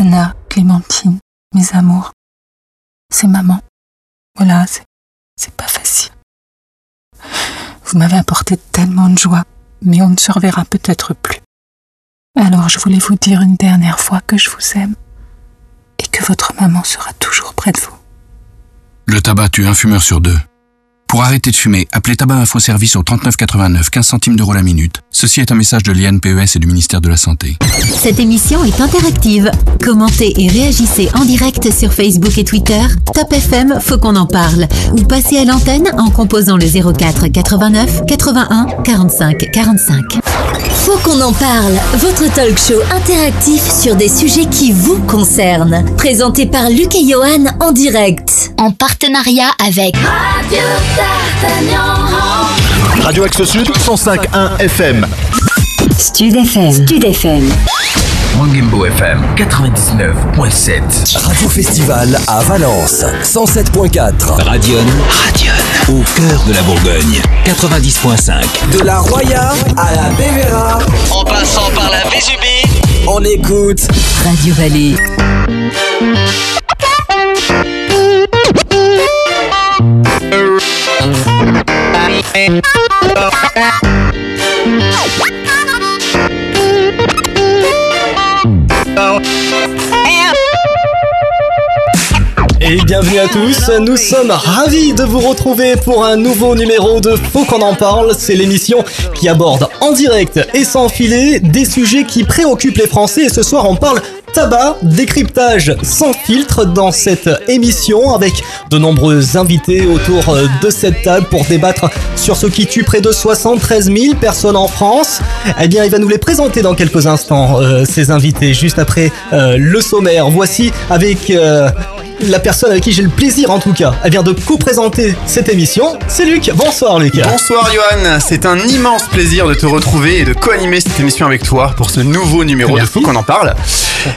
Anna, Clémentine, mes amours. C'est maman. Voilà, c'est, pas facile. Vous m'avez apporté tellement de joie, mais on ne se reverra peut-être plus. Alors je voulais vous dire une dernière fois que je vous aime et que votre maman sera toujours près de vous. Le tabac tue un fumeur sur deux. Pour arrêter de fumer, appelez Tabac Info Service au 3989, 15 centimes d'euros la minute. Ceci est un message de l'INPES et du ministère de la Santé. Cette émission est interactive. Commentez et réagissez en direct sur Facebook et Twitter. Top FM, faut qu'on en parle. Ou passez à l'antenne en composant le 04 89 81 45 45. Faut qu'on en parle. Votre talk show interactif sur des sujets qui vous concernent. Présenté par Luc et Johan en direct. En partenariat avec Radio Axe Sud 105.1 FM. Stud FM. Stud FM. Mangembo FM 99.7. Radio Festival à Valence 107.4. Radion. Radion. Au cœur de la Bourgogne 90.5. De la Roya à la Bévéra. En passant par la Vésubie. On écoute Radio Vallée. Et bienvenue à tous, nous sommes ravis de vous retrouver pour un nouveau numéro de Faut qu'on en parle. C'est l'émission qui aborde en direct et sans filet des sujets qui préoccupent les Français. Et ce soir, on parle tabac, décryptage sans filtre dans cette émission avec de nombreux invités autour de cette table pour débattre sur ce qui tue près de 73 000 personnes en France. Eh bien, il va nous les présenter dans quelques instants, euh, ces invités, juste après euh, le sommaire. Voici avec... euh, la personne avec qui j'ai le plaisir en tout cas, elle vient de co-présenter cette émission, c'est Luc. Bonsoir Luc. Bonsoir Johan, c'est un immense plaisir de te retrouver et de co-animer cette émission avec toi pour ce nouveau numéro Merci. de Faut qu'on en parle.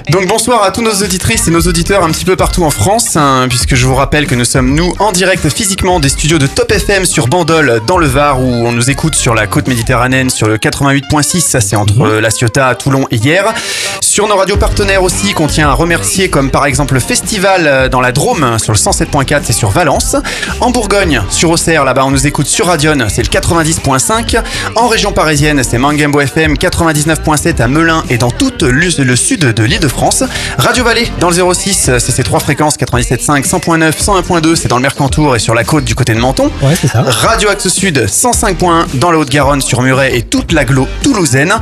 Donc bonsoir à tous nos auditrices et nos auditeurs un petit peu partout en France, hein, puisque je vous rappelle que nous sommes nous en direct physiquement des studios de Top FM sur Bandol dans le Var où on nous écoute sur la côte méditerranéenne sur le 88.6, ça c'est entre euh, La Ciotat, Toulon et hier. Sur nos radios partenaires aussi qu'on tient à remercier comme par exemple le festival euh, dans la Drôme sur le 107.4 c'est sur Valence. En Bourgogne sur Auxerre là-bas on nous écoute sur Radion c'est le 90.5. En région parisienne c'est Mangambo FM 99.7 à Melun et dans tout le, le sud de l'île de France. Radio Vallée dans le 06 c'est ces trois fréquences 97.5, 100.9, 101.2 c'est dans le Mercantour et sur la côte du côté de Menton. Ouais, c'est ça. Radio Axe Sud 105.1 dans la Haute-Garonne sur Muret et toute l'agglo toulousaine.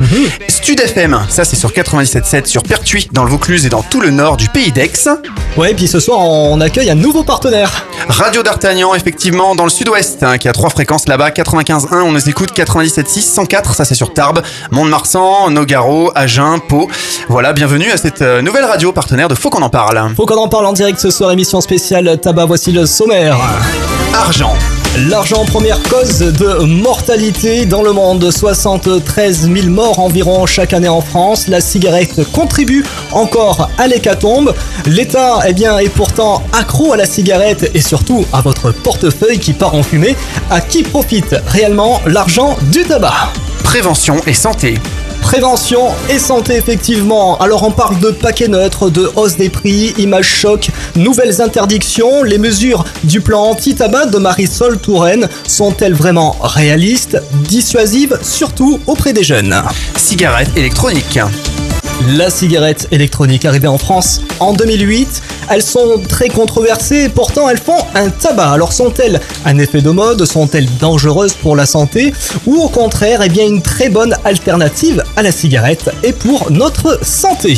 Stud FM, ça c'est sur 97.7 sur Pertuis dans le Vaucluse et dans tout le nord du pays d'Aix. Ouais, et puis ce soir on accueille un nouveau partenaire. Radio d'Artagnan effectivement dans le sud-ouest hein, qui a trois fréquences là-bas 95.1 on nous écoute 97.6 104 ça c'est sur Tarbes, Mont-de-Marsan, Nogaro, Agen, Pau. Voilà bienvenue à cette euh, nouvelle radio partenaire de Faut qu'on en parle. Faut qu'on en parle en direct ce soir, émission spéciale tabac, voici le sommaire. Argent. L'argent, première cause de mortalité dans le monde. 73 000 morts environ chaque année en France. La cigarette contribue encore à l'hécatombe. L'État, eh bien, est pourtant accro à la cigarette et surtout à votre portefeuille qui part en fumée. À qui profite réellement l'argent du tabac? Prévention et santé. Prévention et santé effectivement. Alors on parle de paquets neutres, de hausse des prix, images choc, nouvelles interdictions. Les mesures du plan anti-tabac de Marisol Touraine sont-elles vraiment réalistes, dissuasives, surtout auprès des jeunes? Cigarette électronique. La cigarette électronique arrivée en France en 2008, elles sont très controversées et pourtant elles font un tabac. Alors sont-elles un effet de mode? Sont-elles dangereuses pour la santé? Ou au contraire, eh bien une très bonne alternative à la cigarette et pour notre santé?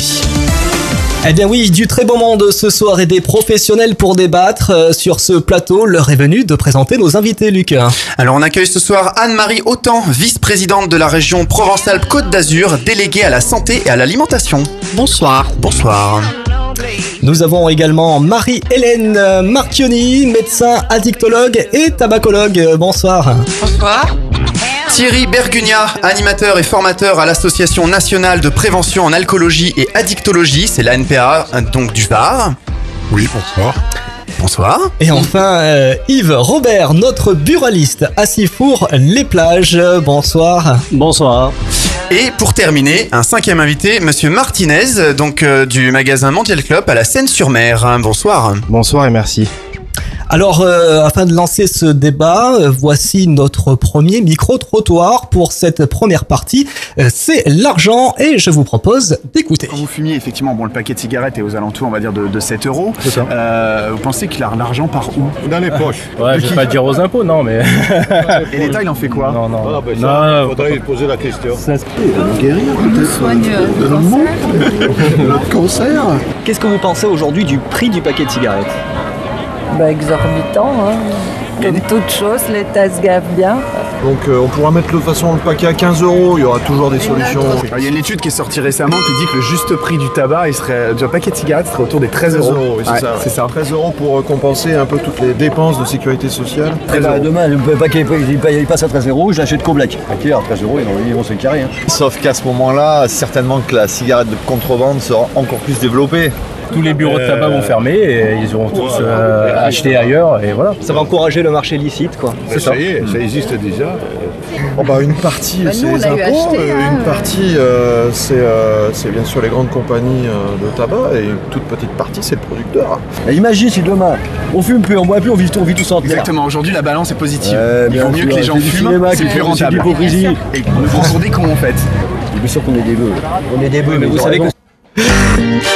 Eh bien oui, du très beau monde ce soir et des professionnels pour débattre euh, sur ce plateau. L'heure est venue de présenter nos invités, Luc. Alors on accueille ce soir Anne-Marie Autant, vice-présidente de la région Provence-Alpes-Côte d'Azur, déléguée à la santé et à l'alimentation. Bonsoir. Bonsoir. Nous avons également Marie-Hélène euh, Marchioni, médecin addictologue et tabacologue. Bonsoir. Bonsoir. Thierry Bergugna, animateur et formateur à l'Association nationale de prévention en alcoolologie et addictologie, c'est la NPA, donc du Var. Oui, bonsoir. Bonsoir. Et enfin, euh, Yves Robert, notre buraliste à Sifour, les plages. Bonsoir. Bonsoir. Et pour terminer, un cinquième invité, Monsieur Martinez, donc euh, du magasin Mondial Club à la Seine-sur-Mer. Bonsoir. Bonsoir et merci. Alors, euh, afin de lancer ce débat, euh, voici notre premier micro-trottoir pour cette première partie. Euh, c'est l'argent et je vous propose d'écouter. Quand vous fumiez, effectivement, bon, le paquet de cigarettes est aux alentours, on va dire, de, de 7 euros. C'est ça. Euh, vous pensez que l'ar- l'argent part où? Dans les poches. Ouais, je vais pas dire aux impôts, non, mais. Et l'État, il en fait quoi? Non, non. Ah, ben non, ça, non, faudrait lui poser la question. Le cancer Qu'est-ce que vous pensez aujourd'hui du prix du paquet de cigarettes? Bah, exorbitant, hein. Comme toute chose, l'État se gave bien. Donc euh, on pourra mettre de toute façon le paquet à 15 euros, il y aura toujours des solutions. Alors, Il y a une étude qui est sortie récemment qui dit que le juste prix du tabac, il serait, du paquet de cigarettes serait autour des 13 euros. oui, c'est Ouais, ça. c'est ça. 13 euros pour euh, compenser un peu toutes les dépenses de sécurité sociale. 13 euros. demain, le paquet il passe à 13 euros, je l'achète qu'au black. Paquet à 13 euros, ils vont, ils vont se le carrer. hein. Sauf qu'à ce moment-là, certainement que la cigarette de contrebande sera encore plus développée. Tous les bureaux de tabac vont fermer et ils auront tous euh, acheté ailleurs et voilà. Ça va encourager le marché licite, quoi. C'est ça. ça existe déjà. Oh bah, une partie Bah, c'est les impôts, acheté, euh, hein. une partie euh, c'est euh, bien sûr les grandes compagnies euh, de tabac et une toute petite partie c'est le producteur. Et imagine si demain, on fume plus, on boit plus, on vit, on vit tous en terre. Exactement, aujourd'hui la balance est positive. Ouais, il vaut mieux que les gens fument, c'est plus rentable. de l'hypocrisie. Et on pour des cons en fait. Bien sûr qu'on est des bœufs. On est des bœufs, mais vous vous savez savez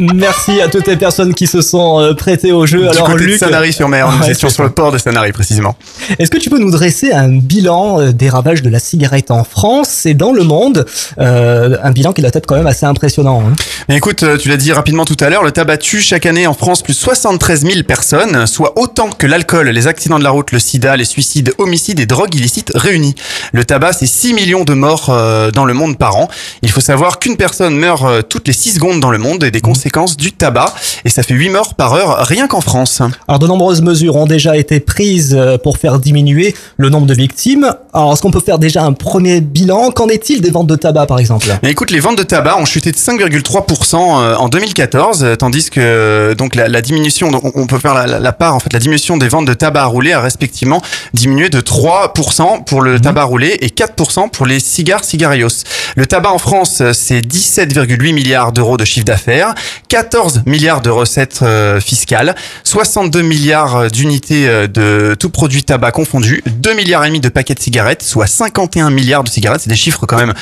Merci à toutes les personnes qui se sont euh, prêtées au jeu. Du Alors, côté de Luc, Sanary-sur-Mer, nous Ouais, étions c'est sur le port de Sanary précisément. est-ce que tu peux nous dresser un bilan euh, des ravages de la cigarette en France et dans le monde? Euh, Un bilan qui doit être quand même assez impressionnant. hein. Mais écoute, tu l'as dit rapidement tout à l'heure, le tabac tue chaque année en France plus 73 000 personnes, soit autant que l'alcool, les accidents de la route, le sida, les suicides, homicides et drogues illicites réunis. Le tabac, c'est 6 millions de morts dans le monde par an. Il faut savoir qu'une personne meurt toutes les 6 secondes dans le monde et des conséquences du tabac, et ça fait 8 morts par heure rien qu'en France. Alors de nombreuses mesures ont déjà été prises euh, pour faire diminuer le nombre de victimes. Alors est-ce qu'on peut faire déjà un premier bilan? Qu'en est-il des ventes de tabac par exemple? Mais écoute, les ventes de tabac ont chuté de 5,3% euh, en 2014, euh, tandis que donc la, la diminution, on- peut faire la, la- part en fait, la diminution des ventes de tabac à rouler a respectivement diminué de 3% pour le tabac roulé et 4% pour les cigares cigarios. Le tabac en France, c'est 17,8 milliards d'euros de chiffre d'affaires, 14 milliards de recettes euh, fiscales, 62 milliards euh, d'unités euh, de tout produit tabac confondu, 2 milliards et demi de paquets de cigarettes, soit 51 milliards de cigarettes, c'est des chiffres quand même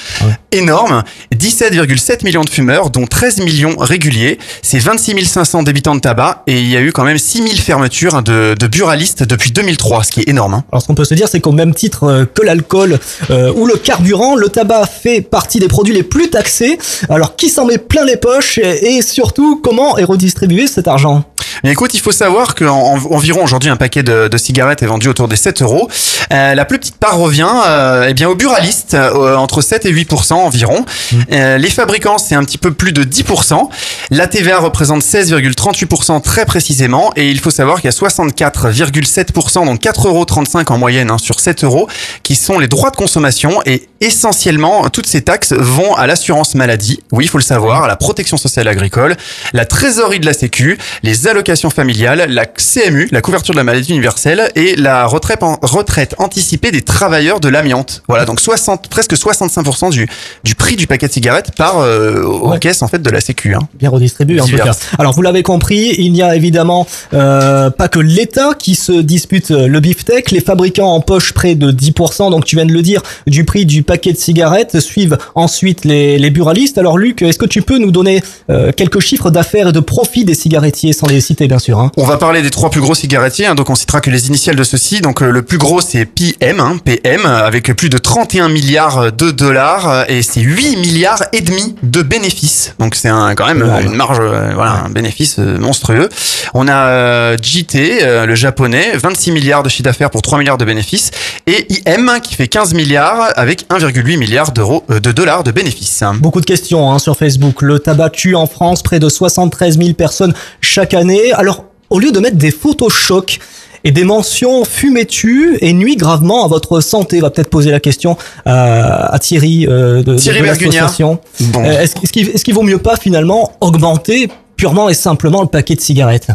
énormes, 17,7 millions de fumeurs, dont 13 millions réguliers, c'est 26 500 débitants de tabac et il y a eu quand même 6 000 fermetures hein, de, de buralistes depuis 2003, ce qui est énorme. hein. Alors ce qu'on peut se dire c'est qu'au même titre euh, que l'alcool euh, ou le carburant, le tabac fait partie des produits les plus taxés. Alors qui s'en met plein les poches et, et surtout comment est redistribué cet argent? Mais écoute, il faut savoir qu'environ aujourd'hui un paquet de, de cigarettes est vendu autour des 7 euros. Euh, la plus petite part revient euh, eh bien aux buralistes, euh, entre 7 et 8% environ. Euh, les fabricants, c'est un petit peu plus de 10% La TVA représente 16,38% très précisément. Et il faut savoir qu'il y a 64,7 donc 4,35 euros en moyenne hein, sur 7 euros, qui sont les droits de consommation. Et essentiellement, toutes ces taxes vont à l'assurance maladie, oui, il faut le savoir, à la protection sociale agricole, la trésorerie de la Sécu, les allocations familiales, la CMU, la couverture de la maladie universelle et la retraite, en- retraite anticipée des travailleurs de l'amiante. Voilà, donc 60, presque 65% du, du prix du paquet de cigarettes part euh, aux caisses en fait de la Sécu. Hein. bien redistribué en tout cas. Alors vous l'avez compris, il n'y a évidemment euh, pas que l'État qui se dispute euh, le beefsteak, les fabricants empochent près de 10%, donc tu viens de le dire, du prix du paquet de cigarettes, suivent ensuite les, les buralistes. Alors Luc, est-ce que tu peux nous donner euh, quelques chiffres d'affaires et de profit des cigarettiers, sans les citer bien sûr hein On va parler des trois plus gros cigarettiers, hein, donc on citera que les initiales de ceux-ci. Donc euh, le plus gros c'est PM, hein, PM, avec plus de 31 milliards de dollars et c'est 8 milliards et demi de bénéfices. Donc c'est un, quand même une marge, euh, voilà, un bénéfice euh, monstrueux. On a JT, le japonais, 26 milliards de chiffre d'affaires pour 3 milliards de bénéfices et IM qui fait 15 milliards avec 1,8 milliard d'euros de dollars de bénéfices. Beaucoup de questions hein, sur Facebook. Le tabac tue en France près de 73 000 personnes chaque année. Alors, au lieu de mettre des photos chocs et des mentions fumée tue et nuit gravement à votre santé, on va peut-être poser la question à, à Thierry euh, de, Thierry de Berguigna. l'association. Bon. Euh, Est-ce est-ce qu'il est-ce qu'il vaut mieux pas finalement augmenter purement et simplement le paquet de cigarettes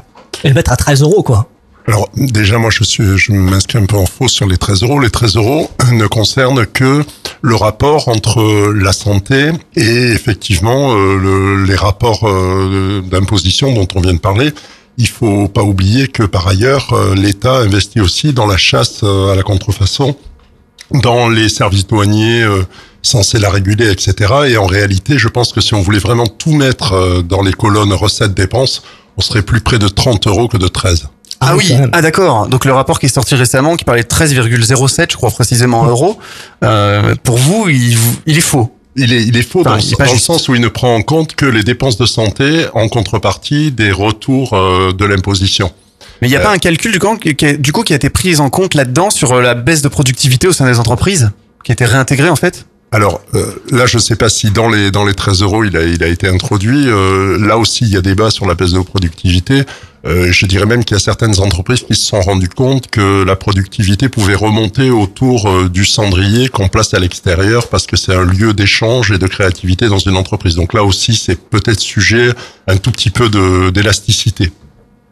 et le mettre à 13 euros quoi? Alors déjà, moi, je suis, je m'inscris un peu en faux sur les 13 euros. Les 13 euros ne concernent que le rapport entre la santé et effectivement euh, le- les rapports euh, d'imposition dont on vient de parler. Il faut pas oublier que par ailleurs, euh, l'État investit aussi dans la chasse euh, à la contrefaçon, dans les services douaniers euh, censés la réguler, etc. Et en réalité, je pense que si on voulait vraiment tout mettre euh, dans les colonnes recettes-dépenses, on serait plus près de 30 euros que de 13. Ah, oui, ah d'accord. Donc le rapport qui est sorti récemment, qui parlait de 13,07, je crois précisément en euros, euh, pour vous, il, vous- il est faux. Il est, il est faux Enfin, dans, il est pas dans le sens où il ne prend en compte que les dépenses de santé en contrepartie des retours euh, de l'imposition. Mais il n'y a pas un calcul du coup, qui, qui a- du coup qui a été pris en compte là-dedans sur euh, la baisse de productivité au sein des entreprises, qui a été réintégré en fait? Alors euh, là, je ne sais pas si dans les dans les 13 euros, il a il a été introduit. Euh, là aussi, il y a débat sur la baisse de productivité. Euh, je dirais même qu'il y a certaines entreprises qui se sont rendues compte que la productivité pouvait remonter autour euh, du cendrier qu'on place à l'extérieur parce que c'est un lieu d'échange et de créativité dans une entreprise. Donc là aussi, c'est peut-être sujet à un tout petit peu d'élasticité.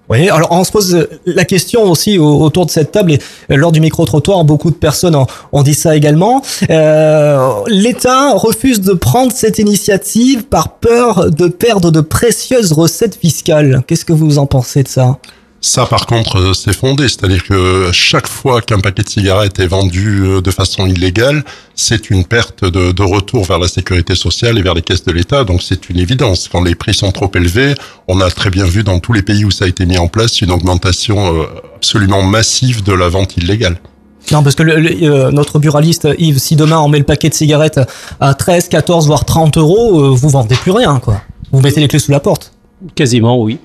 Oui, alors on se pose euh, la question aussi au- autour de cette table et euh, lors du micro-trottoir, beaucoup de personnes ont, ont dit ça également. Euh, L'État refuse de prendre cette initiative par peur de perdre de précieuses recettes fiscales. Qu'est-ce que vous en pensez de ça? Ça, par contre, euh, c'est fondé. C'est-à-dire que chaque fois qu'un paquet de cigarettes est vendu euh, de façon illégale, c'est une perte de, de retour vers la sécurité sociale et vers les caisses de l'État. Donc, c'est une évidence. Quand les prix sont trop élevés, on a très bien vu dans tous les pays où ça a été mis en place une augmentation euh, absolument massive de la vente illégale. Non, parce que le- le- euh, notre buraliste Yves, si demain on met le paquet de cigarettes à 13, 14, voire 30 euros, euh, vous vendez plus rien, quoi. Vous mettez les clés sous la porte. Quasiment, oui.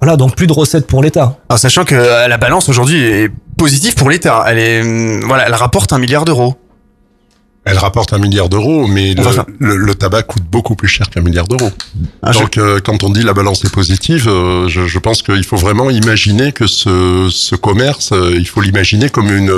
Voilà, donc plus de recettes pour l'État. Alors sachant que euh, la balance aujourd'hui est positive pour l'État, elle est hum, voilà, elle rapporte un milliard d'euros. Elle rapporte un milliard d'euros, mais le, Enfin, le- le tabac coûte beaucoup plus cher qu'un milliard d'euros. Ah, je- Donc, euh, quand on dit la balance est positive, euh, je, je pense qu'il faut vraiment imaginer que ce, ce commerce, euh, il faut l'imaginer comme une,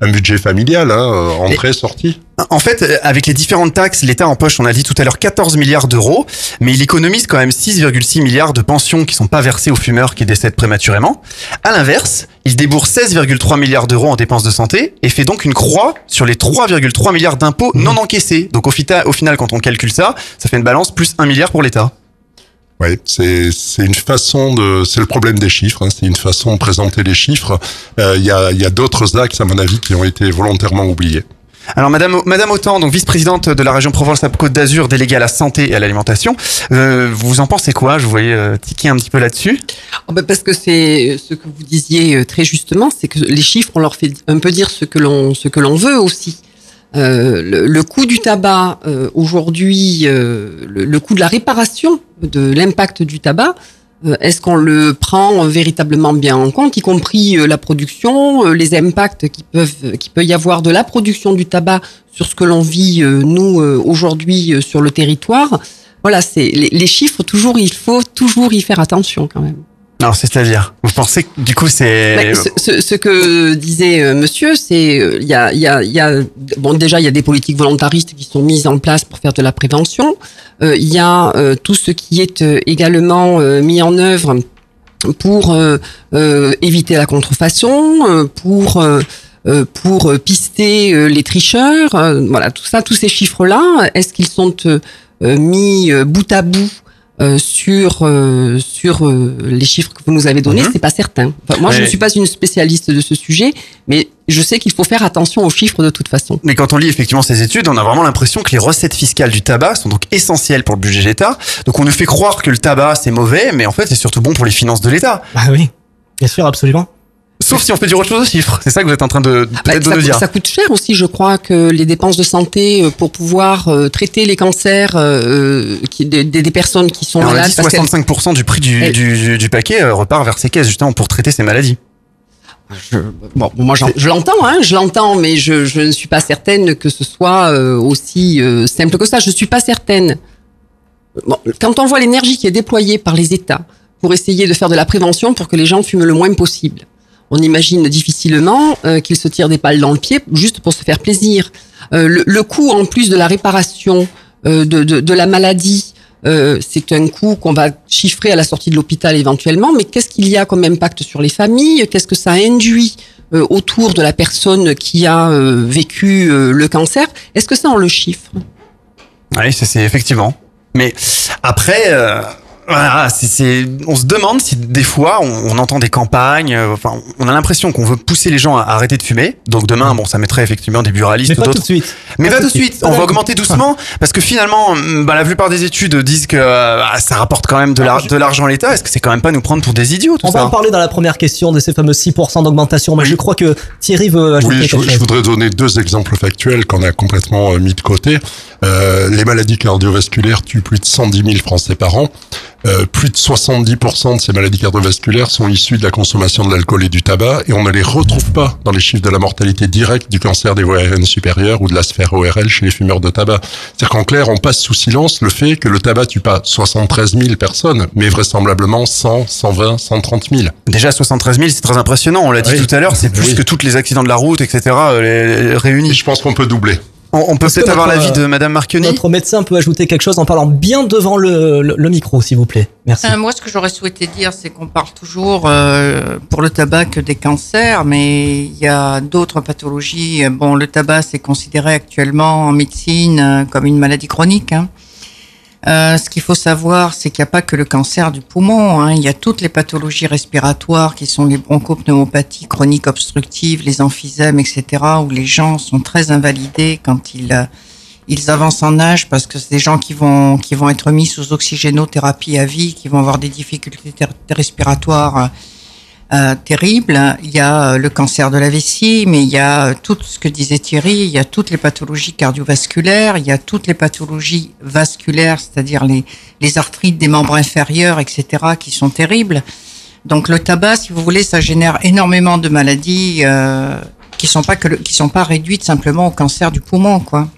un budget familial, hein, entrée-sortie. En fait, euh, avec les différentes taxes, l'État empoche, on a dit tout à l'heure, 14 milliards d'euros, mais il économise quand même 6,6 milliards de pensions qui sont pas versées aux fumeurs qui décèdent prématurément. À l'inverse, il débourse 16,3 milliards d'euros en dépenses de santé et fait donc une croix sur les 3,3 milliards d'impôts non encaissés. Donc au, fita- au final, quand on calcule ça, ça fait une balance plus 1 milliard pour l'État. Oui, c'est c'est une façon de, c'est le problème des chiffres. hein, c'est une façon de présenter les chiffres. Euh, Il y a, il y a d'autres axes, à mon avis, qui ont été volontairement oubliés. Alors Madame, Madame Autant, donc vice-présidente de la région Provence-Côte d'Azur, déléguée à la santé et à l'alimentation, euh, vous en pensez quoi? Je vous voyais euh, tiquer un petit peu là-dessus. Oh ben, parce que c'est ce que vous disiez euh, très justement, c'est que les chiffres, on leur fait un peu dire ce que l'on ce que l'on veut aussi. Euh, le, le coût du tabac euh, aujourd'hui, euh, le, le coût de la réparation de l'impact du tabac, euh, est-ce qu'on le prend véritablement bien en compte, y compris euh, la production, euh, les impacts qui peuvent qui peut y avoir de la production du tabac sur ce que l'on vit euh, nous euh, aujourd'hui euh, sur le territoire? Voilà, c'est les chiffres toujours, il faut toujours y faire attention quand même. Alors c'est-à-dire, vous pensez que du coup c'est... Mais ce, que disait euh, monsieur, c'est euh, il y a, y, a, y a bon déjà il y a des politiques volontaristes qui sont mises en place pour faire de la prévention. Euh, Il y a euh, tout ce qui est euh, également euh, mis en œuvre pour euh, euh, éviter la contrefaçon, euh, pour euh, euh, pour euh, pister euh, les tricheurs. euh, voilà tout ça, tous ces chiffres là, est-ce qu'ils sont euh, euh, mis euh, bout à bout euh, sur euh, sur euh, les chiffres que vous nous avez donnés, c'est pas certain. Enfin, moi, je ne suis pas une spécialiste de ce sujet, mais je sais qu'il faut faire attention aux chiffres de toute façon. Mais quand on lit effectivement ces études, on a vraiment l'impression que les recettes fiscales du tabac sont donc essentielles pour le budget de l'État. Donc on nous fait croire que le tabac c'est mauvais, mais en fait c'est surtout bon pour les finances de l'État. Bah oui, bien sûr, absolument. Sauf si on fait du chose aux chiffres. C'est ça que vous êtes en train de Bah, peut-être de ça, nous dire. ça coûte cher aussi, je crois, que les dépenses de santé euh, pour pouvoir euh, traiter les cancers euh, qui, des, personnes qui sont malades. dit parce qu'elles- 65% du prix du, Elles- du, du- du paquet euh, repart vers ces caisses justement pour traiter ces maladies. Bon, moi je l'entends, hein, je l'entends, mais je, je ne suis pas certaine que ce soit euh, aussi euh, simple que ça. Je suis pas certaine. Bon, quand on voit l'énergie qui est déployée par les États pour essayer de faire de la prévention pour que les gens fument le moins possible, on imagine difficilement euh, qu'ils se tirent des balles dans le pied juste pour se faire plaisir. Euh, le, coût en plus de la réparation euh, de, de, de la maladie euh, c'est un coût qu'on va chiffrer à la sortie de l'hôpital éventuellement, mais qu'est-ce qu'il y a comme impact sur les familles? Qu'est-ce que ça induit autour de la personne qui a vécu le cancer? Est-ce que ça on le chiffre? Oui, c'est effectivement. Mais après, voilà, c'est- c'est, on se demande si des fois on, on entend des campagnes. euh, Enfin, on a l'impression qu'on veut pousser les gens à arrêter de fumer. Donc demain, bon, ça mettrait effectivement des buralistes Mais ou pas tout de suite. Mais Pas pas tout de suite. On va augmenter doucement parce que finalement, bah, la plupart des études disent que euh, ah, ça rapporte quand même de l'ar- de l'argent à l'État. Est-ce que c'est quand même pas nous prendre pour des idiots tout On va en parler dans la première question de ces fameux 6% d'augmentation. Mais je crois que Thierry veut ajouter Oui, je, je voudrais donner deux exemples factuels qu'on a complètement euh, mis de côté. Euh, les maladies cardiovasculaires tuent plus de 110 000 Français par an. Euh, plus de 70% de ces maladies cardiovasculaires sont issues de la consommation de l'alcool et du tabac et on ne les retrouve pas dans les chiffres de la mortalité directe du cancer des voies aériennes supérieures ou de la sphère ORL chez les fumeurs de tabac. C'est-à-dire qu'en clair, on passe sous silence le fait que le tabac tue pas 73 000 personnes, mais vraisemblablement 100, 120, 130 000. Déjà 73 000, c'est très impressionnant. On l'a dit Oui. tout à l'heure, c'est plus Oui. que tous les accidents de la route, etc. les- les réunis. je pense qu'on peut doubler. On, on peut peut-être avoir l'avis de euh, Madame Marchioni. Notre médecin peut ajouter quelque chose en parlant bien devant le, le- le micro, s'il vous plaît. Merci. Euh, moi, ce que j'aurais souhaité dire, c'est qu'on parle toujours euh, pour le tabac que des cancers, mais il y a d'autres pathologies. Bon, le tabac, c'est considéré actuellement en médecine euh, comme une maladie chronique. hein. Euh, ce qu'il faut savoir, c'est qu'il n'y a pas que le cancer du poumon. hein. Il y a toutes les pathologies respiratoires qui sont les bronchopneumopathies chroniques obstructives, les emphysèmes, etc., où les gens sont très invalidés quand ils euh, ils avancent en âge parce que c'est des gens qui vont qui vont être mis sous oxygénothérapie à vie, qui vont avoir des difficultés respiratoires euh, terribles. Il y a euh, le cancer de la vessie, mais il y a euh, tout ce que disait Thierry, il y a toutes les pathologies cardiovasculaires, il y a toutes les pathologies vasculaires, c'est-à-dire les les arthrites des membres inférieurs, etc., qui sont terribles. Donc le tabac, si vous voulez, ça génère énormément de maladies euh, qui sont pas que qui sont pas réduites simplement au cancer du poumon, quoi.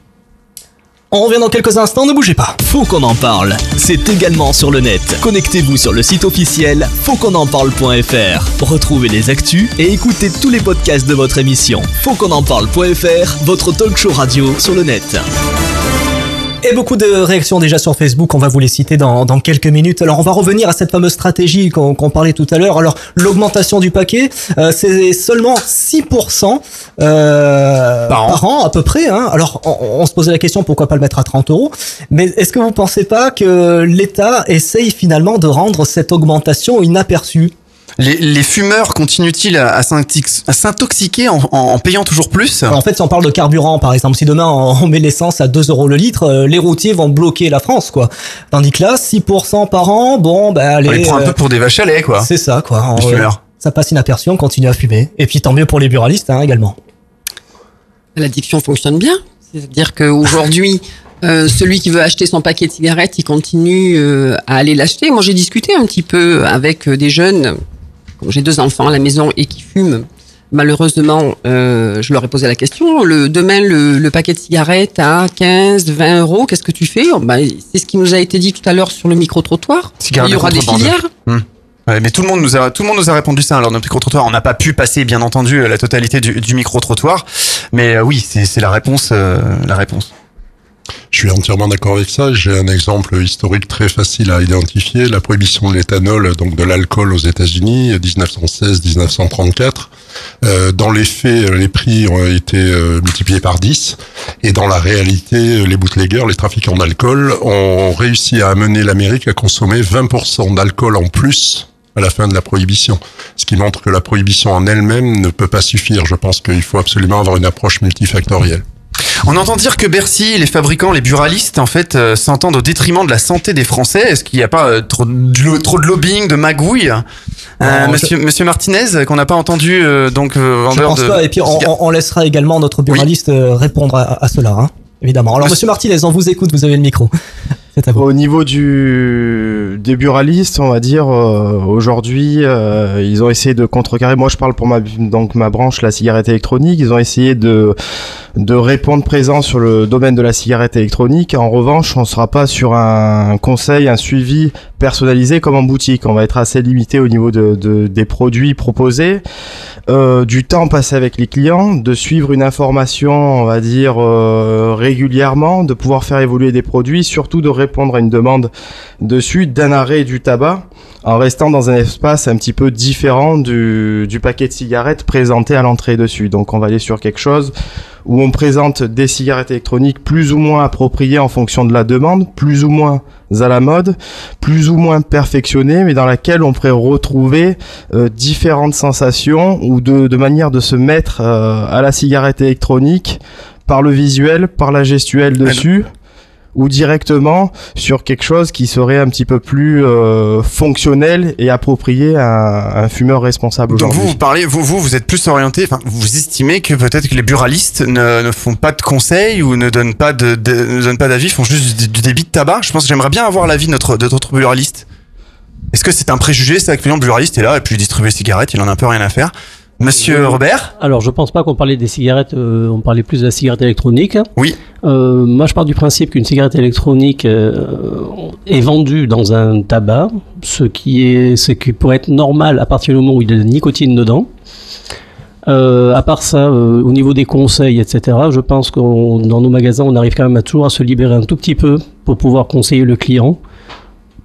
On revient dans quelques instants, ne bougez pas. Faut qu'on en parle. C'est également sur le net. Connectez-vous sur le site officiel fautquonenparle.fr. Retrouvez les actus et écoutez tous les podcasts de votre émission. Fautquonenparle.fr, votre talk show radio sur le net. Et beaucoup de réactions déjà sur Facebook, on va vous les citer dans, dans quelques minutes. Alors on va revenir à cette fameuse stratégie qu'on parlait tout à l'heure. Alors l'augmentation du paquet, euh, c'est seulement 6% euh, par, an. à peu près. Hein. Alors on, on se posait la question pourquoi pas le mettre à 30 euros? Mais est-ce que vous pensez pas que l'État essaye finalement de rendre cette augmentation inaperçue? Les, les fumeurs continuent-ils à, à s'intox- à s'intoxiquer en, en- en payant toujours plus? En fait, si on parle de carburant, par exemple, si demain on met l'essence à 2 euros le litre, euh, les routiers vont bloquer la France, quoi. Tandis que là, 6% par an, bon, bah allez. On les prend un euh, peu pour des vaches à lait, quoi. C'est ça, quoi. Les On- fumeurs. ça passe inaperçu, on continue à fumer. Et puis tant mieux pour les buralistes, hein, également. L'addiction fonctionne bien. C'est-à-dire qu'aujourd'hui, euh, celui qui veut acheter son paquet de cigarettes, il continue euh, à aller l'acheter. Moi, j'ai discuté un petit peu avec euh, des jeunes. J'ai deux enfants à la maison et qui fument. Malheureusement, euh, je leur ai posé la question. Le, demain, le, le paquet de cigarettes à 15, 20 euros, qu'est-ce que tu fais? Oh, bah, C'est ce qui nous a été dit tout à l'heure sur le micro-trottoir. Il y aura des filières. Ouais, mais tout le monde nous a tout le monde nous a répondu ça lors de notre micro-trottoir. On n'a pas pu passer, bien entendu, la totalité du, du micro-trottoir, mais euh, oui, c'est c'est la réponse, euh, la réponse. Je suis entièrement d'accord avec ça. J'ai un exemple historique très facile à identifier. La prohibition de l'éthanol, donc de l'alcool aux États-Unis, 1916-1934. Euh, dans les faits, les prix ont été euh, multipliés par 10. Et dans la réalité, les bootleggers, les trafiquants d'alcool, ont réussi à amener l'Amérique à consommer 20% d'alcool en plus à la fin de la prohibition. Ce qui montre que la prohibition en elle-même ne peut pas suffire. Je pense qu'il faut absolument avoir une approche multifactorielle. On entend dire que Bercy, les fabricants, les buralistes, en fait, euh, s'entendent au détriment de la santé des Français. Est-ce qu'il n'y a pas euh, trop, de, lo- trop de lobbying, de magouille Euh, Non, monsieur, monsieur Martinez, qu'on n'a pas entendu, donc euh, Je vendeur pense de. pas. Et puis on, laissera également notre buraliste répondre à, à cela, hein, évidemment. Alors, Monsieur Martinez, on vous écoute, vous avez le micro. Au niveau du des buralistes, on va dire euh, aujourd'hui, euh, ils ont essayé de contrecarrer. Moi, je parle pour ma donc ma branche, la cigarette électronique. Ils ont essayé de de répondre présent sur le domaine de la cigarette électronique. En revanche, on sera pas sur un conseil, un suivi personnalisé comme en boutique. On va être assez limité au niveau de, de- des produits proposés, euh, du temps passé avec les clients, de suivre une information, on va dire euh, régulièrement, de pouvoir faire évoluer des produits, surtout de répondre à une demande dessus d'un arrêt du tabac en restant dans un espace un petit peu différent du, du paquet de cigarettes présenté à l'entrée dessus. Donc on va aller sur quelque chose où on présente des cigarettes électroniques plus ou moins appropriées en fonction de la demande, plus ou moins à la mode, plus ou moins perfectionnées, mais dans laquelle on pourrait retrouver euh, différentes sensations ou de, de manière de se mettre euh, à la cigarette électronique par le visuel, par la gestuelle dessus ou directement sur quelque chose qui serait un petit peu plus euh, fonctionnel et approprié à un fumeur responsable Donc vous, vous parlez, vous, vous, vous êtes plus orienté, enfin, vous estimez que peut-être que les buralistes ne, ne font pas de conseils ou ne donnent pas de, de- ne donnent pas d'avis, font juste du, du débit de tabac? Je pense que j'aimerais bien avoir l'avis de notre, de notre buraliste. Est-ce que c'est un préjugé, c'est que le buraliste est là et puis il distribue les cigarettes, il en a un peu rien à faire? Monsieur Robert Alors, je pense pas qu'on parlait des cigarettes, euh, on parlait plus de la cigarette électronique. Oui. Euh, moi, je pars du principe qu'une cigarette électronique euh, est vendue dans un tabac, ce qui, est, ce qui pourrait être normal à partir du moment où il y a de la nicotine dedans. À part ça, au niveau des conseils, etc., je pense que dans nos magasins, on arrive quand même à toujours à se libérer un tout petit peu pour pouvoir conseiller le client,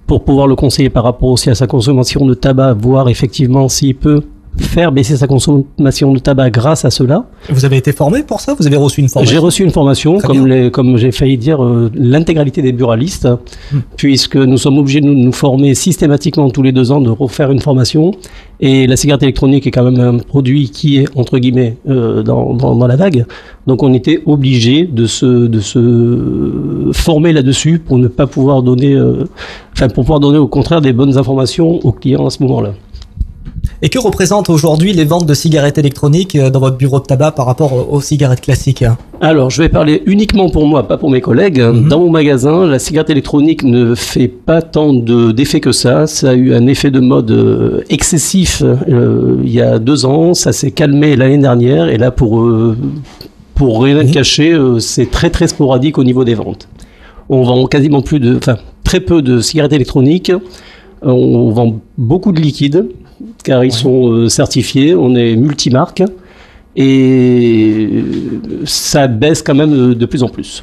pour pouvoir le conseiller par rapport aussi à sa consommation de tabac, voir effectivement s'il peut faire baisser sa consommation de tabac grâce à cela. Vous avez été formé pour ça? Vous avez reçu une formation? J'ai reçu une formation, Très comme, les, comme j'ai failli dire, euh, l'intégralité des buralistes, Hmm. puisque nous sommes obligés de nous, nous former systématiquement tous les deux ans, de refaire une formation. Et la cigarette électronique est quand même un produit qui est, entre guillemets, euh, dans, dans, dans la vague. Donc on était obligé de se, de se former là-dessus pour ne pas pouvoir donner, euh, enfin pour pouvoir donner au contraire des bonnes informations aux clients à ce moment-là. Et que représentent aujourd'hui les ventes de cigarettes électroniques euh, dans votre bureau de tabac par rapport aux cigarettes classiques hein Alors, je vais parler uniquement pour moi, pas pour mes collègues. Dans mon magasin, la cigarette électronique ne fait pas tant de- d'effet que ça. Ça a eu un effet de mode euh, excessif euh, il y a deux ans. Ça s'est calmé l'année dernière. Et là, pour, euh, pour rien cacher, euh, c'est très très sporadique au niveau des ventes. On vend quasiment plus de, enfin, très peu de cigarettes électroniques. On vend beaucoup de liquides car ils sont euh, certifiés. On est multimarque et ça baisse quand même euh, de plus en plus.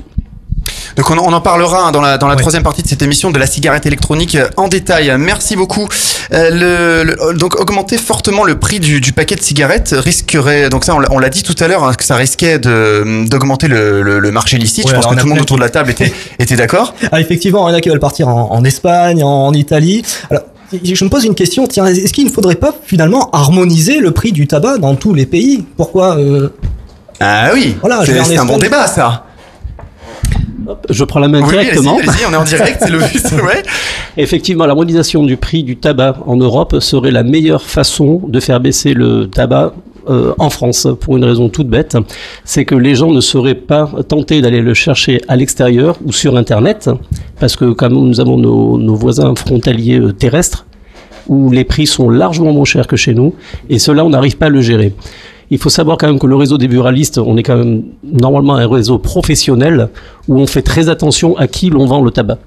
Donc on, en parlera hein, dans la, dans la troisième partie de cette émission de la cigarette électronique euh, en détail. Merci beaucoup. Euh, le, le- donc augmenter fortement le prix du, du paquet de cigarettes risquerait, donc ça on l'a- dit tout à l'heure, hein, que ça risquait d'augmenter le, le- le marché licite. Ouais, Je pense que tout le monde autour de la table était, était d'accord. Ah, effectivement, il y en a qui veulent partir en, en Espagne, en, en Italie. Alors, je me pose une question, tiens, est-ce qu'il ne faudrait pas finalement harmoniser le prix du tabac dans tous les pays? Pourquoi euh, Ah oui, Voilà, je c'est un bon débat ça. Je prends la main Oui, directement. allez-y, on est en direct, c'est le but, ouais. Effectivement, l'harmonisation du prix du tabac en Europe serait la meilleure façon de faire baisser le tabac euh, en France, pour une raison toute bête, c'est que les gens ne seraient pas tentés d'aller le chercher à l'extérieur ou sur Internet, parce que comme nous avons nos, nos voisins frontaliers euh, terrestres, où les prix sont largement moins chers que chez nous, et cela, on n'arrive pas à le gérer. Il faut savoir quand même que le réseau des buralistes, on est quand même normalement un réseau professionnel où on fait très attention à qui l'on vend le tabac.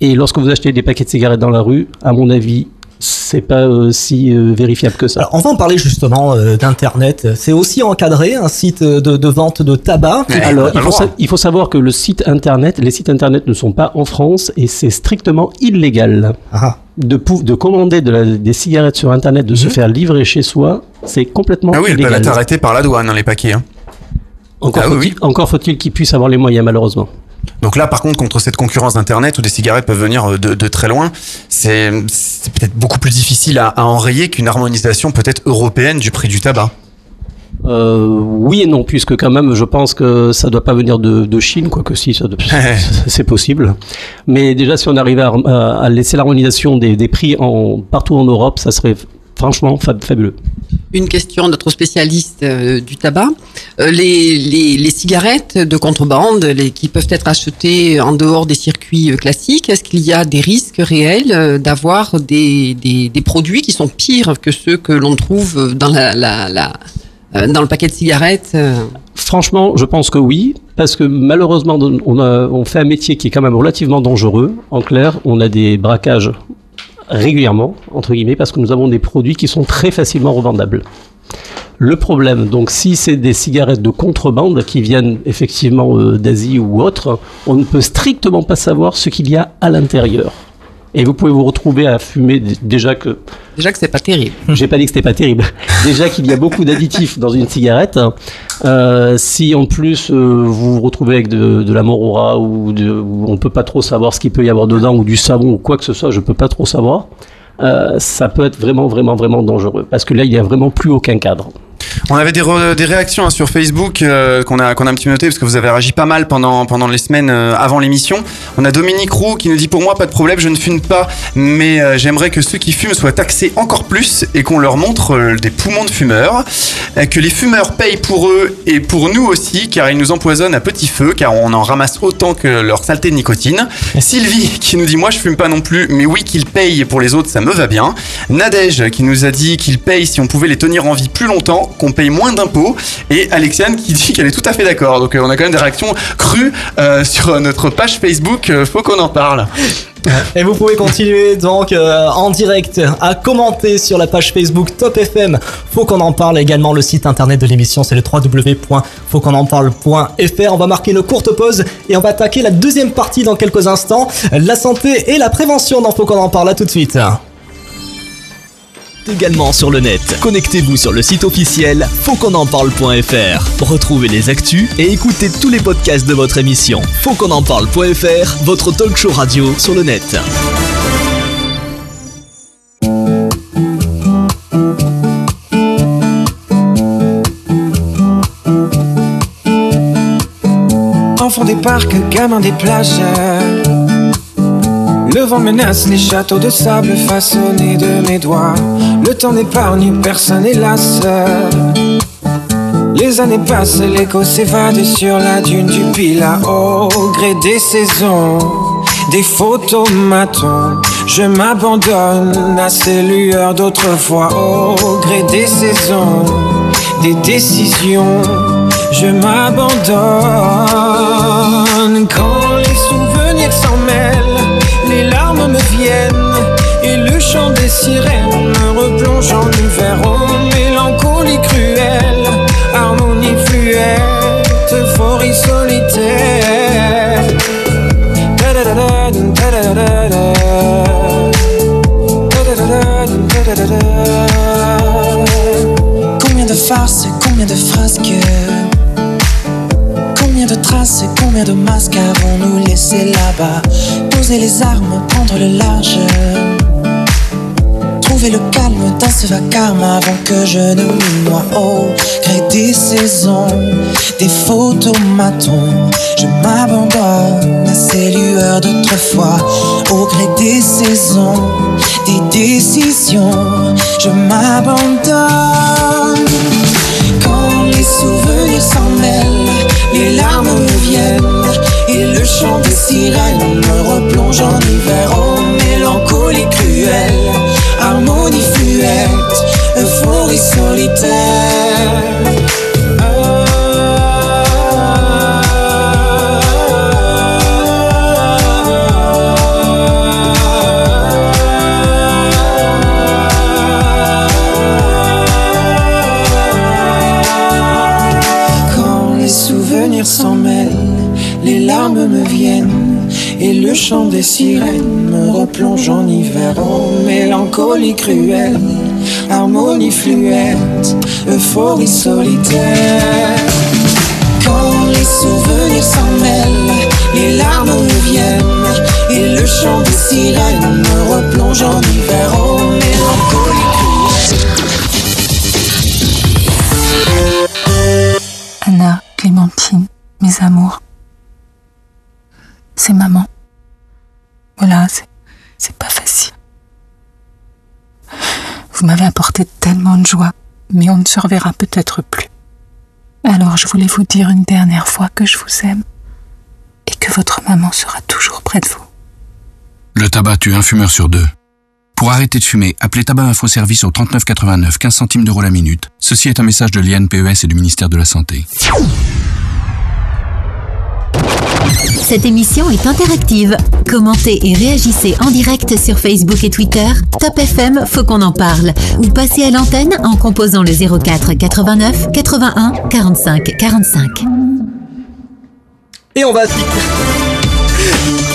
Et lorsque vous achetez des paquets de cigarettes dans la rue, à mon avis, c'est pas euh, si euh, vérifiable que ça. Alors, on va en parler justement euh, d'Internet. C'est aussi encadré, un site de, de vente de tabac. Alors, il faut, sa- il faut savoir que le site internet, les sites internet ne sont pas en France et c'est strictement illégal. De, pou- de commander de la- des cigarettes sur internet, de se faire livrer chez soi, c'est complètement Ah oui, elles peuvent illégal. être arrêtées par la douane dans les paquets. hein. Encore Ah oui, encore faut-il qu'ils puissent avoir les moyens, malheureusement. Donc là, par contre, contre cette concurrence d'Internet où des cigarettes peuvent venir euh, de, de très loin, c'est peut-être beaucoup plus difficile à, à enrayer qu'une harmonisation peut-être européenne du prix du tabac. Euh, oui et non, puisque quand même, je pense que ça doit pas venir de, de Chine, quoique si, c'est possible. Mais déjà, si on arrivait à, à- à laisser l'harmonisation des, des prix en, partout en Europe, ça serait franchement fab- fabuleux. Une question de notre spécialiste euh, du tabac. Euh, les, les, les cigarettes de contrebande les, qui peuvent être achetées en dehors des circuits euh, classiques, est-ce qu'il y a des risques réels euh, d'avoir des, des, des produits qui sont pires que ceux que l'on trouve dans, la, la, la, dans le paquet de cigarettes Franchement, je pense que oui, parce que malheureusement, on, a, on fait un métier qui est quand même relativement dangereux. En clair, on a des braquages régulièrement, entre guillemets, parce que nous avons des produits qui sont très facilement revendables. Le problème, donc si c'est des cigarettes de contrebande qui viennent effectivement euh, d'Asie ou autre, on ne peut strictement pas savoir ce qu'il y a à l'intérieur. Et vous pouvez vous retrouver à fumer déjà que Déjà que c'est pas terrible. j'ai pas dit que c'était pas terrible. Déjà qu'il y a beaucoup d'additifs dans une cigarette. Euh, si en plus euh, vous vous retrouvez avec de, de la morora ou, de, ou on peut pas trop savoir ce qu'il peut y avoir dedans ou du savon ou quoi que ce soit, je peux pas trop savoir. euh, ça peut être vraiment vraiment vraiment dangereux parce que là il y a vraiment plus aucun cadre. On avait des, réactions hein, sur Facebook euh, qu'on a, un petit noté parce que vous avez réagi pas mal pendant, les semaines euh, avant l'émission. On a Dominique Roux qui nous dit pour moi pas de problème, je ne fume pas, mais euh, j'aimerais que ceux qui fument soient taxés encore plus et qu'on leur montre des poumons de fumeurs, que les fumeurs payent pour eux et pour nous aussi car ils nous empoisonnent à petit feu car on en ramasse autant que leur saleté de nicotine. Sylvie qui nous dit moi je fume pas non plus, mais oui qu'ils payent pour les autres ça me va bien. Nadège qui nous a dit qu'ils payent si on pouvait les tenir en vie plus longtemps, paye moins d'impôts. Et Alexiane qui dit qu'elle est tout à fait d'accord. Donc euh, on a quand même des réactions crues euh, sur notre page Facebook. euh, faut qu'on en parle. Et vous pouvez continuer donc euh, en direct à commenter sur la page Facebook Top FM. Faut qu'on en parle également le site internet de l'émission, c'est le www.fautquonenparle.fr. On va marquer une courte pause et on va attaquer la deuxième partie dans quelques instants. La santé et la prévention dans Faut qu'on en parle. À tout de suite. Également sur le net. Connectez-vous sur le site officiel fautquonenparle.fr. Retrouvez les actus et écoutez tous les podcasts de votre émission. Fautquonenparle.fr, votre talk show radio sur le net. Enfant des parcs, gamin des plages. Le vent menace les châteaux de sable façonnés de mes doigts. Le temps n'épargne personne, hélas. Les années passent, l'écho s'évade sur la dune du Pila au gré des saisons. Des photomatons, je m'abandonne à ces lueurs d'autrefois au gré des saisons, des décisions, je m'abandonne quand les souvenirs s'en mêlent, les larmes me viennent et le chant des sirènes me replonge en hiver en mélancolie cruelle, harmonie fluette, euphorie solitaire. Combien de farces, combien de frasques Combien de masques avons-nous laissé là-bas Poser les armes, prendre le large Trouver le calme dans ce vacarme avant que je ne me au gré des saisons, des photomatons. Je m'abandonne à ces lueurs d'autrefois au gré des saisons, des décisions. Je m'abandonne souvenirs s'en mêlent, les larmes me viennent et le chant des sirènes me replonge en hiver en mélancolie cruelle, harmonie fluette, euphorie solitaire. Le chant des sirènes me replonge en hiver en mélancolie cruelle, harmonie fluette, euphorie solitaire. Quand les souvenirs s'en mêlent, les larmes me viennent et le chant des sirènes me replonge en hiver en mélancolie cruelle. Se reverra peut-être plus. Alors je voulais vous dire une dernière fois que je vous aime et que votre maman sera toujours près de vous. Le tabac tue un fumeur sur deux. Pour arrêter de fumer, appelez Tabac Info Service au 39 89, 15 centimes d'euros la minute. Ceci est un message de l'INPES et du ministère de la Santé. Cette émission est interactive. Commentez et réagissez en direct sur Facebook et Twitter. Top FM, faut qu'on en parle. Ou passez à l'antenne en composant le 04 89 81 45 45. Et on va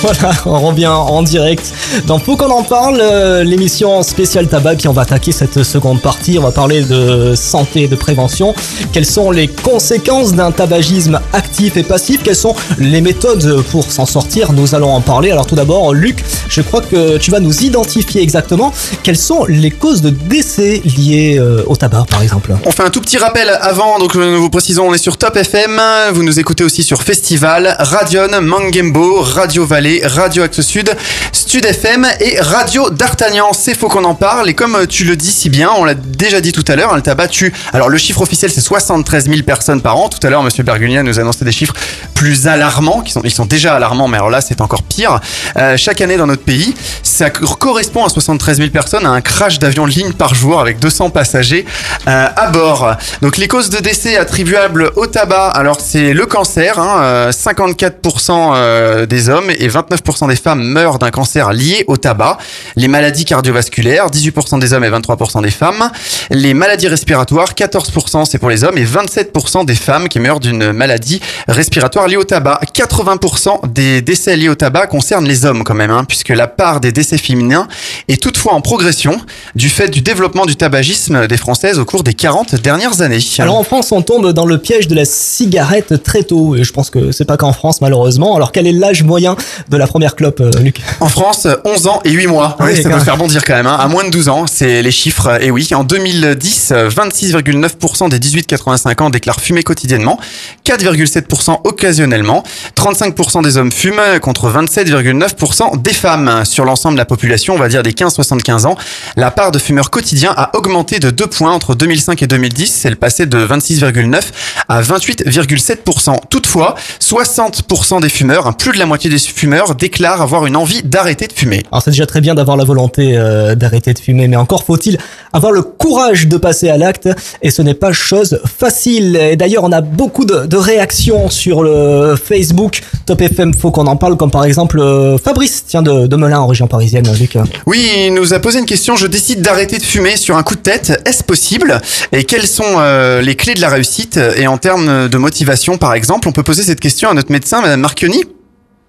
Voilà, on revient en direct dans Faut qu'on en parle, euh, l'émission spéciale tabac, puis on va attaquer cette seconde partie, on va parler de santé de prévention. Quelles sont les conséquences d'un tabagisme actif et passif? Quelles sont les méthodes pour s'en sortir? Nous allons en parler. Alors tout d'abord, Luc, je crois que tu vas nous identifier exactement quelles sont les causes de décès liées euh, au tabac, par exemple. On fait un tout petit rappel avant, donc nous vous précisons, on est sur Top FM, vous nous écoutez aussi sur Festival, Radion, Mangembo, Radio Vallée, Radio Axe Sud, Stud FM et Radio D'Artagnan. C'est faux qu'on en parle et comme tu le dis si bien, on l'a déjà dit tout à l'heure, hein, le tabac tue. Alors le chiffre officiel c'est 73 000 personnes par an. Tout à l'heure, Monsieur Bergunia nous annonçait des chiffres plus alarmants, qui sont, ils sont déjà alarmants, mais alors là c'est encore pire. Euh, chaque année dans notre pays, ça correspond à 73 000 personnes à un crash d'avion ligne par jour avec 200 passagers euh, à bord. Donc les causes de décès attribuables au tabac, alors c'est le cancer, hein, euh, 54% euh, des hommes et 29% des femmes meurent d'un cancer lié au tabac. Les maladies cardiovasculaires, 18% des hommes et 23% des femmes. Les maladies respiratoires, 14% c'est pour les hommes et 27% des femmes qui meurent d'une maladie respiratoire liée au tabac. 80% des décès liés au tabac concernent les hommes quand même, hein, puisque la part des décès féminins est toutefois en progression du fait du développement du tabagisme des Françaises au cours des 40 dernières années. Alors en France, on tombe dans le piège de la cigarette très tôt, et je pense que c'est pas qu'en France malheureusement. Alors quel est l'âge moyen de la première clope, euh, Luc En France, 11 ans et 8 mois. Ah oui, Oui, ça peut faire bondir quand même. hein. À moins de 12 ans, c'est les chiffres. Et oui, en 2010, 26,9% des 18-85 ans déclarent fumer quotidiennement, 4,7% occasionnellement, 35% des hommes fument contre 27,9% des femmes. Sur l'ensemble de la population, on va dire des 15-75 ans, la part de fumeurs quotidiens a augmenté de 2 points entre 2005 et 2010. Elle passait de 26,9 à 28,7%. Toutefois, 60% des fumeurs, hein, plus de la moitié des fumeurs, déclarent avoir une envie d'arrêter de fumer. Alors c'est déjà très bien d'avoir la volonté euh, d'arrêter de fumer, mais encore faut-il avoir le courage de passer à l'acte, et ce n'est pas chose facile. Et d'ailleurs, on a beaucoup de, de réactions sur le Facebook Top FM, faut qu'on en parle, comme par exemple euh, Fabrice, tiens, de, de Melun en région parisienne, Luc. Oui, il nous a posé une question. Je décide d'arrêter de fumer sur un coup de tête. Est-ce possible? Et quelles sont euh, les clés de la réussite? Et en termes de motivation, par exemple, on peut poser cette question à notre médecin, Madame Marchioni,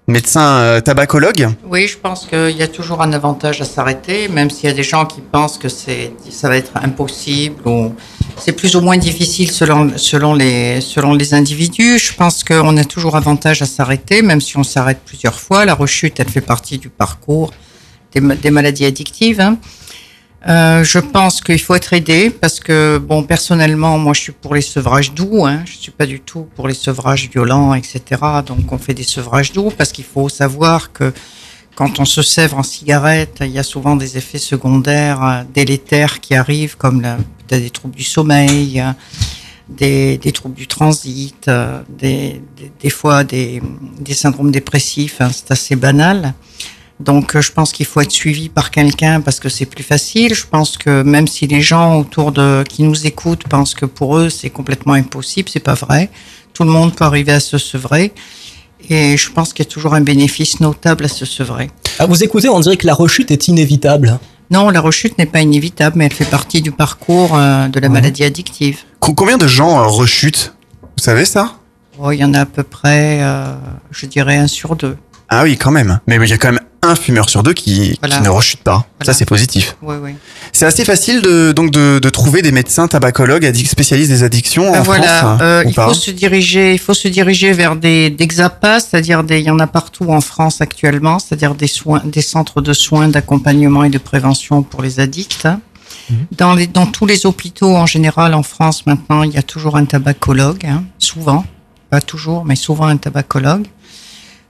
médecin euh, tabacologue. Oui, je pense qu'il y a toujours un avantage à s'arrêter, même s'il y a des gens qui pensent que c'est, ça va être impossible ou c'est plus ou moins difficile selon, selon, les, selon les individus. Je pense qu'on a toujours avantage à s'arrêter, même si on s'arrête plusieurs fois. La rechute, elle fait partie du parcours des, ma- des maladies addictives. hein. Euh, je pense qu'il faut être aidé parce que, bon, personnellement, moi, je suis pour les sevrages doux. Hein, je suis pas du tout pour les sevrages violents, etc. Donc, on fait des sevrages doux parce qu'il faut savoir que quand on se sèvre en cigarette, il y a souvent des effets secondaires euh, délétères qui arrivent, comme peut-être des troubles du sommeil, euh, des, troubles du transit, des, des, fois des syndromes dépressifs. hein, c'est assez banal. Donc, euh, je pense qu'il faut être suivi par quelqu'un parce que c'est plus facile. Je pense que même si les gens autour de qui nous écoutent pensent que pour eux c'est complètement impossible, c'est pas vrai. Tout le monde peut arriver à se sevrer. Et je pense qu'il y a toujours un bénéfice notable à se sevrer. Ah, vous écoutez, on dirait que la rechute est inévitable. Non, la rechute n'est pas inévitable, mais elle fait partie du parcours euh, de la maladie addictive. Co- Combien de gens euh, rechutent? Vous savez ça? Oh, il y en a à peu près, euh, je dirais, un sur deux. Ah oui, quand même. Mais il y a quand même un fumeur sur deux qui, Voilà. qui ne rechute pas. Ça, c'est positif. Oui, oui. C'est assez facile de, donc de, de trouver des médecins tabacologues spécialistes des addictions Ben en voilà, France euh, ou il faut se diriger, il faut se diriger vers des, des XAPA, c'est-à-dire des, il y en a partout en France actuellement, c'est-à-dire des soins, des centres de soins, d'accompagnement et de prévention pour les addicts. Dans les, dans tous les hôpitaux en général en France maintenant, il y a toujours un tabacologue, hein, souvent, pas toujours, mais souvent un tabacologue.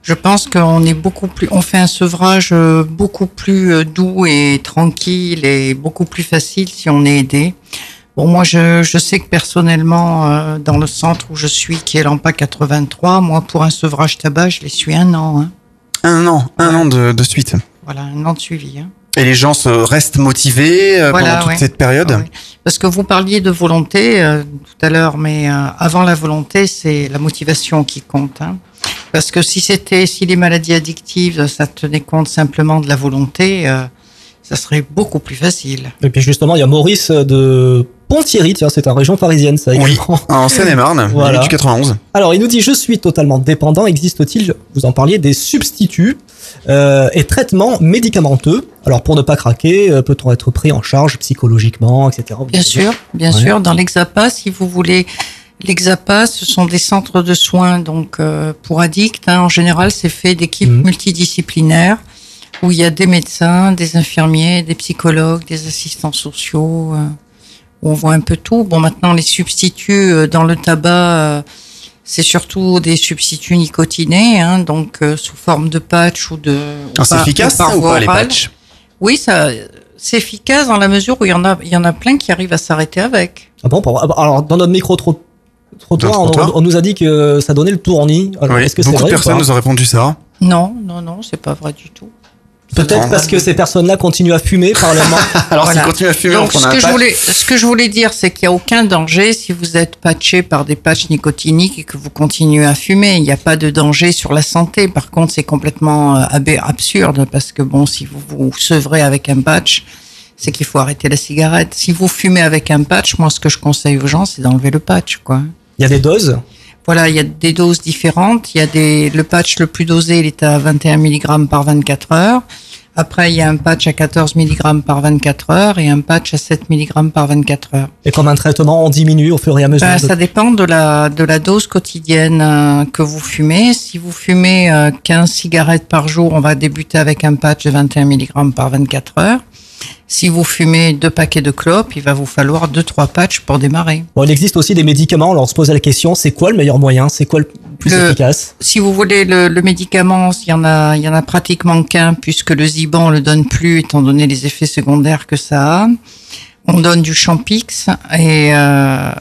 Je pense qu'on est beaucoup plus, on fait un sevrage euh, beaucoup plus euh, doux et tranquille et beaucoup plus facile si on est aidé. Bon, moi, je, je sais que personnellement, euh, dans le centre où je suis, qui est l'AMPA 83, moi, pour un sevrage tabac, je les suis un an. Hein. Un an, un an de, de suite. Voilà, un an de suivi. Hein. Et les gens se restent motivés euh, Voilà, pendant toute ouais. cette période Ah ouais. Parce que vous parliez de volonté euh, tout à l'heure, mais avant la volonté, c'est la motivation qui compte. Hein. Parce que si c'était, si les maladies addictives, ça tenait compte simplement de la volonté, euh, ça serait beaucoup plus facile. Et puis justement, il y a Maurice de Ponthierry, tiens, c'est en région parisienne, ça Oui, en Seine-et-Marne, Voilà. du 91. Alors, il nous dit, je suis totalement dépendant. Existe-t-il, vous en parliez, des substituts euh, et traitements médicamenteux? Alors, pour ne pas craquer, euh, peut-on être pris en charge psychologiquement, etc. Bien sûr, bien Ouais. sûr. Dans l'Exapa, si vous voulez, l'Exapa, ce sont des centres de soins donc euh, pour addicts. hein. En général, c'est fait d'équipes Mhm. multidisciplinaires où il y a des médecins, des infirmiers, des psychologues, des assistants sociaux. euh, où on voit un peu tout. Bon, maintenant, les substituts euh, dans le tabac, euh, c'est surtout des substituts nicotinés, hein, donc euh, sous forme de patch ou de. Ah, c'est efficace, ça, ou pas, les patchs? Oui, ça, c'est efficace dans la mesure où il y en a, il y en a plein qui arrivent à s'arrêter avec. Ah bon, pour- alors, dans notre micro trottoir, on, on nous a dit que ça donnait le tournis. Alors, Oui, est-ce que c'est beaucoup vrai de personnes nous ont répondu ça. Non, non, non, c'est pas vrai du tout. Peut-être parce que ces personnes-là continuent à fumer parallèlement. Alors, Voilà. s'ils continuent à fumer, Donc, on prend ce un que, je patch. voulais, ce que je voulais dire, c'est qu'il n'y a aucun danger si vous êtes patché par des patchs nicotiniques et que vous continuez à fumer. Il n'y a pas de danger sur la santé. Par contre, c'est complètement euh, absurde parce que bon, si vous vous sevrez avec un patch, c'est qu'il faut arrêter la cigarette. Si vous fumez avec un patch, moi, ce que je conseille aux gens, c'est d'enlever le patch, quoi. Il y a des doses Voilà, il y a des doses différentes. Il y a des, le patch le plus dosé, il est à 21 mg par 24 heures. Après, il y a un patch à 14 mg par 24 heures et un patch à 7 mg par 24 heures. Et comme un traitement, on diminue au fur et à mesure. Ben, de- ça dépend de la, de la dose quotidienne euh, que vous fumez. Si vous fumez euh, 15 cigarettes par jour, on va débuter avec un patch de 21 mg par 24 heures. Si vous fumez deux paquets de clopes, il va vous falloir deux trois patchs pour démarrer. Bon, il existe aussi des médicaments. Alors, on se pose la question, c'est quoi le meilleur moyen? C'est quoi le plus Le- efficace? Si vous voulez le, le médicament, il y en a, il y en a pratiquement qu'un puisque le Ziban on le donne plus étant donné les effets secondaires que ça a. On donne du Champix et euh,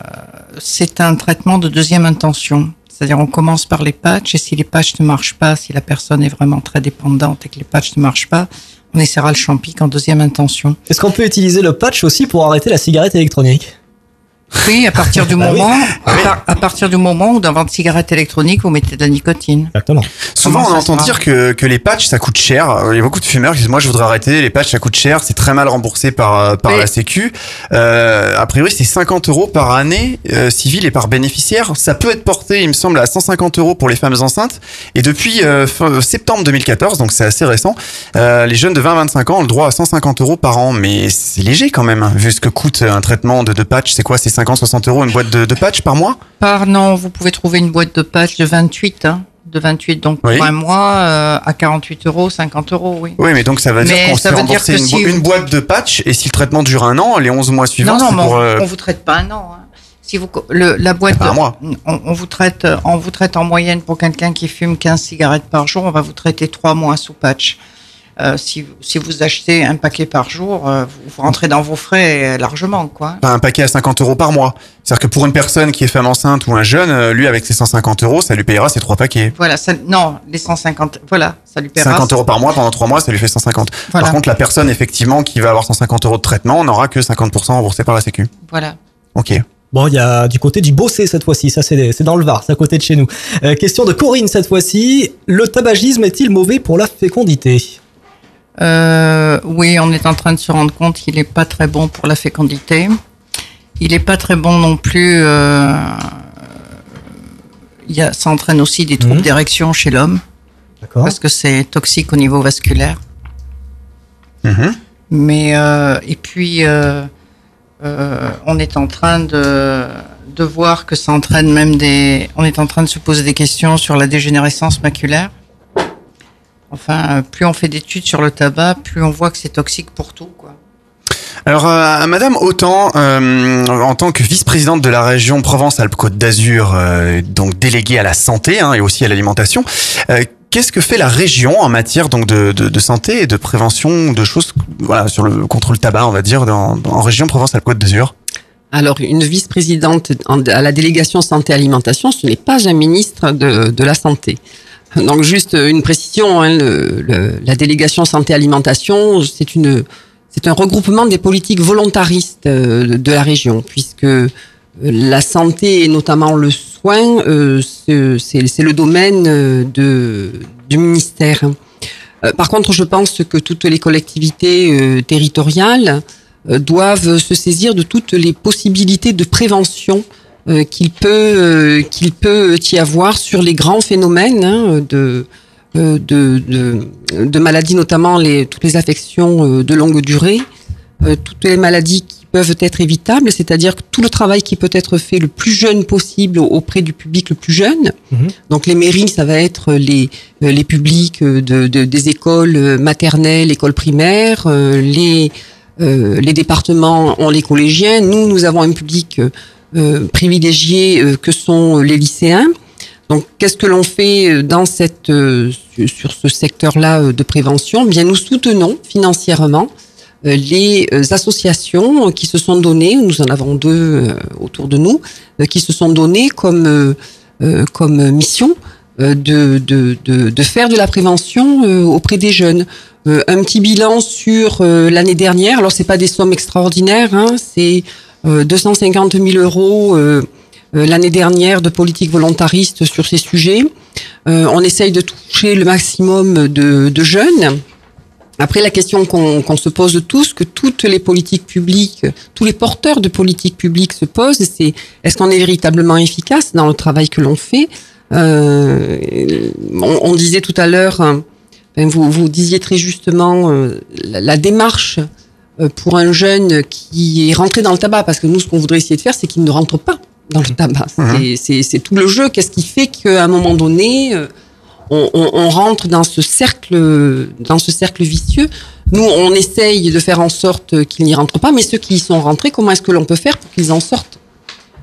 c'est un traitement de deuxième intention. C'est-à-dire on commence par les patchs et si les patchs ne marchent pas, si la personne est vraiment très dépendante et que les patchs ne marchent pas, on essaiera le Champix en deuxième intention. Est-ce qu'on peut utiliser le patch aussi pour arrêter la cigarette électronique? Oui, à partir du Ah oui. moment, à, par- à partir du moment où dans votre cigarette électronique vous mettez de la nicotine. Exactement. Souvent, Comment on entend dire que, que les patchs, ça coûte cher. Euh, Il y a beaucoup de fumeurs qui disent, moi, je voudrais arrêter, les patchs, ça coûte cher, c'est très mal remboursé par, euh, par Oui. la Sécu. Euh, a priori, c'est 50 euros par année euh, civile et par bénéficiaire. Ça peut être porté, il me semble, à 150 euros pour les femmes enceintes. Et depuis euh, fin- septembre 2014, donc c'est assez récent, euh, les jeunes de 20-25 ans ont le droit à 150 euros par an. Mais c'est léger quand même, hein, vu ce que coûte un traitement de, de patch. C'est quoi, c'est 50-60 euros une boîte de, de patch par mois Par non, vous pouvez trouver une boîte de patch de 28, hein, de 28, donc Oui. pour un mois euh, à 48 euros, 50 euros, oui. Oui, mais donc ça veut dire qu'on se fait rembourser une, si bo- vous- une boîte de patch et si le traitement dure un an, les 11 mois suivants, non, non, mais pour... on, euh, on vous traite pas un an. hein. Si vous le, la boîte, Pas un mois. on, on vous traite, euh, on vous traite en moyenne pour quelqu'un qui fume 15 cigarettes par jour, on va vous traiter trois mois sous patch. Euh, si, si vous achetez un paquet par jour, euh, vous, vous rentrez dans vos frais euh, largement, quoi. Enfin, un paquet à 50 euros par mois. C'est-à-dire que pour une personne qui est femme enceinte ou un jeune, lui, avec ses 150 euros, ça lui payera ses trois paquets. Voilà, ça, non, les 150, voilà, ça lui paiera. 50 euros par mois pendant trois mois, ça lui fait 150. Voilà. Par contre, la personne, effectivement, qui va avoir 150 euros de traitement, n'aura que 50% remboursé par la Sécu. Voilà. Ok. Bon, il y a du côté du Bossé cette fois-ci, ça c'est c'est dans le Var, c'est à côté de chez nous. Euh, question de Corinne cette fois-ci, le tabagisme est-il mauvais pour la fécondité? Euh, oui, on est en train de se rendre compte qu'il n'est pas très bon pour la fécondité. Il n'est pas très bon non plus. euh, il y a, ça entraîne aussi des troubles d'érection chez l'homme. Parce que c'est toxique au niveau vasculaire. Mais euh, et puis euh, euh, on est en train de de voir que ça entraîne même des. On est en train de se poser des questions sur la dégénérescence maculaire. Enfin, euh, plus on fait d'études sur le tabac, plus on voit que c'est toxique pour tout. Quoi. Alors, euh, Madame Autant, euh, en tant que vice-présidente de la région Provence-Alpes-Côte d'Azur, euh, donc déléguée à la santé hein, et aussi à l'alimentation, euh, qu'est-ce que fait la région en matière donc de, de, de santé et de prévention de choses, voilà, sur le contre le tabac, on va dire, dans, en région Provence-Alpes-Côte d'Azur? Alors, une vice-présidente en- à la délégation santé-alimentation, ce n'est pas un ministre de, de la santé. Donc, juste une précision, hein, le- le- la délégation santé-alimentation, c'est une, c'est un regroupement des politiques volontaristes euh, de, la région, puisque euh, la santé et notamment le soin, euh, c'est le domaine de, du ministère. Par contre, je pense que toutes les collectivités territoriales doivent se saisir de toutes les possibilités de prévention euh, qu'il peut euh, qu'il peut y avoir sur les grands phénomènes hein, de, euh, de, de de maladies, notamment les toutes les affections euh, de longue durée, euh, toutes les maladies qui peuvent être évitables, c'est-à-dire tout le travail qui peut être fait le plus jeune possible auprès du public le plus jeune. Donc les mairies, ça va être les les publics de, de- des écoles maternelles, écoles primaires, les les départements ont les collégiens. Nous, nous avons un public euh, euh, privilégié euh, que sont les lycéens. Donc, qu'est-ce que l'on fait euh, dans cette euh, sur- ce secteur-là euh, de prévention? Bien, nous soutenons financièrement euh, les euh, associations qui se sont données, nous en avons deux euh, autour de nous, euh, qui se sont données comme euh, euh, comme mission euh, de, de, de, de faire de la prévention euh, auprès des jeunes. Euh, un petit bilan sur euh, l'année dernière. Alors c'est pas des sommes extraordinaires, hein, c'est euh, 250 000 euros euh, euh, l'année dernière de politique volontariste sur ces sujets. Euh, on essaye de toucher le maximum de, de jeunes. Après, la question qu'on qu'on se pose tous, que toutes les politiques publiques, tous les porteurs de politiques publiques se posent, c'est est-ce qu'on est véritablement efficace dans le travail que l'on fait? Euh, on, on disait tout à l'heure, hein, vous, vous disiez très justement euh, la, démarche euh, pour un jeune qui est rentré dans le tabac, parce que nous, ce qu'on voudrait essayer de faire, c'est qu'il ne rentre pas dans le tabac. C'est- C'est c'est tout le jeu. Qu'est-ce qui fait qu'à un moment donné, euh, on, on- on rentre dans ce cercle, dans ce cercle vicieux? Nous, on essaye de faire en sorte qu'ils n'y rentrent pas, mais ceux qui y sont rentrés, comment est-ce que l'on peut faire pour qu'ils en sortent?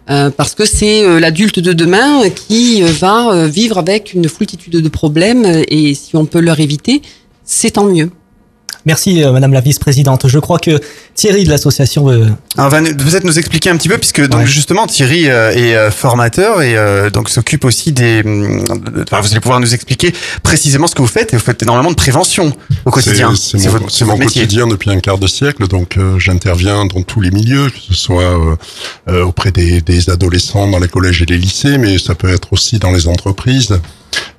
Euh, Parce que c'est euh, l'adulte de demain qui euh, va euh, vivre avec une foultitude de problèmes, euh, et si on peut leur éviter, c'est tant mieux. Merci euh, Madame la vice-présidente. Je crois que Thierry de l'association veut... Alors, va nous- peut-être nous expliquer un petit peu, puisque donc justement Thierry euh, est euh, formateur et euh, donc s'occupe aussi des. de- enfin, vous allez pouvoir nous expliquer précisément ce que vous faites. Et vous faites énormément de prévention au quotidien. C'est c'est mon, votre- quotidien depuis un quart de siècle, donc euh, j'interviens dans tous les milieux, que ce soit euh, euh, auprès des, des adolescents dans les collèges et les lycées, mais ça peut être aussi dans les entreprises.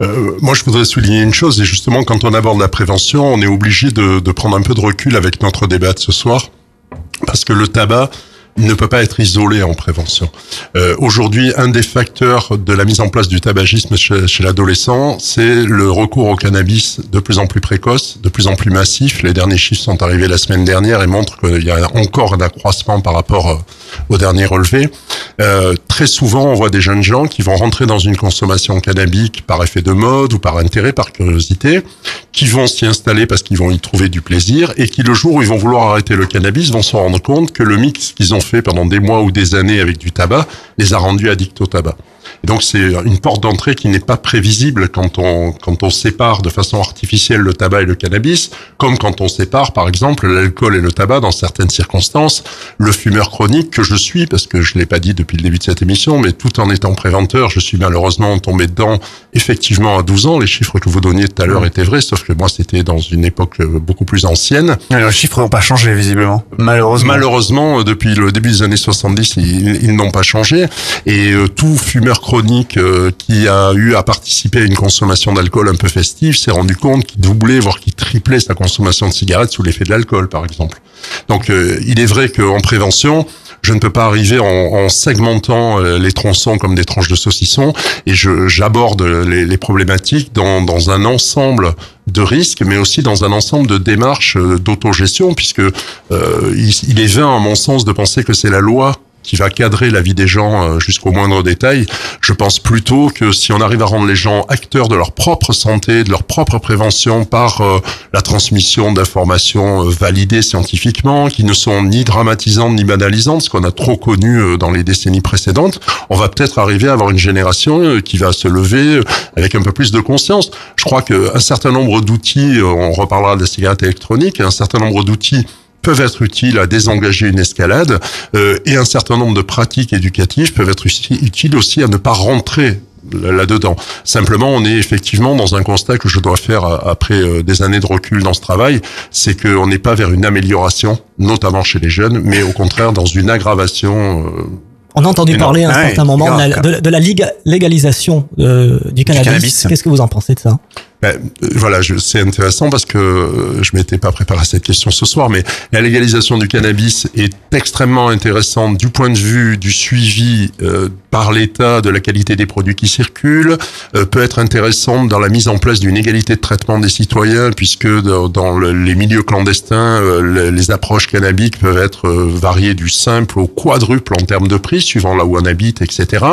Euh, moi, je voudrais souligner une chose, et justement, quand on aborde la prévention, on est obligé de, de prendre un peu de recul avec notre débat de ce soir, parce que le tabac ne peut pas être isolé en prévention. Euh, Aujourd'hui, un des facteurs de la mise en place du tabagisme chez, chez l'adolescent, c'est le recours au cannabis de plus en plus précoce, de plus en plus massif. Les derniers chiffres sont arrivés la semaine dernière et montrent qu'il y a encore un accroissement par rapport euh, au dernier relevé. Euh, très souvent, on voit des jeunes gens qui vont rentrer dans une consommation cannabique par effet de mode ou par intérêt, par curiosité, qui vont s'y installer parce qu'ils vont y trouver du plaisir et qui, le jour où ils vont vouloir arrêter le cannabis, vont se rendre compte que le mix qu'ils ont fait pendant des mois ou des années avec du tabac les a rendus addicts au tabac. Et donc c'est une porte d'entrée qui n'est pas prévisible quand on quand on sépare de façon artificielle le tabac et le cannabis, comme quand on sépare par exemple l'alcool et le tabac dans certaines circonstances. Le fumeur chronique que je suis, parce que je l'ai pas dit depuis le début de cette émission, mais tout en étant préventeur, je suis malheureusement tombé dedans effectivement à 12 ans. Les chiffres que vous donniez tout à l'heure étaient vrais, sauf que moi c'était dans une époque euh, beaucoup plus ancienne. Les chiffres n'ont pas changé visiblement. Malheureusement. Malheureusement, euh, depuis le début des années 70, ils, ils n'ont pas changé. Et euh, tout fumeur chronique euh, qui a eu à participer à une consommation d'alcool un peu festive s'est rendu compte qu'il doublait, voire qu'il triplait sa consommation de cigarettes sous l'effet de l'alcool, par exemple. Donc, euh, il est vrai qu'en prévention, je ne peux pas arriver en, en segmentant euh, les tronçons comme des tranches de saucisson et j'aborde les, problématiques dans, dans un ensemble de risques, mais aussi dans un ensemble de démarches d'autogestion, puisque il, il est vain, à mon sens, de penser que c'est la loi qui va cadrer la vie des gens euh, jusqu'au moindre détail. Je pense plutôt que si on arrive à rendre les gens acteurs de leur propre santé, de leur propre prévention par euh, la transmission d'informations euh, validées scientifiquement, qui ne sont ni dramatisantes ni banalisantes, ce qu'on a trop connu euh, dans les décennies précédentes, on va peut-être arriver à avoir une génération qui va se lever avec un peu plus de conscience. Je crois qu'un certain nombre d'outils, on reparlera de la cigarette électronique, un certain nombre d'outils peuvent être utiles à désengager une escalade euh, et un certain nombre de pratiques éducatives peuvent être uti- utiles aussi à ne pas rentrer là-dedans. Simplement, on est effectivement dans un constat que je dois faire euh, après euh, des années de recul dans ce travail, c'est qu'on n'est pas vers une amélioration, notamment chez les jeunes, mais au contraire dans une aggravation euh, On a entendu parler à un Ouais, certain moment de la, grave, de la- de la liga- légalisation euh, du cannabis. cannabis. Qu'est-ce que vous en pensez de ça? Ben, voilà, c'est intéressant parce que euh, je m'étais pas préparé à cette question ce soir, mais la légalisation du cannabis est extrêmement intéressante du point de vue du suivi euh, par l'État de la qualité des produits qui circulent, euh, peut être intéressante dans la mise en place d'une égalité de traitement des citoyens, puisque dans, dans le- les milieux clandestins, euh, le- les approches cannabiques peuvent être euh, variées du simple au quadruple en termes de prix, suivant là où on habite, etc.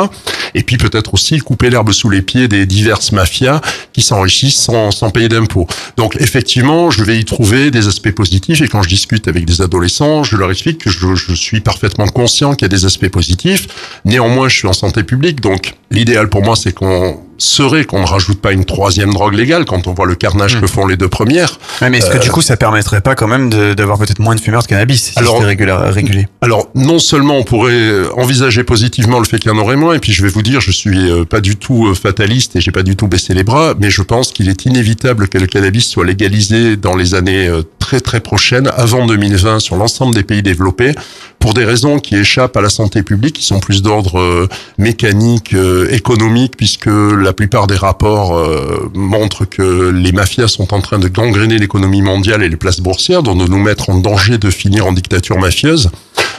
Et puis peut-être aussi couper l'herbe sous les pieds des diverses mafias qui s'enrichissent sans, payer d'impôts. Donc effectivement, je vais y trouver des aspects positifs et quand je discute avec des adolescents, je leur explique que je suis parfaitement conscient qu'il y a des aspects positifs. Néanmoins, je suis en santé publique, donc l'idéal pour moi, c'est qu'on serait qu'on ne rajoute pas une troisième drogue légale quand on voit le carnage que font les deux premières. Ouais, mais est-ce que Euh, du coup, ça permettrait pas quand même d'avoir peut-être moins de fumeurs de cannabis si Alors- régulé Alors, non seulement on pourrait envisager positivement le fait qu'il y en aurait moins, et puis je vais vous dire, je suis euh, pas du tout euh, fataliste et j'ai pas du tout baissé les bras, mais je pense qu'il est inévitable que le cannabis soit légalisé dans les années euh, très très prochaines, avant 2020, sur l'ensemble des pays développés, pour des raisons qui échappent à la santé publique, qui sont plus d'ordre euh, mécanique, euh, économique, puisque la plupart des rapports euh, montrent que les mafias sont en train de gangréner l'économie mondiale et les places boursières, donc de nous mettre en danger de finir en dictature mafieuse.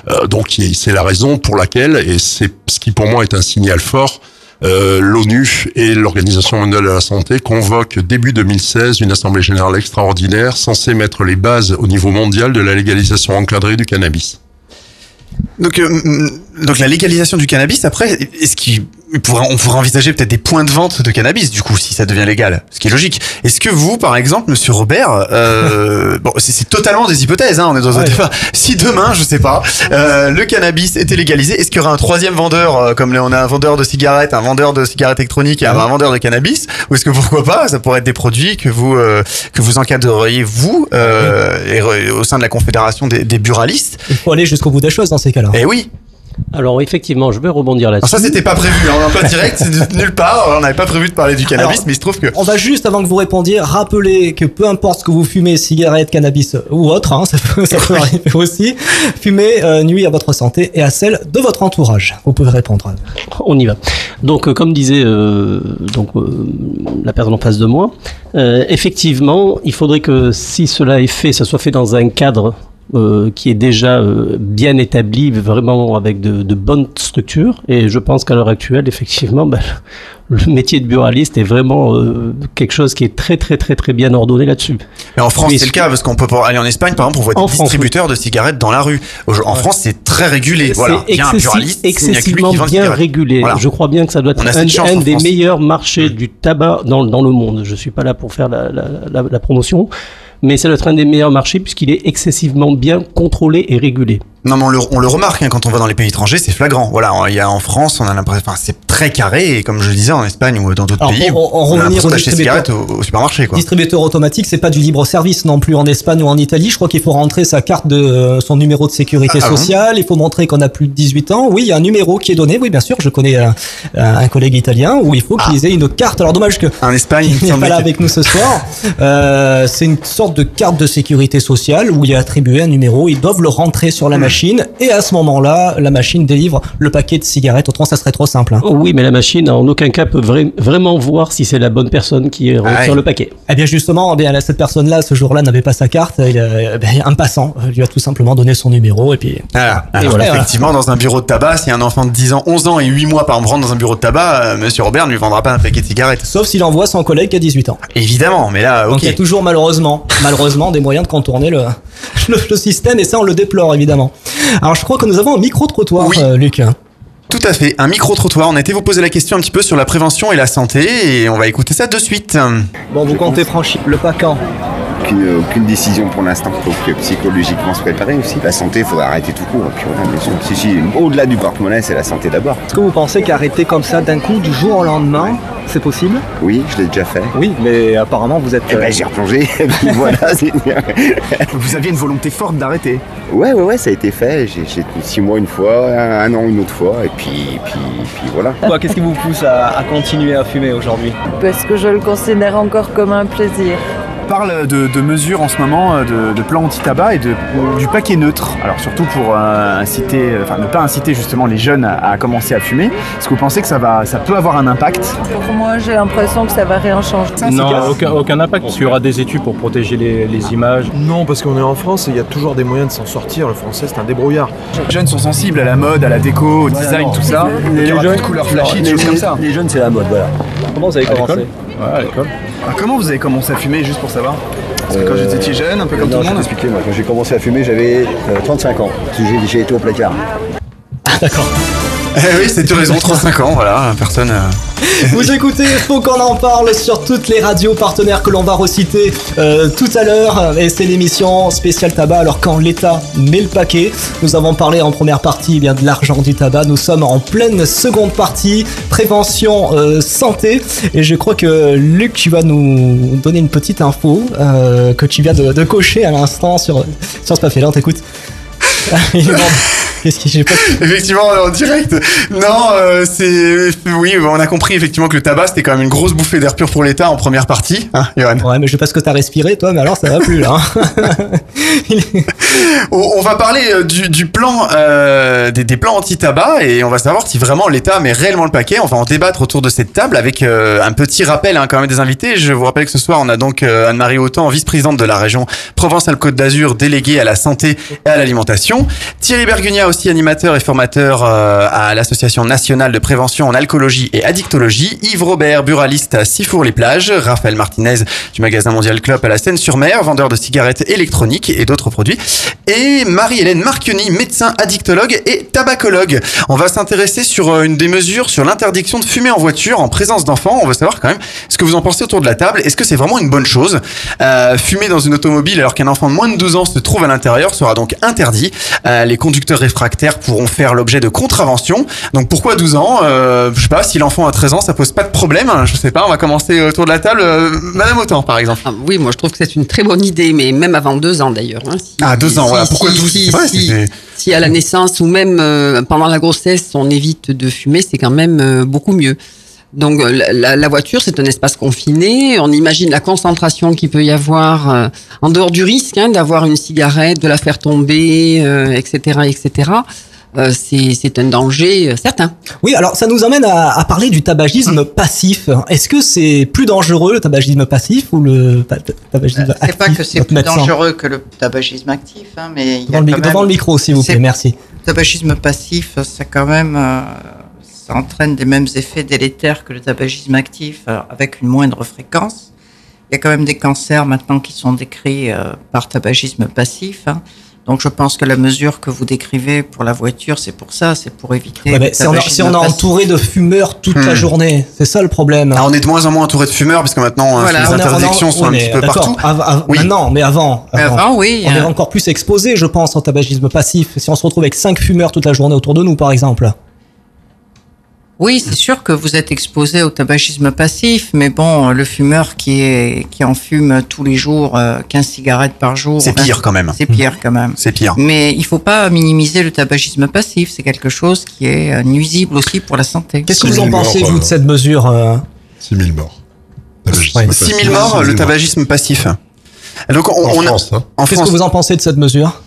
Euh, donc c'est la raison pour laquelle, et c'est ce qui pour moi est un signal fort, euh, l'ONU et l'Organisation mondiale de la santé convoquent début 2016 une assemblée générale extraordinaire censée mettre les bases au niveau mondial de la légalisation encadrée du cannabis. Donc, donc la légalisation du cannabis, après, est-ce qu'il pourrait, on pourrait envisager peut-être des points de vente de cannabis, du coup, si ça devient légal, ce qui est logique. Est-ce que vous, par exemple, Monsieur Robert, euh, bon, c'est totalement des hypothèses, hein, on est dans un Ouais. débat. Si demain, je sais pas, euh, le cannabis était légalisé, est-ce qu'il y aurait un troisième vendeur, euh, comme on a un vendeur de cigarettes, un vendeur de cigarettes électroniques et un vendeur de cannabis, ou est-ce que pourquoi pas, ça pourrait être des produits que vous euh, que vous encadreriez vous euh, et au sein de la confédération des, des buralistes? Il faut aller jusqu'au bout des choses dans ces cas-là. Eh oui. Alors effectivement, je vais rebondir là-dessus. Ça c'était pas prévu, hein, en plein direct, c'est de nulle part, on n'avait pas prévu de parler du cannabis, Alors, mais il se trouve que... On va juste, avant que vous répondiez, rappeler que peu importe ce que vous fumez, cigarette, cannabis ou autre, hein, ça peut, ça peut arriver aussi, fumer euh, nuit à votre santé et à celle de votre entourage. Vous pouvez répondre. On y va. Donc, euh, comme disait euh, donc euh, la personne en face de moi, euh, effectivement, il faudrait que si cela est fait, ça soit fait dans un cadre euh, qui est déjà euh, bien établi, vraiment avec de, de bonnes structures. Et je pense qu'à l'heure actuelle, effectivement, ben, le métier de buraliste est vraiment euh, quelque chose qui est très très très très bien ordonné là-dessus. Mais en France c'est le cas, parce qu'on peut aller en Espagne par exemple, on voit des France, distributeurs de cigarettes dans la rue. En France c'est très régulé, voilà. Il y a un buraliste, excessivement bien régulé. Voilà. Je crois bien que ça doit être un, chance des meilleurs marchés du tabac dans, dans le monde. Je suis pas là pour faire la, la, la, la promotion, mais ça doit être un des meilleurs marchés puisqu'il est excessivement bien contrôlé et régulé. Non mais on le, on le remarque hein, quand on va dans les pays étrangers, c'est flagrant. Voilà, il y a en France, on a l'impression, enfin c'est très carré et comme je le disais en Espagne ou dans d'autres pays, on- on on a l'impression d'acheter des cigarettes au, au supermarché quoi. Distributeur automatique, c'est pas du libre service non plus en Espagne ou en Italie. Je crois qu'il faut rentrer sa carte de euh, son numéro de sécurité Ah, ah bon sociale. Il faut montrer qu'on a plus de 18 ans. Oui, il y a un numéro qui est donné. Oui, bien sûr, je connais un, un collègue italien où il faut qu'ils aient une carte. Alors dommage que En Espagne, il n'est pas là avec nous ce soir. Euh, c'est une sorte de carte de sécurité sociale où il est attribué un numéro. Ils doivent le rentrer sur la Hmm. machine et à ce moment-là, la machine délivre le paquet de cigarettes. Autrement, ça serait trop simple. hein. Oh oui, mais la machine en aucun cas peut vra- vraiment voir si c'est la bonne personne qui retire Ah ouais. le paquet. Eh bien justement, eh bien, cette personne-là, ce jour-là, n'avait pas sa carte. Il, euh, ben, un passant euh, lui a tout simplement donné son numéro et puis. Et voilà. effectivement, dans un bureau de tabac, si un enfant de 10 ans, 11 ans et 8 mois par exemple rentre dans un bureau de tabac, euh, Monsieur Robert ne lui vendra pas un paquet de cigarettes. Sauf s'il envoie son collègue qui a 18 ans. Évidemment, mais là, Donc ok. il y a toujours malheureusement, malheureusement, des moyens de contourner le, le, le système et ça on le déplore évidemment. Alors je crois que nous avons un micro-trottoir, euh, Luc. Tout à fait, un micro-trottoir. On a été vous poser la question un petit peu sur la prévention et la santé et on va écouter ça de suite. Bon, vous comptez franchir le pas quand? Aucune, aucune décision pour l'instant. Il faut que psychologiquement se préparer aussi. La santé, il faudra arrêter tout court. Et puis voilà, au-delà du porte-monnaie, c'est la santé d'abord. Est-ce que vous pensez qu'arrêter comme ça d'un coup, du jour au lendemain, c'est possible Oui, je l'ai déjà fait. Oui, mais apparemment vous êtes. Eh ben, j'ai replongé. Et puis voilà. c'est- Vous aviez une volonté forte d'arrêter. ouais, ouais, ouais, ça a été fait. J'ai tenu six mois une fois, un, un an une autre fois. Et puis, puis, puis voilà. Quoi, Qu'est-ce qui vous pousse à, à continuer à fumer aujourd'hui? Parce que je le considère encore comme un plaisir. Parle de, de mesures en ce moment, euh, de, de plans anti-tabac et de, du paquet neutre. Alors surtout pour euh, inciter, enfin ne pas inciter justement les jeunes à, à commencer à fumer. Est-ce que vous pensez que ça, va, ça peut avoir un impact? Pour moi, j'ai l'impression que ça va rien changer. Non, aucun, aucun impact, parce qu'il y aura des études pour protéger les, les images. Non, parce qu'on est en France et il y a toujours des moyens de s'en sortir. Le français, c'est un débrouillard. Les jeunes sont sensibles à la mode, à la déco, au design, tout ça. Il y aura plus de couleurs flashy, des choses comme ça. Les jeunes, c'est la mode, voilà. Comment vous avez commencé? Ouais, à l'école. Ah, comment vous avez commencé à fumer, juste pour savoir Parce que quand j'étais petit jeune, un peu comme non, tout le je vais monde. moi. Quand j'ai commencé à fumer, j'avais euh, 35 ans. Parce que j'ai- J'ai été au placard. Eh oui, c'est raison, 35 ans, voilà, personne. euh, Vous écoutez, faut qu'on en parle sur toutes les radios partenaires que l'on va reciter euh, tout à l'heure. Et c'est l'émission spéciale tabac. Alors quand l'État met le paquet, nous avons parlé en première partie eh bien de l'argent du tabac. Nous sommes en pleine seconde partie, prévention euh, santé. Et je crois que Luc, tu vas nous donner une petite info que tu viens de, cocher à l'instant sur, sur ce papier-là. On t'écoute. Qu'est-ce que j'ai pas Effectivement, on est en direct. Non, euh, c'est oui, on a compris effectivement que le tabac c'était quand même une grosse bouffée d'air pur pour l'État en première partie. Hein, Johan Ouais, mais je sais pas ce que t'as respiré, toi, mais alors ça va plus là. hein. on, va parler euh, du, du plan euh, des, des plans anti-tabac et on va savoir si vraiment l'État met réellement le paquet. On va en débattre autour de cette table avec euh, un petit rappel hein, quand même des invités. Je vous rappelle que ce soir on a donc Anne-Marie Autant, vice-présidente de la région Provence-Alpes-Côte d'Azur, déléguée à la santé et à l'alimentation. Thierry Bergunia aussi animateur et formateur euh, à l'association nationale de prévention en alcoolologie et addictologie. Yves Robert, buraliste à Sifour-les-Plages. Raphaël Martinez du magasin Mondial Club à la Seine-sur-Mer, vendeur de cigarettes électroniques et d'autres produits. Et Marie-Hélène Marchioni, médecin addictologue et tabacologue. On va s'intéresser sur euh, une des mesures sur l'interdiction de fumer en voiture en présence d'enfants. On veut savoir quand même ce que vous en pensez autour de la table. Est-ce que c'est vraiment une bonne chose Euh, Fumer dans une automobile alors qu'un enfant de moins de 12 ans se trouve à l'intérieur sera donc interdit. Les conducteurs réfractaires pourront faire l'objet de contraventions. Donc pourquoi 12 ans? Euh, Je sais pas, si l'enfant a 13 ans, ça pose pas de problème. Je sais pas, on va commencer autour de la table. Euh, Madame Autant, par exemple. Ah, oui, moi je trouve que c'est une très bonne idée, mais même avant deux ans d'ailleurs. hein. Si- Ah, deux ans, si- voilà. Pourquoi si- 12 si- vrai, si- à la naissance ou même euh, pendant la grossesse, on évite de fumer, c'est quand même beaucoup mieux. Donc euh, la, la- voiture, c'est un espace confiné. On imagine la concentration qu'il peut y avoir euh, en dehors du risque hein, d'avoir une cigarette, de la faire tomber, euh, etc., etc. Euh, c'est c'est un danger euh, certain. Oui, alors ça nous amène à, à parler du tabagisme passif. Est-ce que c'est plus dangereux le tabagisme passif ou le ta- ta- tabagisme actif C'est pas que c'est plus médecin dangereux que le tabagisme actif, hein, mais il y a Devant le, mi- quand même- devant le micro, s'il vous plaît, c'est- merci. Le tabagisme passif, ça quand même, euh, ça entraîne des mêmes effets délétères que le tabagisme actif, euh, avec une moindre fréquence. Il y a quand même des cancers maintenant qui sont décrits euh, par tabagisme passif. hein. Donc je pense que la mesure que vous décrivez pour la voiture, c'est pour ça, c'est pour éviter. Ouais, mais si on, a- si on est entouré de fumeurs toute la Hmm. journée, c'est ça le problème. Ah, on est de moins en moins entouré de fumeurs parce que maintenant euh, Voilà. les On est- on est- interdictions sont oui, un mais petit peu partout. av- av- Oui. Maintenant, mais avant. Mais avant, oui, On est hein. encore plus exposé, je pense, au tabagisme passif. Si on se retrouve avec cinq fumeurs toute la journée autour de nous, par exemple. Oui, c'est sûr que vous êtes exposé au tabagisme passif, mais bon, le fumeur qui est qui en fume tous les jours euh, 15 cigarettes par jour, C'est ben, pire quand même. C'est pire quand même. C'est pire. Mais il faut pas minimiser le tabagisme passif, c'est quelque chose qui est euh, nuisible aussi pour la santé. Qu'est-ce que vous en 6 000 pensez, vous, de cette mesure euh 6 000 morts. Tabagisme Ouais. passif. 6 000 morts, 6 000 le tabagisme passif. Donc on, En on a- France, hein. en Qu'est-ce que vous en pensez de cette mesure?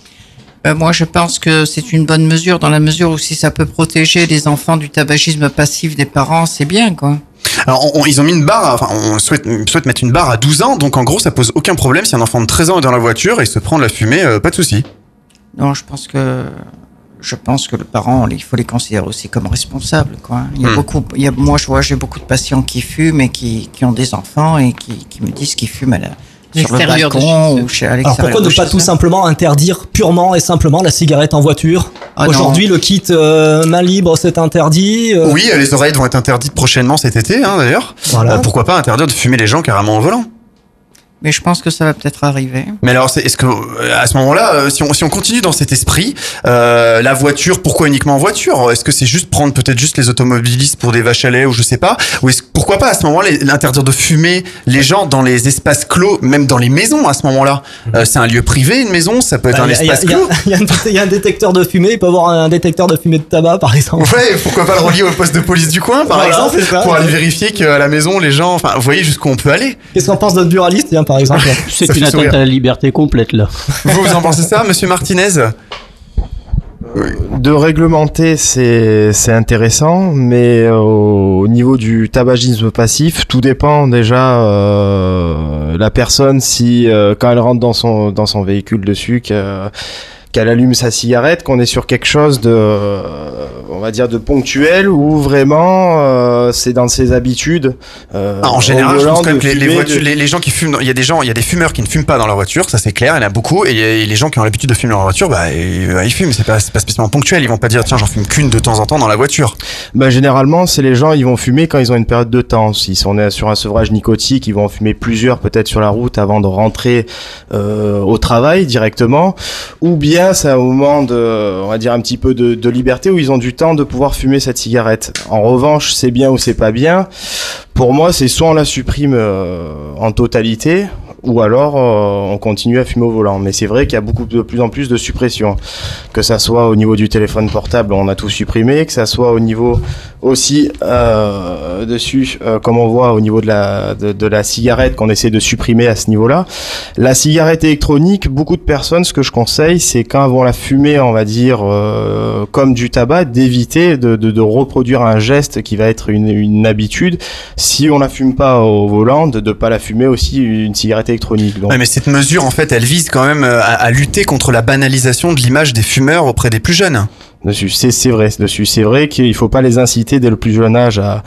Euh, moi, je pense que c'est une bonne mesure dans la mesure où si ça peut protéger les enfants du tabagisme passif des parents, c'est bien, quoi. alors on- on- ils ont mis une barre, enfin on souhaite, souhaite mettre une barre à 12 ans, donc en gros ça pose aucun problème si un enfant de 13 ans est dans la voiture et se prend de la fumée, euh, pas de souci. Non, je pense que je pense que le parent, il faut les considérer aussi comme responsables, quoi. Il y a Hmm. beaucoup, il y a, moi, je vois, j'ai beaucoup de patients qui fument et qui, qui ont des enfants et qui, qui me disent qu'ils fument à la, sur le balcon ou chez, Alors pourquoi ne pas tout simplement interdire purement et simplement la cigarette en voiture Ah. Aujourd'hui, le kit euh, main libre, c'est interdit. euh, Oui, les oreillettes vont être interdites prochainement cet été, hein, d'ailleurs. Voilà. Euh, pourquoi pas interdire de fumer les gens carrément au volant? Mais je pense que ça va peut-être arriver. Mais alors, est-ce que euh, à ce moment-là, euh, si on, si on continue dans cet esprit, euh, la voiture, pourquoi uniquement en voiture? Est-ce que c'est juste prendre peut-être juste les automobilistes pour des vaches à lait ou je sais pas? Ou est-ce pourquoi pas à ce moment-là l'interdire de fumer les gens dans les espaces clos, même dans les maisons à ce moment-là? Euh, C'est un lieu privé, une maison, ça peut être bah, un y a- y espace y a- clos. Il y, a un- il y a un détecteur de fumée, il peut avoir un détecteur de fumée de tabac, par exemple. Ouais, pourquoi pas le relier au poste de police du coin, par Voilà, exemple, ça. pour aller vérifier qu'à la maison, les gens, enfin, vous voyez jusqu'où on peut aller. Qu'est-ce qu'en pense notre buraliste Par exemple. C'est une atteinte sourire. à la liberté complète là. Vous, vous en pensez ça, monsieur Martinez? De réglementer, c'est c'est intéressant, mais au niveau du tabagisme passif, tout dépend déjà euh, la personne si euh, quand elle rentre dans son dans son véhicule dessus que- qu'elle allume sa cigarette, qu'on est sur quelque chose de, euh, on va dire, de ponctuel ou vraiment euh, c'est dans ses habitudes. euh, Ah, en général, je pense quand même que les, voitures, de- les, les gens qui fument, il y a des gens, il y a des fumeurs qui ne fument pas dans leur voiture, ça c'est clair, il y en a beaucoup, et, et les gens qui ont l'habitude de fumer dans leur voiture, bah ils, bah, ils fument, c'est pas, spécialement ponctuel, ils vont pas dire tiens j'en fume qu'une de temps en temps dans la voiture. Bah, généralement, c'est les gens, ils vont fumer quand ils ont une période de temps. S'ils sont euh, sur un sevrage nicotique, ils vont en fumer plusieurs peut-être sur la route avant de rentrer euh, au travail directement. Ou bien c'est un moment de, on va dire, un petit peu de, liberté où ils ont du temps de pouvoir fumer cette cigarette. En revanche, c'est bien ou c'est pas bien. Pour moi, c'est soit on la supprime euh, en totalité, ou alors euh, on continue à fumer au volant. Mais c'est vrai qu'il y a beaucoup de plus en plus de suppression, que ça soit au niveau du téléphone portable, on a tout supprimé, que ça soit au niveau aussi euh, dessus, euh, comme on voit au niveau de la de, la cigarette qu'on essaie de supprimer à ce niveau-là. La cigarette électronique, beaucoup de personnes, ce que je conseille, c'est quand vont la fumer, on va dire euh, comme du tabac, d'éviter de, de, de reproduire un geste qui va être une, une habitude. Si on la fume pas au volant, de ne pas la fumer aussi une cigarette électronique. Mais cette mesure en fait elle vise quand même euh, à lutter contre la banalisation de l'image des fumeurs auprès des plus jeunes. Dessus, c'est vrai, dessus, c'est vrai qu'il faut pas les inciter dès le plus jeune âge à,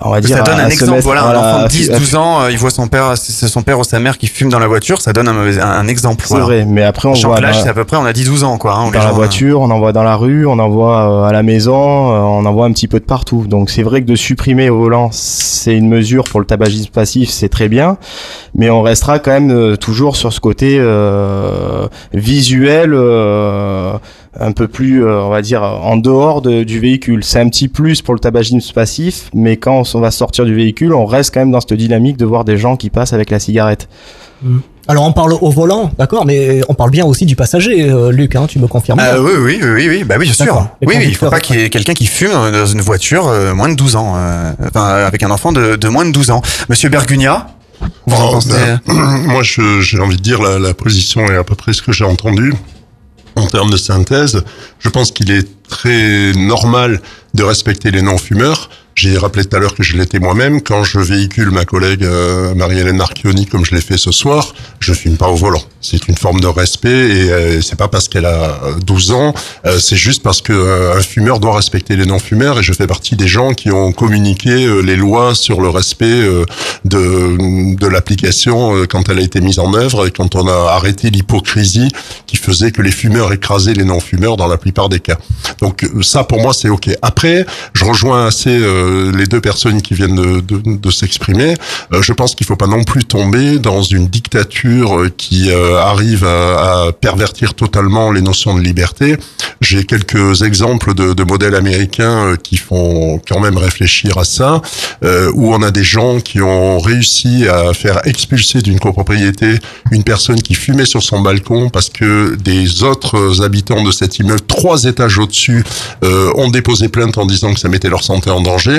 on va dire, ça donne un exemple, voilà, un enfant de à- 10, à- 12 ans, euh, il voit son père, c'est son père ou sa mère qui fume dans la voiture, ça donne un, mauvais- un, un exemple. C'est vrai, mais après on voit l'âge c'est à peu près, on a dit 12 ans quoi. hein, dans la gens, euh, voiture, on en voit dans la rue, on en voit euh, à la maison, euh, on en voit un petit peu de partout. Donc c'est vrai que de supprimer au volant, c'est une mesure pour le tabagisme passif, c'est très bien, mais on restera quand même euh, toujours sur ce côté euh, visuel, euh, un peu plus, euh, on va dire, en dehors de- du véhicule. C'est un petit plus pour le tabagisme passif, mais quand on va sortir du véhicule, on reste quand même dans cette dynamique de voir des gens qui passent avec la cigarette. Hmm. Alors on parle au volant, d'accord, mais on parle bien aussi du passager, euh, Luc, hein, tu me confirmes Ah oui, oui, oui, oui, bah oui, bien sûr. Oui, oui, il faut pas qu'il y ait quelqu'un qui fume dans une voiture euh, moins de 12 ans, euh, enfin avec un enfant de, de moins de 12 ans. Monsieur Bergunia, vous en Oh, pensez ben, moi, j'ai envie de dire la, la position est à peu près ce que j'ai entendu. En termes de synthèse, je pense qu'il est très normal de respecter les non-fumeurs. J'ai rappelé tout à l'heure que je l'étais moi-même. Quand je véhicule ma collègue euh, Marie-Hélène Marchioni, comme je l'ai fait ce soir, je fume pas au volant. C'est une forme de respect et euh, c'est pas parce qu'elle a euh, 12 ans, euh, c'est juste parce que euh, un fumeur doit respecter les non-fumeurs et je fais partie des gens qui ont communiqué euh, les lois sur le respect euh, de, de l'application euh, quand elle a été mise en œuvre et quand on a arrêté l'hypocrisie qui faisait que les fumeurs écrasaient les non-fumeurs dans la plupart des cas. Donc euh, ça pour moi c'est ok. Après, je rejoins assez euh, les deux personnes qui viennent de, de, de s'exprimer. Euh, je pense qu'il faut pas non plus tomber dans une dictature euh, qui euh, arrive à, à pervertir totalement les notions de liberté. J'ai quelques exemples de, de modèles américains qui font quand même réfléchir à ça, où on a des gens qui ont réussi à faire expulser d'une copropriété une personne qui fumait sur son balcon parce que des autres habitants de cet immeuble, trois étages au-dessus, ont déposé plainte en disant que ça mettait leur santé en danger.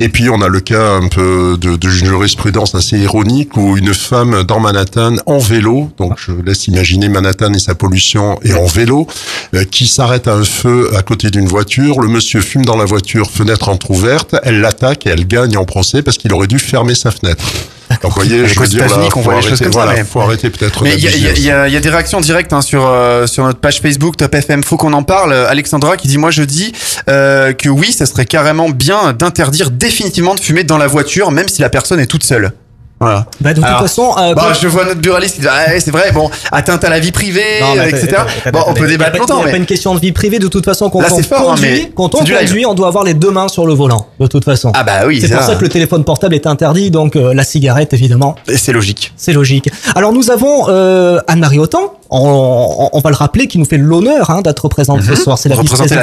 Et puis on a le cas un peu de, de jurisprudence assez ironique où une femme dans Manhattan en vélo, donc je laisse imaginer Manhattan et sa pollution et en vélo, euh, qui s'arrête à un feu à côté d'une voiture. Le monsieur fume dans la voiture, fenêtre entrouverte, elle l'attaque et elle gagne en procès parce qu'il aurait dû fermer sa fenêtre. Donc, vous voyez, Avec je veux dire, là, faut voit les choses arrêter, comme ça, mais- faut arrêter peut-être Mais il y, y a- y des réactions directes hein, sur euh, sur notre page Facebook Top FM. Faut qu'on en parle. Alexandra qui dit moi je dis euh, que oui, ça serait carrément bien d'interdire définitivement de fumer dans la voiture, même si la personne est toute seule. Voilà. Bah, de toute Alors, façon, euh, bah, je vois notre buraliste qui dit ah, c'est vrai, bon, atteinte à la vie privée, Non, mais attends, etc. bon, on peut débattre pas- longtemps, a pas mais une question de vie privée de toute façon quand Là, on c'est fort, hein, conduit, mais quand on c'est conduit, on doit avoir les deux mains sur le volant de toute façon. Ah bah oui, C'est pour ça- ça que le téléphone portable est interdit, donc euh, la cigarette évidemment. C'est logique. C'est logique. Alors nous avons euh, Anne-Marie Autant, on, on- va le rappeler, qui nous fait l'honneur hein, d'être présente ce soir. C'est la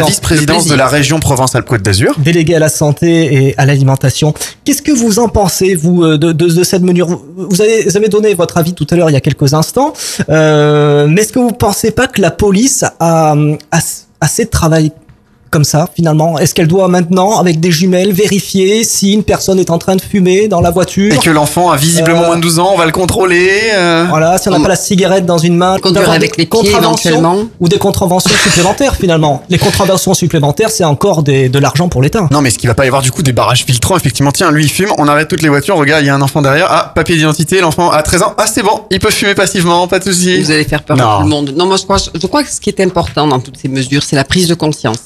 vice-présidence de la région Provence-Alpes-Côte d'Azur. Déléguée à la santé et à l'alimentation. Qu'est-ce que vous en pensez, vous, euh, de, de, de cette mesure? Vous- avez, vous avez donné votre avis tout à l'heure, il y a quelques instants. Euh, mais est-ce que vous pensez pas que la police a, a assez de travail comme ça finalement Est-ce qu'elle doit maintenant, avec des jumelles, vérifier si une personne est en train de fumer dans la voiture Et que l'enfant a visiblement Euh, moins de 12 ans, on va le contrôler. euh. Voilà, si on n'a pas la cigarette dans une main, Conduire avec les pieds, contraventions éventuellement. ou des contraventions supplémentaires finalement. Les contraventions supplémentaires, c'est encore des, de l'argent pour l'État. Non, mais est-ce qu'il va pas y avoir du coup des barrages filtrants Effectivement, tiens, lui il fume, on arrête toutes les voitures, regarde, il y a un enfant derrière, ah, papier d'identité, l'enfant a 13 ans, ah, c'est bon, il peut fumer passivement, pas de souci. Vous allez faire peur à tout le monde. Non, moi je crois, je crois que ce qui est important dans toutes ces mesures, c'est la prise de conscience.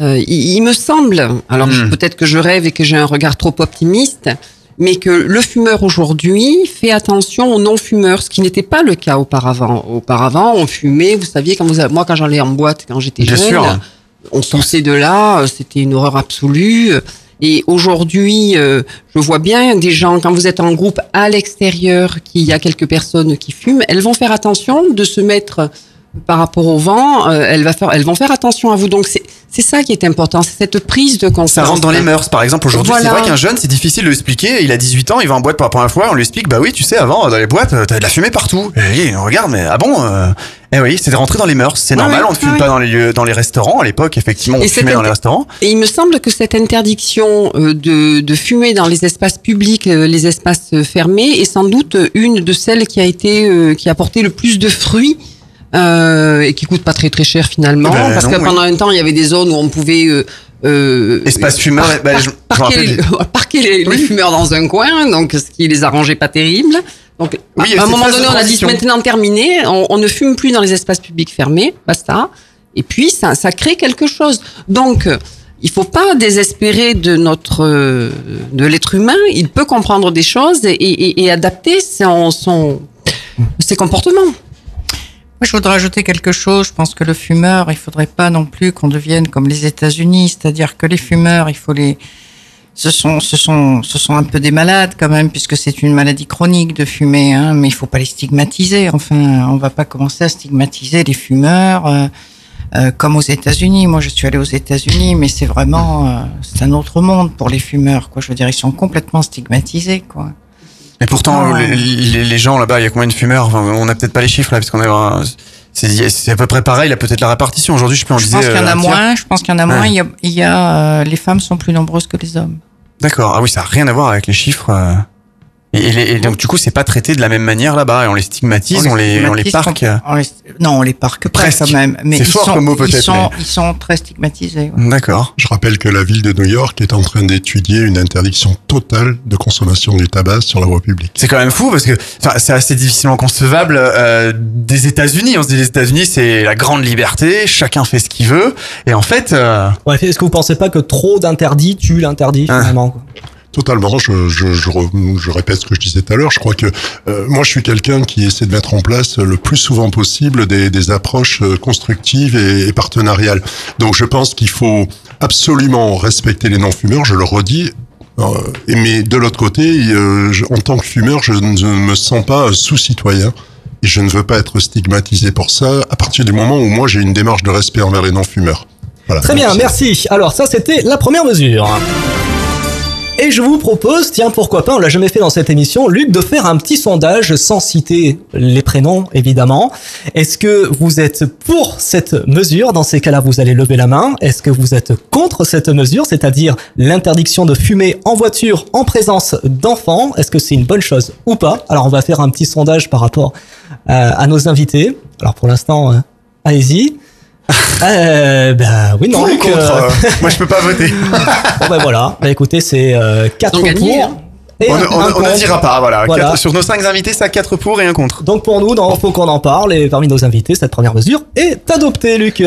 Euh, il, il me semble, alors Hmm. peut-être que je rêve et que j'ai un regard trop optimiste, mais que le fumeur aujourd'hui fait attention aux non-fumeurs, ce qui n'était pas le cas auparavant. Auparavant, on fumait, vous saviez, quand vous, moi quand j'allais en boîte quand j'étais jeune, sûr. on poussait de là, euh, c'était une horreur absolue. Et aujourd'hui, euh, je vois bien des gens, quand vous êtes en groupe à l'extérieur, qu'il y a quelques personnes qui fument, elles vont faire attention de se mettre par rapport au vent, euh, elles, va faire, elles vont faire attention à vous. Donc c'est ça qui est important, c'est cette prise de conscience. Ça rentre dans les mœurs, par exemple. Aujourd'hui, Voilà. c'est vrai qu'un jeune, c'est difficile de l'expliquer. Il a 18 ans, il va en boîte pour la première fois, on lui explique, bah oui, tu sais, avant, dans les boîtes, euh, t'avais de la fumée partout. Et on regarde, mais ah bon euh, Eh oui, c'est rentré dans les mœurs. C'est Ouais, normal, on ne fume ouais. pas dans les lieux, dans les restaurants. À l'époque, effectivement, on Et fumait dans les restaurants. Et il me semble que cette interdiction euh, de, de fumer dans les espaces publics, euh, les espaces fermés, est sans doute une de celles qui a été, euh, qui a porté le plus de fruits. Euh, et qui coûte pas très très cher finalement. Ben parce non, que oui. pendant un temps il y avait des zones où on pouvait euh, euh, Espace fumeur, par- bah, par- je- je parquer, rappelle les, parquer les- les fumeurs dans un coin donc ce qui les arrangeait pas terrible. Donc Oui, à un moment donné on a dit maintenant terminé on, on ne fume plus dans les espaces publics fermés basta. Et puis ça, ça crée quelque chose. Donc il faut pas désespérer de notre de l'être humain. Il peut comprendre des choses et, et- et adapter son, son ses comportements je voudrais ajouter quelque chose. Je pense que le fumeur, il faudrait pas non plus qu'on devienne comme les États-Unis, c'est-à-dire que les fumeurs, il faut les, ce sont, ce sont, ce sont un peu des malades quand même, puisque c'est une maladie chronique de fumer, hein, mais il faut pas les stigmatiser. Enfin, on va pas commencer à stigmatiser les fumeurs. euh, euh, comme aux États-Unis. Moi, je suis allé aux États-Unis, mais c'est vraiment, euh, c'est un autre monde pour les fumeurs, quoi. Je veux dire, ils sont complètement stigmatisés, quoi. Mais pourtant, Ah. les, les- les gens là-bas, il y a combien de fumeurs Enfin, On n'a peut-être pas les chiffres là, parce qu'on a. C'est à peu près pareil, là, peut-être la répartition. Aujourd'hui, je peux en Je disais. pense qu'il y en euh, a moins. Je pense qu'il y en a moins. Il y a, il y a, euh, les femmes sont plus nombreuses que les hommes. D'accord. Ah oui, ça n'a rien à voir avec les chiffres. Et, et les- et donc, du coup, c'est pas traité de la même manière là-bas. Et on les stigmatise, on les, on les parque. com- on les- non, on les parque pas Presque. quand même. Mais C'est ils fort sont, comme mot, ils peut-être, sont, mais- ils sont très stigmatisés. ouais. D'accord. Je rappelle que la ville de New York est en train d'étudier une interdiction totale de consommation du tabac sur la voie publique. C'est quand même fou parce que enfin, c'est assez difficilement concevable euh, des États-Unis. On se dit les États-Unis, c'est la grande liberté, chacun fait ce qu'il veut. Et en fait, euh, Ouais, est-ce que vous pensez pas que trop d'interdits tue l'interdit Ah. finalement quoi? Totalement, je, je, je, je répète ce que je disais tout à l'heure. Je crois que euh, moi, je suis quelqu'un qui essaie de mettre en place le plus souvent possible des, des approches euh, constructives et, et partenariales. Donc, je pense qu'il faut absolument respecter les non-fumeurs. Je le redis. Euh, mais de l'autre côté, euh, je- en tant que fumeur, je ne me sens pas sous-citoyen. Et je ne veux pas être stigmatisé pour ça à partir du moment où moi j'ai une démarche de respect envers les non-fumeurs. Voilà. Très bien, merci. Alors ça, c'était la première mesure. Et je vous propose, tiens, pourquoi pas, on l'a jamais fait dans cette émission, Luc, de faire un petit sondage sans citer les prénoms, évidemment. Est-ce que vous êtes pour cette mesure Dans ces cas-là, vous allez lever la main. Est-ce que vous êtes contre cette mesure, c'est-à-dire l'interdiction de fumer en voiture en présence d'enfants Est-ce que c'est une bonne chose ou pas Alors, on va faire un petit sondage par rapport euh, à nos invités. Alors, pour l'instant, euh, allez-y. Euh, bah oui, non, pour contre, euh, euh, moi je peux pas voter. Bon ben voilà, bah écoutez, c'est euh, 4 Ils ont gagné, pour. hein. et on, un- ne- on, un on ne dira pas, voilà. Voilà. Quatre- sur nos cinq invités, ça a 4 pour et un contre. Donc pour nous, dans Faut qu'on en parle, et parmi nos invités, cette première mesure est adoptée, Luc.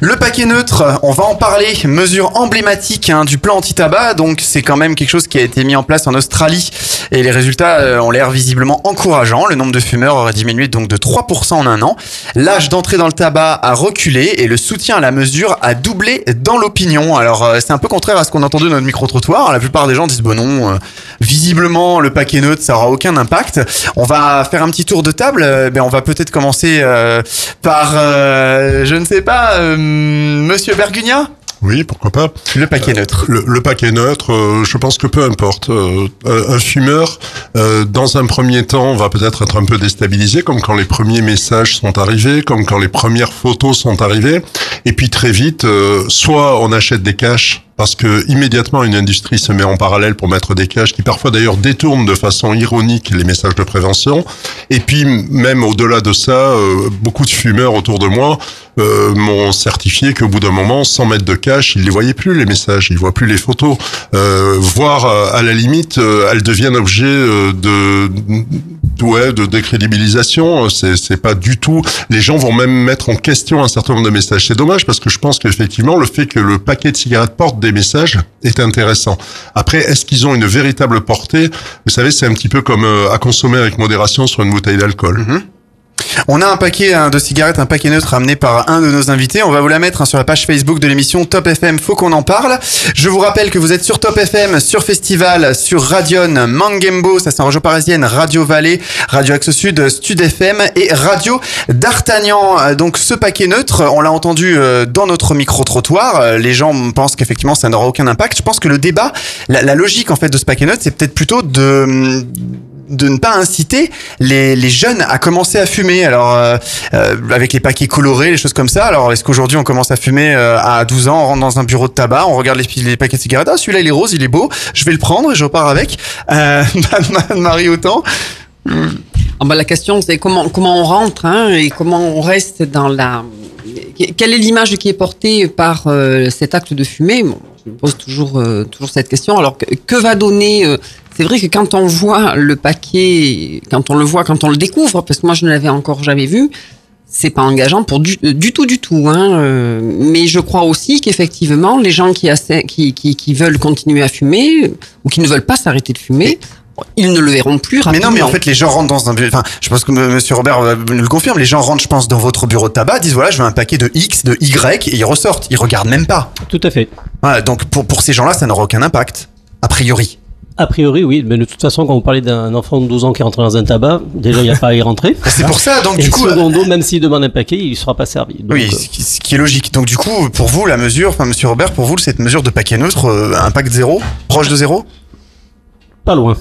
Le paquet neutre, on va en parler. Mesure emblématique hein, du plan anti-tabac. Donc, c'est quand même quelque chose qui a été mis en place en Australie. Et les résultats euh, ont l'air visiblement encourageants. Le nombre de fumeurs aurait diminué donc de 3% en un an. L'âge d'entrée dans le tabac a reculé et le soutien à la mesure a doublé dans l'opinion. Alors, euh, c'est un peu contraire à ce qu'on entendait dans notre micro-trottoir. La plupart des gens disent, bon non, euh, visiblement, le paquet neutre, ça aura aucun impact. On va faire un petit tour de table. Euh, ben, on va peut-être commencer euh, par, euh, je ne sais pas, euh, Monsieur Bergugna Oui, pourquoi pas. Le paquet neutre. Le, le paquet neutre, euh, je pense que peu importe. Euh, un fumeur, euh, dans un premier temps, va peut-être être un peu déstabilisé, comme quand les premiers messages sont arrivés, comme quand les premières photos sont arrivées. Et puis très vite, euh, soit on achète des caches parce que immédiatement une industrie se met en parallèle pour mettre des caches qui parfois d'ailleurs détournent de façon ironique les messages de prévention. Et puis même au-delà de ça, euh, beaucoup de fumeurs autour de moi euh, m'ont certifié qu'au bout d'un moment, sans mettre de cache, ils les voyaient plus les messages, ils voient plus les photos, euh, voire euh, à la limite, euh, elles deviennent objet euh, de ouais, de décrédibilisation. C'est c'est pas du tout. Les gens vont même mettre en question un certain nombre de messages. C'est dommage parce que je pense qu'effectivement le fait que le paquet de cigarettes porte des messages est intéressant. Après, est-ce qu'ils ont une véritable portée? Vous savez, c'est un petit peu comme euh, à consommer avec modération sur une bouteille d'alcool. On a un paquet hein, de cigarettes, un paquet neutre amené par un de nos invités. On va vous la mettre hein, sur la page Facebook de l'émission Top FM. Faut qu'on en parle. Je vous rappelle que vous êtes sur Top FM, sur Festival, sur Radion, Mangembo, ça c'est en région parisienne, Radio Vallée, Radio Axe Sud, Stud FM et Radio D'Artagnan. Donc ce paquet neutre, on l'a entendu euh, dans notre micro-trottoir. Euh, Les gens pensent qu'effectivement ça n'aura aucun impact. Je pense que le débat, la, la logique en fait de ce paquet neutre, c'est peut-être plutôt de de ne pas inciter les, les jeunes à commencer à fumer. Alors euh, euh, avec les paquets colorés, les choses comme ça. Alors est-ce qu'aujourd'hui on commence à fumer euh, à 12 ans, on rentre dans un bureau de tabac, on regarde les, les paquets de cigarettes, ah celui-là il est rose, il est beau, je vais le prendre et je repars avec. Euh, Marie autant. Ah bah, la question, c'est comment, comment on rentre hein, et comment on reste dans la. Quelle est l'image qui est portée par cet acte de fumée? Bon, Je me pose toujours, toujours cette question. Alors, que va donner. Euh, c'est vrai que quand on voit le paquet, quand on le voit, quand on le découvre, parce que moi je ne l'avais encore jamais vu, c'est pas engageant pour du, euh, du tout, du tout. Hein. euh, mais je crois aussi qu'effectivement, les gens qui, assez- qui, qui, qui veulent continuer à fumer euh, ou qui ne veulent pas s'arrêter de fumer, ils ne le verront plus Mais rapidement. non, mais en fait, les gens rentrent dans un bureau. Enfin, je pense que M. Monsieur Robert euh, nous le confirme. Les gens rentrent, je pense, dans votre bureau de tabac, disent voilà, je veux un paquet de X, de Y, et ils ressortent. Ils regardent même pas. Tout à fait. Voilà, donc pour, pour ces gens-là, ça n'aura aucun impact. A priori. A priori, oui, mais de toute façon, quand vous parlez d'un enfant de 12 ans qui rentre dans un tabac, déjà, il n'y a pas à y rentrer. C'est pour ça, donc, Et du coup, secondo, même s'il demande un paquet, il ne sera pas servi. Donc, oui, euh, ce qui, ce qui est logique. Donc du coup, pour vous, la mesure, enfin, Monsieur Robert, pour vous, cette mesure de paquet neutre, euh, impact zéro, proche de zéro? Pas loin.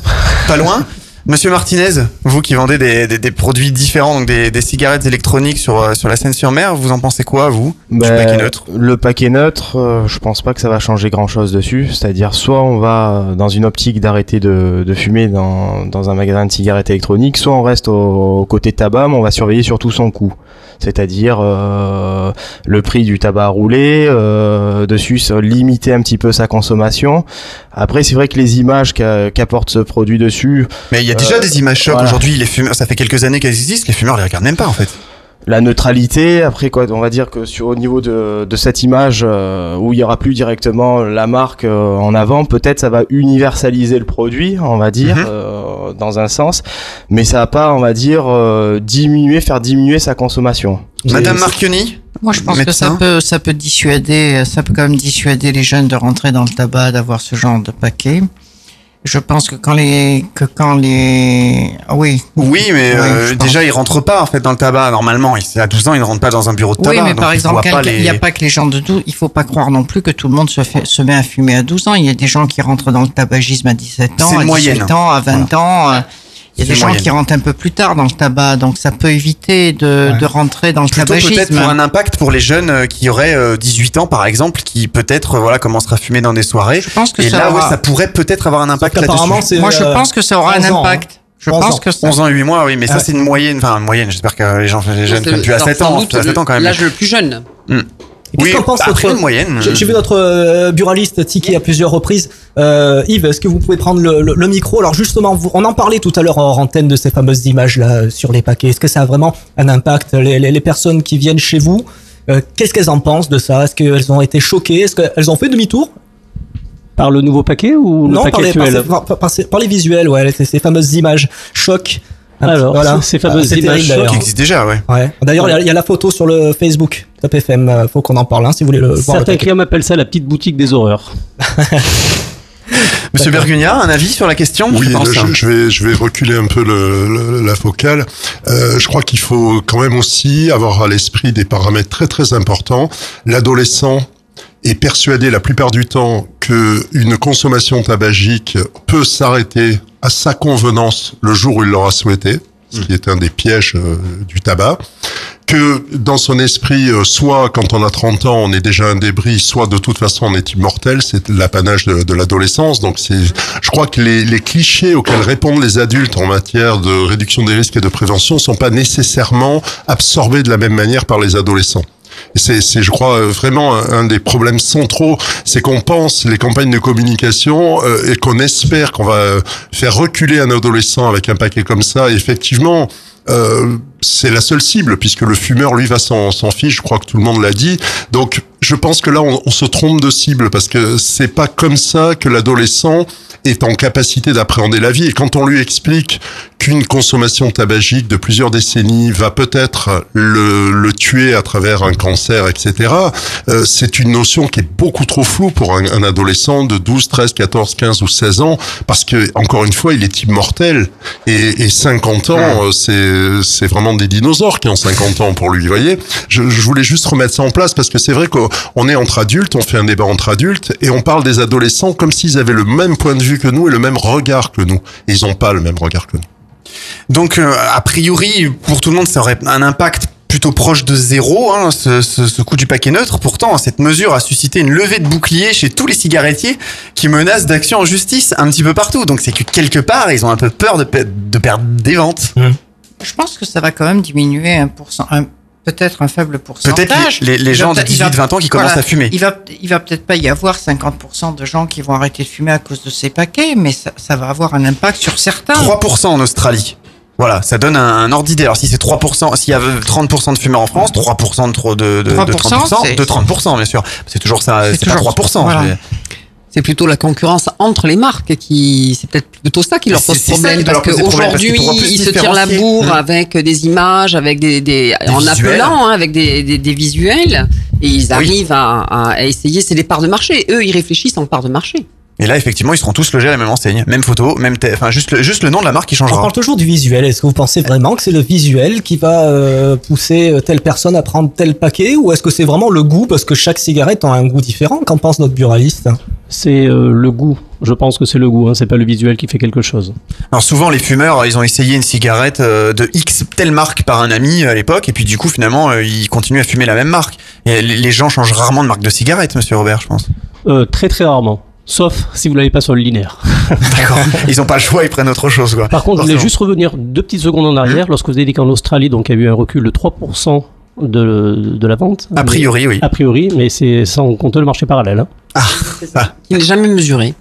Pas loin? Monsieur Martinez, vous qui vendez des, des, des produits différents, donc des, des cigarettes électroniques sur, euh, sur la Seine-sur-Mer, vous en pensez quoi, vous Du Ben, paquet neutre Le paquet neutre, euh, je pense pas que ça va changer grand chose dessus. C'est-à-dire, soit on va euh, dans une optique d'arrêter de, de fumer dans, dans un magasin de cigarettes électroniques, soit on reste au, au côté tabac, mais on va surveiller surtout son coût. C'est-à-dire euh, le prix du tabac à rouler, euh, dessus limiter un petit peu sa consommation. Après, c'est vrai que les images qu'a- qu'apporte ce produit dessus. Mais il y a déjà euh, des images chocs voilà. aujourd'hui. Les fumeurs, ça fait quelques années qu'elles existent. Les fumeurs les regardent même pas en fait. La neutralité. Après quoi, on va dire que sur au niveau de, de cette image euh, où il y aura plus directement la marque euh, en avant, peut-être ça va universaliser le produit, on va dire, Mhm. euh, dans un sens, mais ça va pas, on va dire, euh, diminuer, faire diminuer sa consommation. Madame Marchioni Moi, je pense que ça peut, ça peut dissuader, ça peut quand même dissuader les jeunes de rentrer dans le tabac, d'avoir ce genre de paquet. Je pense que quand les, que quand les, ah oui. Oui, mais Oui, euh, déjà ils rentrent pas en fait dans le tabac normalement. À 12 ans, ils ne rentrent pas dans un bureau de tabac. Oui, mais par exemple, il n'y a pas que les gens de 12, il faut pas croire non plus que tout le monde se, fait, se met à fumer à 12 ans. Il y a des gens qui rentrent dans le tabagisme à 17 ans, à une 18 moyenne. ans, à 20 ans. Euh, Il y a des gens qui rentrent un peu plus tard dans le tabac, donc ça peut éviter de, de rentrer dans le Plutôt tabagisme. peut-être pour un impact pour les jeunes euh, qui auraient euh, 18 ans par exemple, qui peut-être euh, voilà commenceraient à fumer dans des soirées. Je pense que Et ça là, aura- ouais, ça pourrait peut-être avoir un impact là-dessus. Moi, je euh, pense que ça aura un 11 ans, impact. hein. Je 11 pense ans. que ça- 11 ans, 8 mois, oui, mais ça c'est une moyenne, enfin une moyenne. J'espère que les gens, les jeunes prennent plus à alors, 7 sans ans, à 7 ans quand même. L'âge le plus jeune. Hmm. Qu'est-ce Oui, qu'en pense après notre- une moyenne. J'ai j'ai vu notre euh, buraliste Tiki à plusieurs reprises. Euh, Yves, est-ce que vous pouvez prendre le, le- le micro? Alors justement, vous- on en parlait tout à l'heure en antenne de ces fameuses images là euh, sur les paquets. Est-ce que ça a vraiment un impact les, les- les personnes qui viennent chez vous, euh, qu'est-ce qu'elles en pensent de ça? Est-ce qu'elles ont été choquées? Est-ce qu'elles ont fait demi-tour? Par le nouveau paquet ou le Non, paquet par les, actuel par- par les visuels, ouais, ces, ces fameuses images choc. Alors, ces- ces fameuses c'est images qui existent déjà, ouais. Ouais. D'ailleurs, il y a- il y, a la photo sur le Facebook Top FM. euh, Faut qu'on en parle, hein, si vous voulez le voir. Certains clients m'appellent ça la petite boutique des horreurs. Monsieur Bergunia, un avis sur la question Oui, je hein. je vais, je vais reculer un peu le, le- la focale. Euh, je crois qu'il faut quand même aussi avoir à l'esprit des paramètres très très importants. L'adolescent est persuadé la plupart du temps que une consommation tabagique peut s'arrêter à sa convenance le jour où il l'aura souhaité, ce qui est un des pièges euh, du tabac, que dans son esprit, euh, soit quand on a 30 ans, on est déjà un débris, soit de toute façon on est immortel, c'est l'apanage de, de l'adolescence. Donc c'est, je crois que les, les clichés auxquels répondent les adultes en matière de réduction des risques et de prévention sont pas nécessairement absorbés de la même manière par les adolescents. C'est, c'est, je crois, euh, vraiment un, un des problèmes centraux, c'est qu'on pense les campagnes de communication euh, et qu'on espère qu'on va euh, faire reculer un adolescent avec un paquet comme ça. Et effectivement, euh, c'est la seule cible puisque le fumeur lui va s'en fiche. Je crois que tout le monde l'a dit. Donc, je pense que là, on, on se trompe de cible parce que c'est pas comme ça que l'adolescent est en capacité d'appréhender la vie. Et quand on lui explique qu'une consommation tabagique de plusieurs décennies va peut-être le, le tuer à travers un cancer, etc., euh, c'est une notion qui est beaucoup trop floue pour un, un adolescent de 12, 13, 14, 15 ou 16 ans, parce que, encore une fois, il est immortel. Et, et 50 ans, euh, c'est, c'est vraiment des dinosaures qui ont 50 ans pour lui, vous voyez. Je, je voulais juste remettre ça en place, parce que c'est vrai qu'on est entre adultes, on fait un débat entre adultes, et on parle des adolescents comme s'ils avaient le même point de vue que nous et le même regard que nous. Et ils n'ont pas le même regard que nous. Donc, euh, a priori, pour tout le monde, ça aurait un impact plutôt proche de zéro, hein, ce, ce, ce coût du paquet neutre. Pourtant, cette mesure a suscité une levée de boucliers chez tous les cigarettiers qui menacent d'action en justice un petit peu partout. Donc, c'est que quelque part, ils ont un peu peur de, pe- de perdre des ventes. Je pense que ça va quand même diminuer un pourcent, un- peut-être un faible pourcentage. Peut-être les- gens de peut-être- il va- 18-20 ans qui commencent à fumer. Il va, il va peut-être pas y avoir 50% de gens qui vont arrêter de fumer à cause de ces paquets, mais ça, ça va avoir un impact sur certains. 3% en Australie. Voilà, ça donne un, un ordre d'idée. Alors si c'est 3%, s'il y avait 30% de fumeurs en France, 3% de, trop de, de, de 3%, 30%, c'est- de 30% bien sûr. C'est toujours ça, c'est pas toujours- 3%. voilà. C'est plutôt la concurrence entre les marques qui, c'est peut-être plutôt ça qui leur C'est- pose problème qui parce leur qu'aujourd'hui ils se tirent la bourre Mmh. avec des images, avec des, des, en visuels. appelant, hein, avec des, des, des visuels et ils arrivent à, à essayer. C'est des parts de marché. Eux, ils réfléchissent en parts de marché. Et là, effectivement, ils seront tous logés à la même enseigne, même photo, même, enfin juste le, juste le nom de la marque qui On changera. parle toujours du visuel. Est-ce que vous pensez vraiment que c'est le visuel qui va euh, pousser euh, telle personne à prendre tel paquet ou est-ce que c'est vraiment le goût parce que chaque cigarette a un goût différent? Qu'en pense notre buraliste? C'est euh, le goût. Je pense que c'est le goût. Hein. C'est pas le visuel qui fait quelque chose. Alors souvent, les fumeurs, ils ont essayé une cigarette euh, de X telle marque par un ami à l'époque, et puis du coup, finalement, euh, ils continuent à fumer la même marque. Et les gens changent rarement de marque de cigarette, Monsieur Robert, je pense. Euh, très très rarement. Sauf si vous l'avez pas sur le linéaire. D'accord. Ils ont pas le choix, ils prennent autre chose, quoi. Par contre, je voulais juste revenir deux petites secondes en arrière. Lorsque vous avez dit qu'en Australie, donc, il y a eu un recul de 3% de, de la vente. A priori, Mais- oui. A priori, mais c'est sans compter le marché parallèle. hein. Qui n'est jamais mesuré.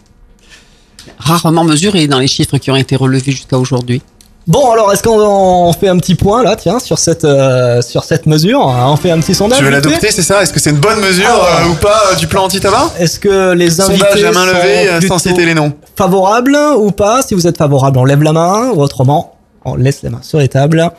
Rarement mesuré dans les chiffres qui ont été relevés jusqu'à aujourd'hui. Bon, alors est-ce qu'on fait un petit point là, tiens, sur cette euh, sur cette mesure On fait un petit sondage. Tu veux l'adopter, c'est ça? Est-ce que c'est une bonne mesure Ah. euh, ou pas euh, du plan anti-tabac? Est-ce que les invités Sondage à main sont levée, sans citer les noms. Favorables ou pas? Si vous êtes favorable, on lève la main ou autrement, on laisse les mains sur les tables.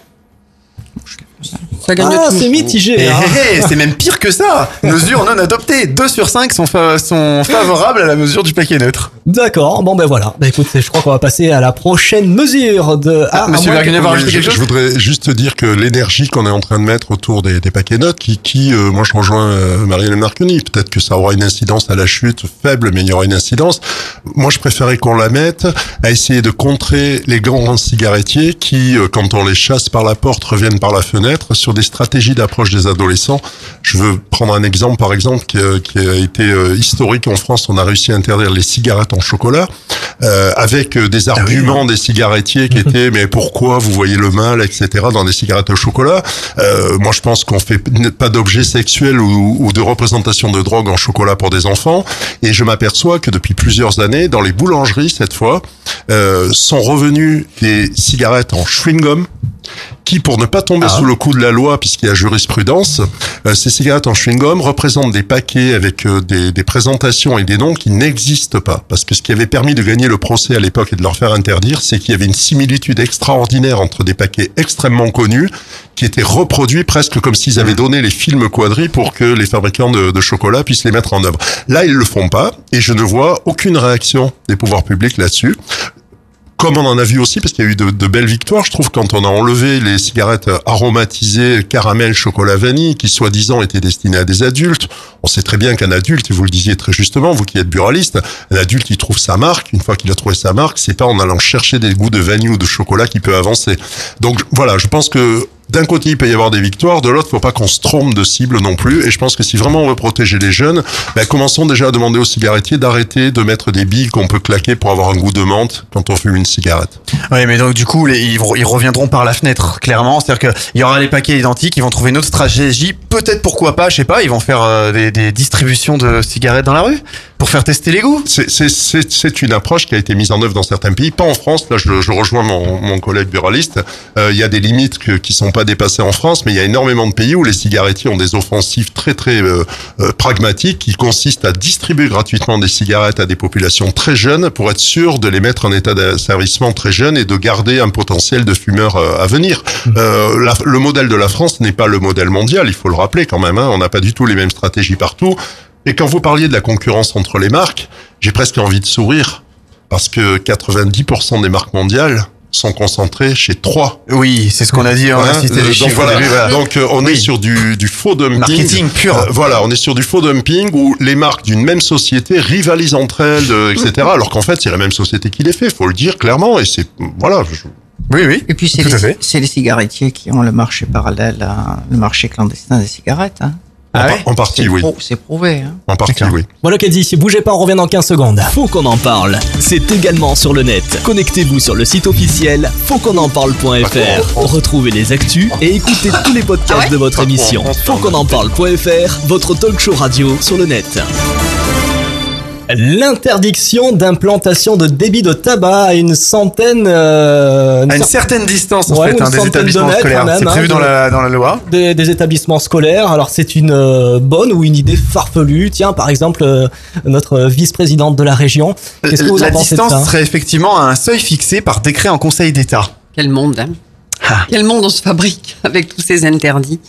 Ça gagne ah, c'est mitigé. Eh, hein. eh, eh, c'est même pire que ça Mesure non adoptée 2 sur 5 sont, fa- sont favorables à la mesure du paquet neutre. D'accord, bon ben voilà. Bah écoute, je crois qu'on va passer à la prochaine mesure de. Ah, monsieur je, quelque chose je voudrais juste dire que l'énergie qu'on est en train de mettre autour des, des paquets notes, qui, qui euh, moi je rejoins euh, Marianne Marconi, peut-être que ça aura une incidence à la chute faible, mais il y aura une incidence. Moi je préférais qu'on la mette à essayer de contrer les grands cigarettiers qui, euh, quand on les chasse par la porte, reviennent par la fenêtre sur des stratégies d'approche des adolescents. Je veux prendre un exemple, par exemple, qui, euh, qui a été euh, historique en France. On a réussi à interdire les cigarettes en chocolat euh, avec des arguments des cigarettiers qui étaient mais pourquoi vous voyez le mal, etc. dans des cigarettes au chocolat. Euh, moi, je pense qu'on fait pas d'objets sexuels ou, ou de représentation de drogue en chocolat pour des enfants. Et je m'aperçois que depuis plusieurs années, dans les boulangeries cette fois, euh, sont revenus des cigarettes en chewing-gum qui, pour ne pas tomber sous le coup de la loi, puisqu'il y a jurisprudence, euh, ces cigarettes en chewing-gum représentent des paquets avec euh, des, des présentations et des noms qui n'existent pas. Parce que ce qui avait permis de gagner le procès à l'époque et de leur faire interdire, c'est qu'il y avait une similitude extraordinaire entre des paquets extrêmement connus qui étaient reproduits presque comme s'ils avaient donné les films quadris pour que les fabricants de, de chocolat puissent les mettre en œuvre. Là, ils le font pas et je ne vois aucune réaction des pouvoirs publics là-dessus comme on en a vu aussi, parce qu'il y a eu de, de belles victoires, je trouve, quand on a enlevé les cigarettes aromatisées caramel, chocolat, vanille, qui soi-disant étaient destinées à des adultes, On sait très bien qu'un adulte, et vous le disiez très justement, vous qui êtes buraliste, un adulte qui trouve sa marque, une fois qu'il a trouvé sa marque, c'est pas en allant chercher des goûts de vanille ou de chocolat qui peut avancer. Donc voilà, je pense que d'un côté, il peut y avoir des victoires, de l'autre, faut pas qu'on se trompe de cible non plus. Et je pense que si vraiment on veut protéger les jeunes, ben, commençons déjà à demander aux cigarettiers d'arrêter de mettre des billes qu'on peut claquer pour avoir un goût de menthe quand on fume une cigarette. Oui, mais donc du coup, les- ils, reviendront par la fenêtre, clairement. C'est-à-dire qu'il y aura les paquets identiques, ils vont trouver une autre stratégie. Peut-être pourquoi pas, je sais pas, ils vont faire euh, des, des distributions de cigarettes dans la rue pour faire tester les goûts. C'est- C'est c'est- c'est une approche qui a été mise en œuvre dans certains pays, pas en France. Là, je, je rejoins mon, mon collègue buraliste. Euh, Il y a des limites que, qui sont pas dépassées en France, mais il y a énormément de pays où les cigarettiers ont des offensives très très euh, euh, pragmatiques qui consistent à distribuer gratuitement des cigarettes à des populations très jeunes pour être sûr de les mettre en état d'asservissement très jeune et de garder un potentiel de fumeurs euh, à venir. La- le modèle de la France n'est pas le modèle mondial, il faut le rappeler quand même. Hein, on n'a pas du tout les mêmes stratégies partout. Et quand vous parliez de la concurrence entre les marques, j'ai presque envie de sourire parce que 90% des marques mondiales sont concentrées chez trois. Oui, c'est ce qu'on a dit, on a cité les donc chiffres au voilà. début, voilà. Donc euh, on est sur du, du faux dumping. Marketing pur. Euh, voilà, on est sur du faux dumping où les marques d'une même société rivalisent entre elles, euh, etc. Alors qu'en fait, c'est la même société qui les fait, faut le dire clairement. Et c'est voilà. je- Oui, oui. Et puis c'est Tout à les, fait. c'est les cigarettiers qui ont le marché parallèle, à, le marché clandestin des cigarettes. Hein. Ah en, par- en partie, C'est oui. pro- c'est prouvé. Hein. En partie, oui. Voilà qu'elle dit, bougez pas, on revient dans 15 secondes. Faut qu'on en parle. C'est également sur le net. Connectez-vous sur le site officiel fautquonenparle.fr. Retrouvez les actus et écoutez tous les podcasts de votre émission. Fautquonenparle.fr, votre talk show radio sur le net. L'interdiction d'implantation de débit de tabac à une centaine... euh, À une cer- certaine distance, en Ouais, fait, hein, des de établissements mètres, scolaires. quand même, C'est prévu hein, dans, de- la, dans la loi. des, des établissements scolaires. Alors c'est une euh, bonne ou une idée farfelue Tiens, par exemple, euh, notre vice-présidente de la région. Qu'est-ce que vous La en pensez de distance ça serait effectivement à un seuil fixé par décret en Conseil d'État. Quel monde, hein Ah. Quel monde on se fabrique avec tous ces interdits.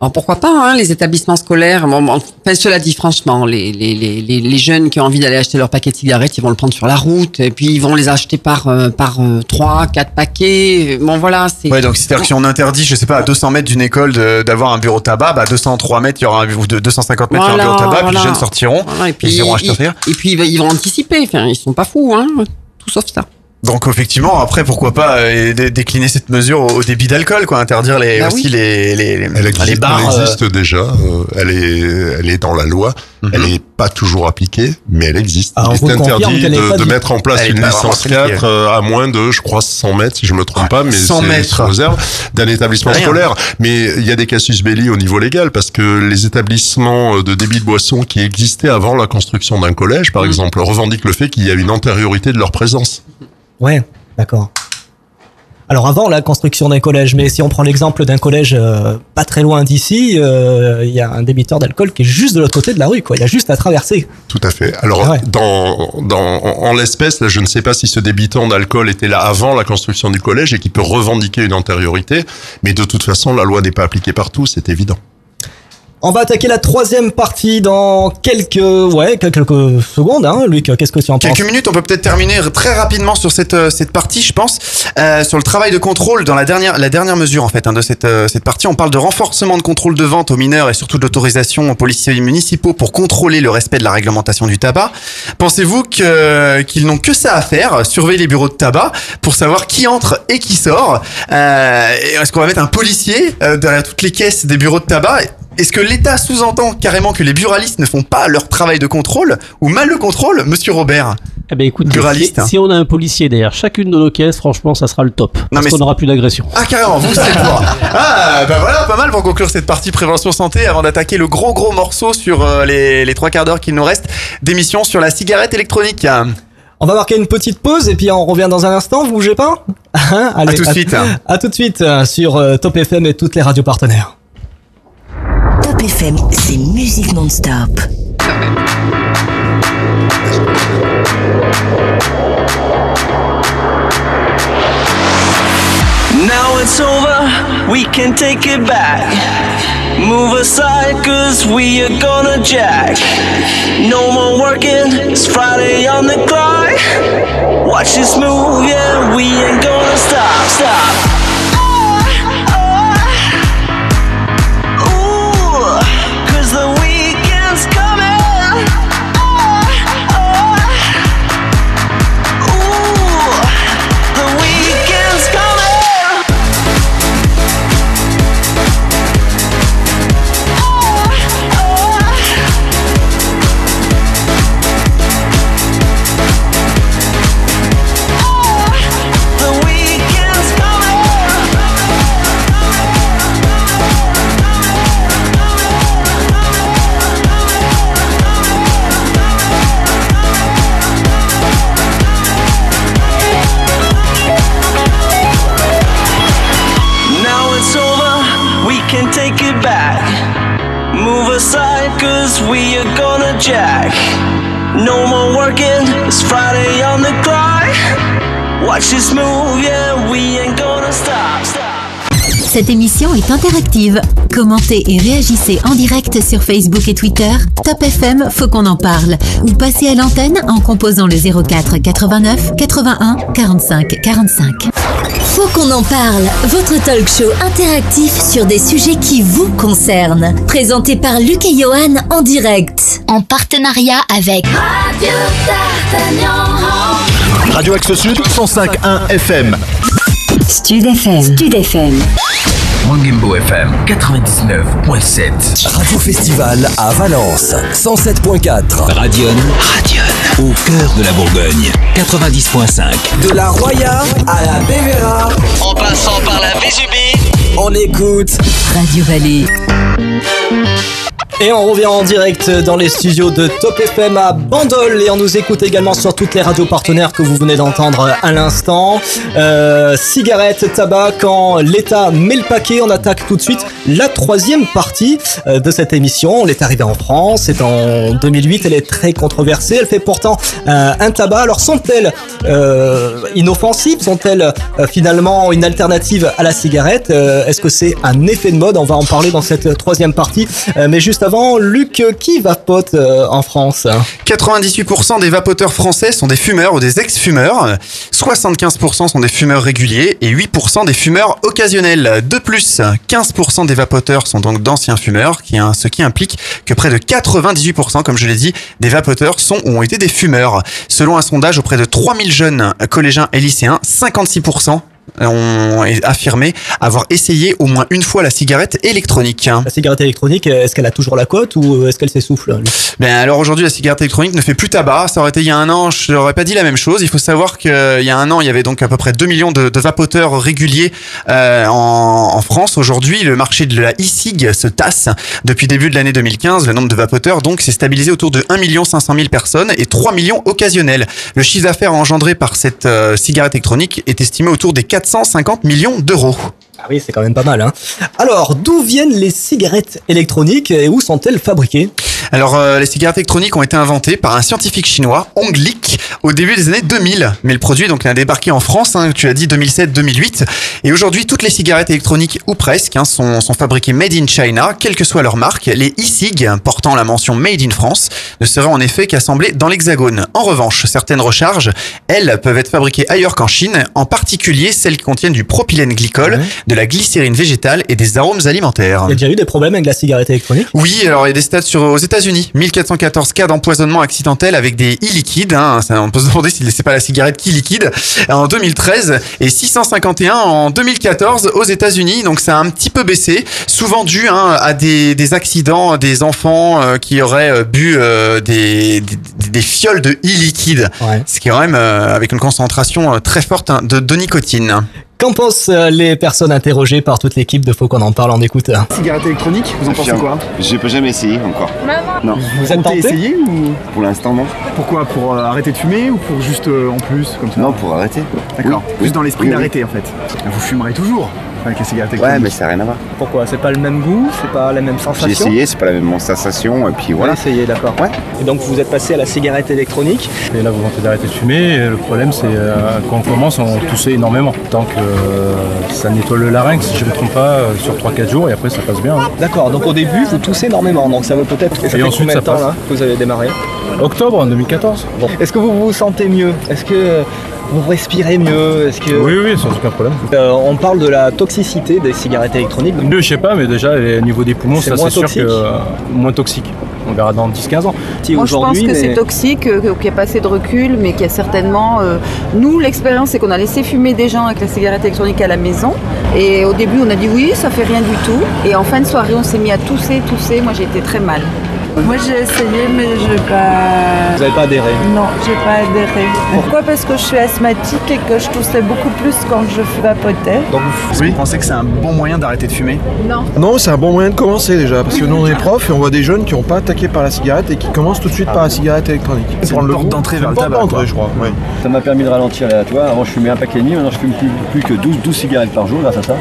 Alors pourquoi pas, hein, les établissements scolaires. Bon, bon, enfin, cela dit, franchement, les, les, les, les, les jeunes qui ont envie d'aller acheter leur paquet de cigarettes, ils vont le prendre sur la route, et puis ils vont les acheter par euh, par euh, trois, quatre paquets. Bon voilà, c'est. Ouais, donc c'est-à-dire que si on interdit, je sais pas, à 200 mètres d'une école de- d'avoir un bureau tabac, bah 203 mètres, il y aura un, ou de 250 mètres, il y aura un bureau tabac, puis les voilà. jeunes sortiront, Voilà, et puis, ils iront acheter et puis ils vont anticiper. Enfin, ils sont pas fous, hein. Tout sauf ça. Donc effectivement, après, pourquoi pas euh, dé- décliner cette mesure au, au débit d'alcool, quoi, interdire les, Bah aussi oui. les, les, les, Elle existe, les bars. elle euh, existe déjà. euh, elle est, elle est dans la loi. Elle n'est pas toujours appliquée, mais elle existe. Ah, on Il est interdit de, de mettre en place Elle une licence appliquée. 4 euh, à moins de, je crois, 100 mètres, si je me trompe pas, mais 100 c'est mètres. réserve d'un établissement Rien. scolaire. Mais il y a des casus belli au niveau légal parce que les établissements de débit de boissons qui existaient avant la construction d'un collège, Mm. par exemple, revendiquent le fait qu'il y a une antériorité de leur présence. Ouais, d'accord. Alors avant la construction d'un collège, mais si on prend l'exemple d'un collège euh, pas très loin d'ici, euh, il y a un débiteur d'alcool qui est juste de l'autre côté de la rue, quoi. Il y a juste à traverser. Tout à fait. Alors, Ah ouais. dans, dans, en en l'espèce, je ne sais pas si ce débitant d'alcool était là avant la construction du collège et qui peut revendiquer une antériorité, mais de toute façon, la loi n'est pas appliquée partout, c'est évident. On va attaquer la troisième partie dans quelques, ouais, quelques secondes. Hein. Luc, qu'est-ce que tu en penses Quelques minutes, on peut peut-être terminer très rapidement sur cette euh, cette partie, je pense, Euh, sur le travail de contrôle dans la dernière la dernière mesure en fait hein, de cette euh, cette partie. On parle de renforcement de contrôle de vente aux mineurs et surtout de l'autorisation aux policiers municipaux pour contrôler le respect de la réglementation du tabac. Pensez-vous que qu'ils n'ont que ça à faire, surveiller les bureaux de tabac pour savoir qui entre et qui sort? Euh, Est-ce qu'on va mettre un policier euh, derrière toutes les caisses des bureaux de tabac? Est-ce que l'État sous-entend carrément que les buralistes ne font pas leur travail de contrôle ou mal le contrôle, Monsieur Robert Eh ben écoute, Buraliste. si, si on a un policier derrière chacune de nos caisses, franchement, ça sera le top. parce mais qu'on n'aura plus d'agression. Ah carrément, vous c'est fort. Ah bah voilà, pas mal pour conclure cette partie prévention santé avant d'attaquer le gros gros morceau sur euh, les, les trois quarts d'heure qu'il nous reste d'émission sur la cigarette électronique. On va marquer une petite pause et puis on revient dans un instant. Vous bougez pas? Hein? Allez, tout de suite. À tout de suite euh, sur euh, Top FM et toutes les radios partenaires. Top FM, c'est musique non-stop. Now it's over, we can take it back. Move aside, cause we are gonna jack. No more working, it's Friday on the clock. Watch this move, yeah, we ain't gonna stop, stop. No more working, it's Friday on the clock. Watch this move, yeah, we ain't gonna stop. Cette émission est interactive. Commentez et réagissez en direct sur Facebook et Twitter. Top FM, faut qu'on en parle. Ou passez à l'antenne en composant le 04 89 81 45 45. Faut qu'on en parle, votre talk show interactif sur des sujets qui vous concernent. Présenté par Luc et Johan en direct. En partenariat avec Radio Radio Axe Sud 105.1 FM. Stud FM. Stud FM. Wangembo FM 99.7. Radio Festival à Valence 107.4. Radion. Radion. Au cœur de la Bourgogne 90.5. De la Roya à la Bévéra. En passant par la Vésubie. On écoute Radio Vallée. Et on revient en direct dans les studios de Top FM à Bandol et on nous écoute également sur toutes les radios partenaires que vous venez d'entendre à l'instant. Euh, cigarettes, tabac, quand l'État met le paquet, on attaque tout de suite la troisième partie euh, de cette émission. Elle est arrivée en France, c'est en 2008, elle est très controversée, elle fait pourtant euh, un tabac. Alors sont-elles euh, inoffensives Sont-elles euh, finalement une alternative à la cigarette? Est-ce que c'est un effet de mode? On va en parler dans cette troisième partie. Mais juste avant, Luc, qui vapote euh, en France? 98% des vapoteurs français sont des fumeurs ou des ex-fumeurs, 75% sont des fumeurs réguliers et 8% des fumeurs occasionnels. De plus, 15% des vapoteurs sont donc d'anciens fumeurs, ce qui implique que près de 98%, comme je l'ai dit, des vapoteurs sont ou ont été des fumeurs. Selon un sondage auprès de 3000 jeunes collégiens et lycéens, 56% ont affirmé avoir essayé au moins une fois la cigarette électronique. La cigarette électronique, est-ce qu'elle a toujours la cote ou est-ce qu'elle s'essouffle Ben alors aujourd'hui la cigarette électronique ne fait plus tabac. Ça aurait été il y a un an, je n'aurais pas dit la même chose. Il faut savoir qu'il y a un an, il y avait donc à peu près 2 millions de, de vapoteurs réguliers euh, en, en France. Aujourd'hui, le marché de la e-cig se tasse. Depuis début de l'année 2015, le nombre de vapoteurs donc s'est stabilisé autour de 1 500 000 personnes et 3 millions occasionnels. Le chiffre d'affaires engendré par cette euh, cigarette électronique est estimé autour des 450 millions d'euros. Ah oui, c'est quand même pas mal. Hein. Alors, d'où viennent les cigarettes électroniques et où sont-elles fabriquées? Alors, euh, les cigarettes électroniques ont été inventées par un scientifique chinois, Hong Lik, au début des années 2000. Mais le produit donc a débarqué en France, hein, tu as dit 2007-2008. Et aujourd'hui, toutes les cigarettes électroniques, ou presque, hein, sont, sont fabriquées made in China, quelle que soit leur marque. Les e-cig, portant la mention made in France, ne seraient en effet qu'assemblées dans l'hexagone. En revanche, certaines recharges, elles, peuvent être fabriquées ailleurs qu'en Chine, en particulier celles qui contiennent du propylène glycol, de la glycérine végétale et des arômes alimentaires. Il y a déjà eu des problèmes avec la cigarette électronique? Oui, alors il y a des stats sur, aux États-Unis. 1414 cas d'empoisonnement accidentel avec des e-liquides. Hein, on peut se demander si c'est pas la cigarette qui liquide. En 2013 et 651 en 2014 aux États-Unis. Donc ça a un petit peu baissé, souvent dû hein, à des, des accidents, des enfants euh, qui auraient euh, bu euh, des, des, des fioles de e-liquide, ce qui est quand même avec une concentration très forte hein, de, de nicotine. Qu'en pensent euh, les personnes interrogées par toute l'équipe de Faut qu'on en parle en écoute Cigarette électronique, vous en pensez quoi? J'ai pas jamais essayé encore. Non. Vous êtes tenté? essayé ou? Pour l'instant, non. Pourquoi? Pour euh, arrêter de fumer ou pour juste euh, en plus comme ça? Non, pour arrêter. D'accord. Oui. Juste dans l'esprit Oui, oui. d'arrêter en fait. Vous fumerez toujours avec la cigarette Ouais, électronique. mais ça n'a rien à voir. Pourquoi? C'est pas le même goût? C'est pas la même sensation? J'ai essayé, c'est pas la même sensation, et puis voilà. Vous avez essayé, d'accord. Ouais. Et donc vous êtes passé à la cigarette électronique? Et la volonté d'arrêter de fumer, et le problème c'est euh, quand on commence, on toussait énormément. Tant que euh, ça nettoie le larynx, si je ne me trompe pas, euh, sur 3-4 jours et après ça passe bien. hein. D'accord, donc au début vous toussez énormément, donc ça veut peut-être. Et ça Et fait ensuite, combien de temps passe. là que vous avez démarré? Octobre 2014. Bon. Est-ce que vous vous sentez mieux? Est-ce que vous respirez mieux Est-ce que Oui, oui, sans aucun problème. Euh, on parle de la toxicité des cigarettes électroniques. Mieux, je sais pas, mais déjà, au niveau des poumons, C'est ça moins c'est sûr toxique que euh, moins toxique. On verra dans 10-15 ans. Si Moi, je pense que c'est toxique, euh, qu'il n'y a pas assez de recul, mais qu'il y a certainement. euh, nous, l'expérience, c'est qu'on a laissé fumer des gens avec la cigarette électronique à la maison. Et au début, on a dit oui, ça fait rien du tout. Et en fin de soirée, on s'est mis à tousser, tousser. Moi, j'ai été très mal. Moi j'ai essayé mais je n'ai pas. Vous n'avez pas adhéré Non, j'ai pas adhéré. Pourquoi? Parce que je suis asthmatique et que je toussais beaucoup plus quand je vapotais. Donc vous pensez que c'est un bon moyen d'arrêter de fumer? Non. Non, c'est un bon moyen de commencer déjà, parce que nous on est profs et on voit des jeunes qui n'ont pas attaqué par la cigarette et qui commencent tout de suite par la cigarette électronique. C'est une le porte d'entrée vers le Porte tabac, d'entrée, je crois. oui. Ça m'a permis de ralentir là, tu vois. Avant je fumais un paquet et demi, maintenant je fume plus, plus que 12, 12 cigarettes par jour grâce à ça.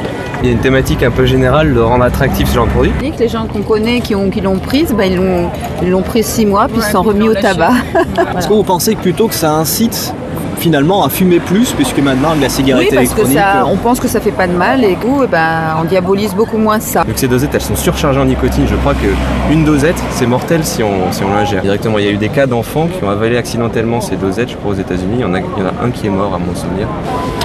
Il y a une thématique un peu générale de rendre attractif ce genre de produit. Les gens qu'on connaît qui ont qui l'ont prise, bah, ils l'ont ils l'ont prise six mois puis ils se sont remis au tabac. Est-ce que vous pensez plutôt que ça incite finalement à fumer plus puisque maintenant la cigarette Oui, parce que électronique ça, euh, on pense que ça fait pas de mal et du coup, eh ben, on diabolise beaucoup moins ça. Donc ces dosettes, elles sont surchargées en nicotine. Je crois que une dosette, c'est mortel si on, si on l'ingère directement. Il y a eu des cas d'enfants qui ont avalé accidentellement ces dosettes, je crois aux États-Unis. Il y en a, il y en a un qui est mort à mon souvenir.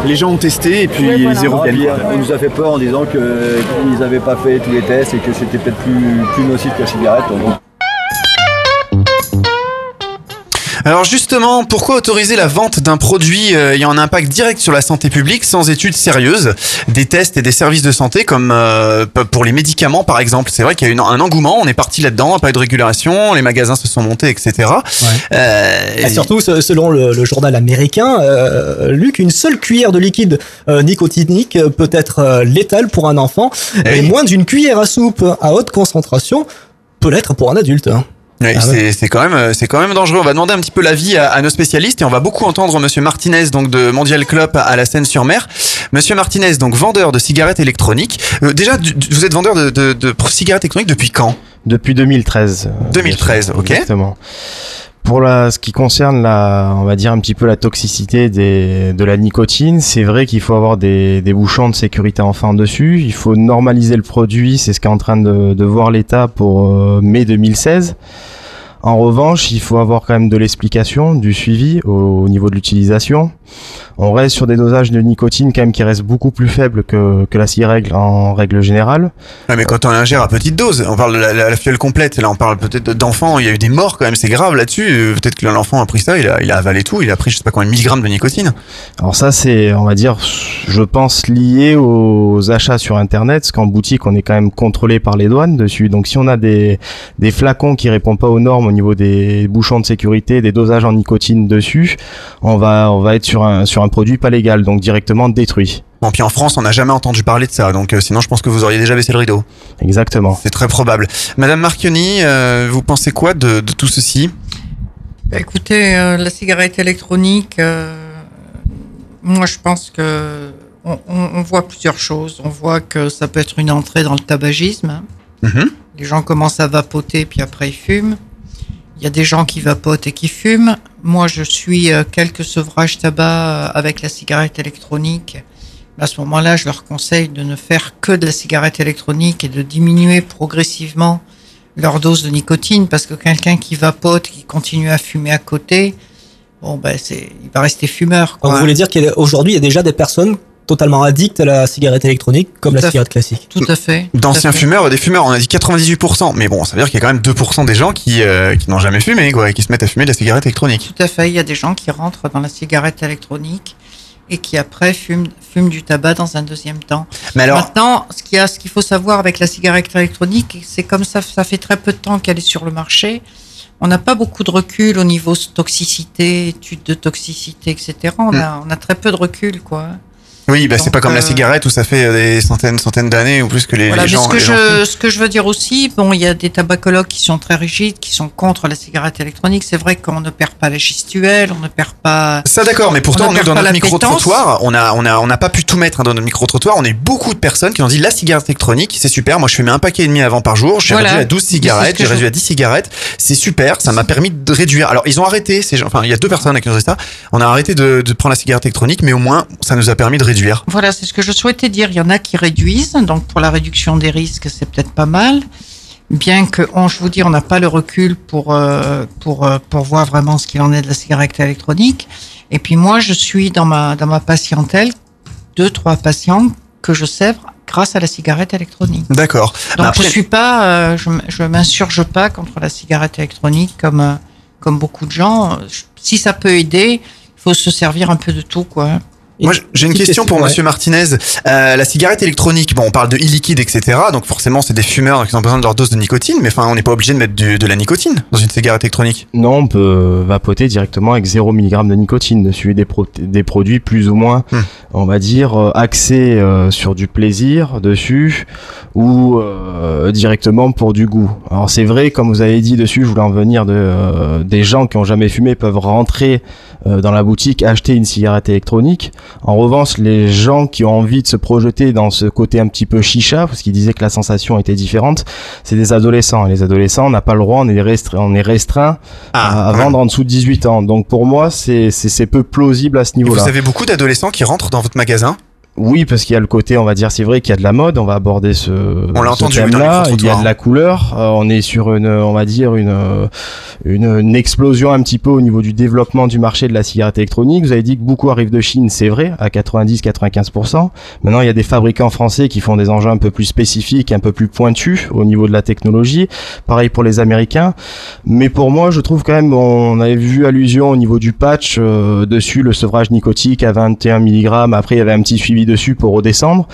Les gens ont testé et puis Ouais, voilà. zéro Ah, puis, on nous a fait peur en disant qu'ils n'avaient pas fait tous les tests et que c'était peut-être plus, plus nocif que la cigarette. donc. Alors justement, pourquoi autoriser la vente d'un produit euh, ayant un impact direct sur la santé publique sans études sérieuses, des tests et des services de santé comme euh, pour les médicaments par exemple C'est vrai qu'il y a eu un engouement, on est parti là-dedans, pas eu de régulation, les magasins se sont montés, etc. Euh, Et surtout, se- selon le, le journal américain, euh, Luc, une seule cuillère de liquide euh, nicotinique euh, peut être létale pour un enfant, et moins d'une cuillère à soupe à haute concentration peut l'être pour un adulte. hein. Oui, Ah c'est ouais. quand même c'est quand même dangereux. On va demander un petit peu l'avis à, à nos spécialistes et on va beaucoup entendre Monsieur Martinez donc de Mondial Club à la Seine-sur-Mer. Monsieur Martinez donc vendeur de cigarettes électroniques. Euh, déjà du- vous êtes vendeur de, de, de cigarettes électroniques depuis quand? Depuis 2013. euh, 2013, ok. Exactement. Pour la, ce qui concerne la, on va dire un petit peu la toxicité des, de la nicotine, c'est vrai qu'il faut avoir des, des bouchons de sécurité enfin dessus. Il faut normaliser le produit, c'est ce qu'est en train de, de voir l'État pour euh, mai 2016. En revanche, il faut avoir quand même de l'explication, du suivi au, au niveau de l'utilisation. On reste sur des dosages de nicotine quand même qui restent beaucoup plus faibles que, que la cigarette en règle générale. Ouais, mais quand on ingère à petite dose, on parle de la, la, la fiole complète. Là, on parle peut-être d'enfants. Il y a eu des morts quand même. C'est grave là-dessus. Peut-être que l'enfant a pris ça, il a, il a avalé tout. Il a pris je sais pas combien de milligrammes de nicotine. Alors ça, c'est, on va dire, je pense lié aux achats sur Internet, parce qu'en boutique, on est quand même contrôlé par les douanes dessus. Donc si on a des, des flacons qui répondent pas aux normes au niveau des bouchons de sécurité, des dosages en nicotine dessus, on va, on va être sur un, sur un produit pas légal, donc directement détruit. Bon, puis en France, on n'a jamais entendu parler de ça. Donc, euh, sinon, je pense que vous auriez déjà baissé le rideau. Exactement. C'est très probable. Madame Marchioni, euh, vous pensez quoi de, de tout ceci? Bah, écoutez, euh, la cigarette électronique, euh, moi je pense que on, on- on voit plusieurs choses. On voit que ça peut être une entrée dans le tabagisme. hein. Mhm. Les gens commencent à vapoter puis après ils fument. Il y a des gens qui vapotent et qui fument. Moi je suis euh, quelques sevrages tabac euh, avec la cigarette électronique. À ce moment-là, je leur conseille de ne faire que de la cigarette électronique et de diminuer progressivement leur dose de nicotine parce que quelqu'un qui vapote, qui continue à fumer à côté, bon ben c'est, il va rester fumeur. Donc vous voulez dire qu'aujourd'hui, il y a déjà des personnes totalement addictes à la cigarette électronique, comme Tout la cigarette classique. Tout à fait. D'anciens fumeurs, des fumeurs, on a dit 98%. Mais bon, ça veut dire qu'il y a quand même 2% des gens qui, euh, qui n'ont jamais fumé, quoi, et qui se mettent à fumer de la cigarette électronique. Tout à fait. Il y a des gens qui rentrent dans la cigarette électronique et qui après fument, fument du tabac dans un deuxième temps. Mais alors- Maintenant, ce qu'il y a, ce qu'il faut savoir avec la cigarette électronique, c'est comme ça, ça fait très peu de temps qu'elle est sur le marché. On n'a pas beaucoup de recul au niveau toxicité, études de toxicité, etc. On a, on a très peu de recul, quoi. Oui, bah, c'est pas comme la euh, cigarette où ça fait euh, des centaines, centaines d'années ou plus que les, Voilà, les mais gens. ce que les gens je, ce que je veux dire aussi, bon, il y a des tabacologues qui sont très rigides, qui sont contre la cigarette électronique. C'est vrai qu'on ne perd pas la gestuelle, on ne perd pas. Ça d'accord, mais pourtant on nous dans notre la pétence. micro-trottoir, on a on a on n'a pas pu tout mettre hein, dans notre micro-trottoir. On a eu beaucoup de personnes qui ont dit la cigarette électronique, c'est super. Moi je fumais un paquet et demi avant par jour, j'ai Voilà. réduit à 12 Mais c'est cigarettes, j'ai je- réduit à 10 cigarettes. C'est super, ça m'a permis de réduire. Alors ils ont arrêté, ces gens, enfin il y a deux personnes qui nous ont dit ça. On a arrêté de, de prendre la cigarette électronique, mais au moins ça nous a permis de réduire. Voilà, c'est ce que je souhaitais dire. Il y en a qui réduisent, donc pour la réduction des risques, c'est peut-être pas mal. Bien que, on, je vous dis, on n'a pas le recul pour, euh, pour, euh, pour voir vraiment ce qu'il en est de la cigarette électronique. Et puis moi, je suis dans ma, dans ma patientèle, deux, trois patients que je sèvre grâce à la cigarette électronique. D'accord. Donc Après- je suis pas, euh, je, m'insurge pas contre la cigarette électronique comme, comme beaucoup de gens. Si ça peut aider, il faut se servir un peu de tout, quoi. Moi, j'ai une question pour ouais. Monsieur Martinez. Euh, la cigarette électronique, bon, on parle de e-liquide, etc. Donc forcément, c'est des fumeurs qui ont besoin de leur dose de nicotine, mais enfin, on n'est pas obligé de mettre du- de la nicotine dans une cigarette électronique. Non, on peut vapoter directement avec 0 mg de nicotine dessus, des, pro- des produits plus ou moins, on va dire, euh, axés euh, sur du plaisir dessus ou euh, directement pour du goût. Alors c'est vrai, comme vous avez dit dessus, je voulais en venir de euh, des gens qui ont jamais fumé peuvent rentrer euh, dans la boutique acheter une cigarette électronique. En revanche, les gens qui ont envie de se projeter dans ce côté un petit peu chicha, parce qu'ils disaient que la sensation était différente, c'est des adolescents. Et les adolescents, on n'a pas le droit, on est restreint, on est restreint à, à vendre en dessous de 18 ans. Donc pour moi, c'est peu plausible à ce niveau-là. vous avez beaucoup d'adolescents qui rentrent dans votre magasin? Oui, parce qu'il y a le côté, on va dire, c'est vrai qu'il y a de la mode. On va aborder ce, ce thème-là. Il y a de la couleur. Euh, on est sur une, on va dire une, euh, une, une explosion un petit peu au niveau du développement du marché de la cigarette électronique. Vous avez dit que beaucoup arrivent de Chine, c'est vrai, à 90-95%. Maintenant, il y a des fabricants français qui font des engins un peu plus spécifiques, un peu plus pointus au niveau de la technologie. Pareil pour les Américains. Mais pour moi, je trouve quand même, on avait vu allusion au niveau du patch euh, dessus, le sevrage nicotique à 21 mg. Après, il y avait un petit suivi dessus pour redescendre.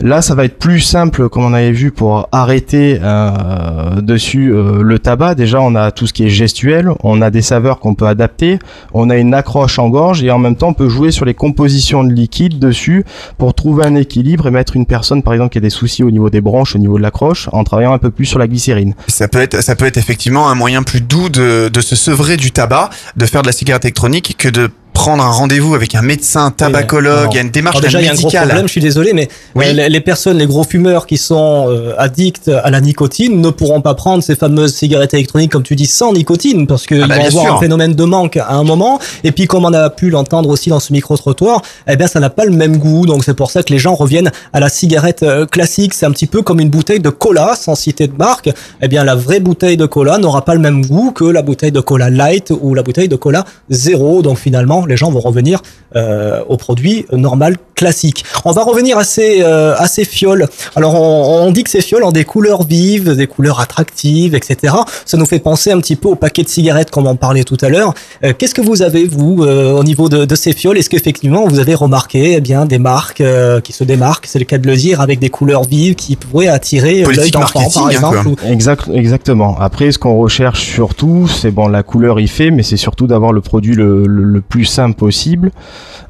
Là, ça va être plus simple, comme on avait vu, pour arrêter euh, dessus euh, le tabac. Déjà, on a tout ce qui est gestuel, on a des saveurs qu'on peut adapter, on a une accroche en gorge et en même temps, on peut jouer sur les compositions de liquide dessus pour trouver un équilibre et mettre une personne, par exemple, qui a des soucis au niveau des branches, au niveau de l'accroche, en travaillant un peu plus sur la glycérine. Ça peut être, ça peut être effectivement un moyen plus doux de, de se sevrer du tabac, de faire de la cigarette électronique que de prendre un rendez-vous avec un médecin, tabacologue, il y a une démarche Alors déjà, il y a un gros médicale. problème, je suis désolé, mais euh, les, personnes, les gros fumeurs qui sont euh, addicts à la nicotine ne pourront pas prendre ces fameuses cigarettes électroniques, comme tu dis, sans nicotine, parce qu'ils Ah bah, vont bien avoir sûr. un phénomène de manque à un moment. Et puis, comme on a pu l'entendre aussi dans ce micro-trottoir, eh bien, ça n'a pas le même goût. Donc, c'est pour ça que les gens reviennent à la cigarette euh, classique. C'est un petit peu comme une bouteille de cola, sans citer de marque. Eh bien, la vraie bouteille de cola n'aura pas le même goût que la bouteille de cola light ou la bouteille de cola zéro. Donc, finalement, les gens vont revenir euh, au produit normal classique. On va revenir à ces, euh, à ces fioles. Alors on, on dit que ces fioles ont des couleurs vives, des couleurs attractives, etc. Ça nous fait penser un petit peu au paquet de cigarettes comme on parlait tout à l'heure. Euh, Qu'est-ce que vous avez vous euh, au niveau de, de ces fioles? Est-ce qu'effectivement vous avez remarqué eh bien des marques euh, qui se démarquent, c'est le cas de le dire, avec des couleurs vives qui pourraient attirer l'œil d'enfant par exemple ou- Exact, exactement. Après, ce qu'on recherche surtout, c'est bon, la couleur y fait, mais c'est surtout d'avoir le produit le, le, le plus simple possible.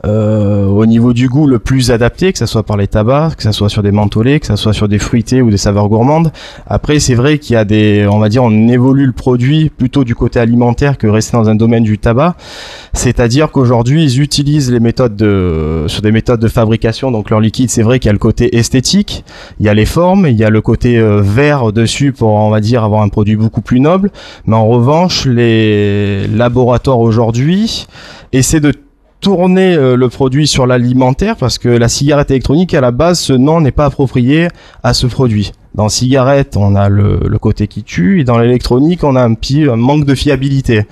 Euh, au niveau du goût, le plus adapté, que ça soit par les tabacs, que ça soit sur des mentholés, que ça soit sur des fruités ou des saveurs gourmandes. Après, c'est vrai qu'il y a des, on va dire, on évolue le produit plutôt du côté alimentaire que rester dans un domaine du tabac. C'est-à-dire qu'aujourd'hui, ils utilisent les méthodes de, sur des méthodes de fabrication. Donc leur liquide, c'est vrai qu'il y a le côté esthétique, il y a les formes, il y a le côté euh, vert dessus pour, on va dire, avoir un produit beaucoup plus noble. Mais en revanche, les laboratoires aujourd'hui essaient de tourner euh, le produit sur l'alimentaire parce que la cigarette électronique à la base ce nom n'est pas approprié à ce produit. Dans cigarette, on a le, le côté qui tue et dans l'électronique, on a un petit un manque de fiabilité.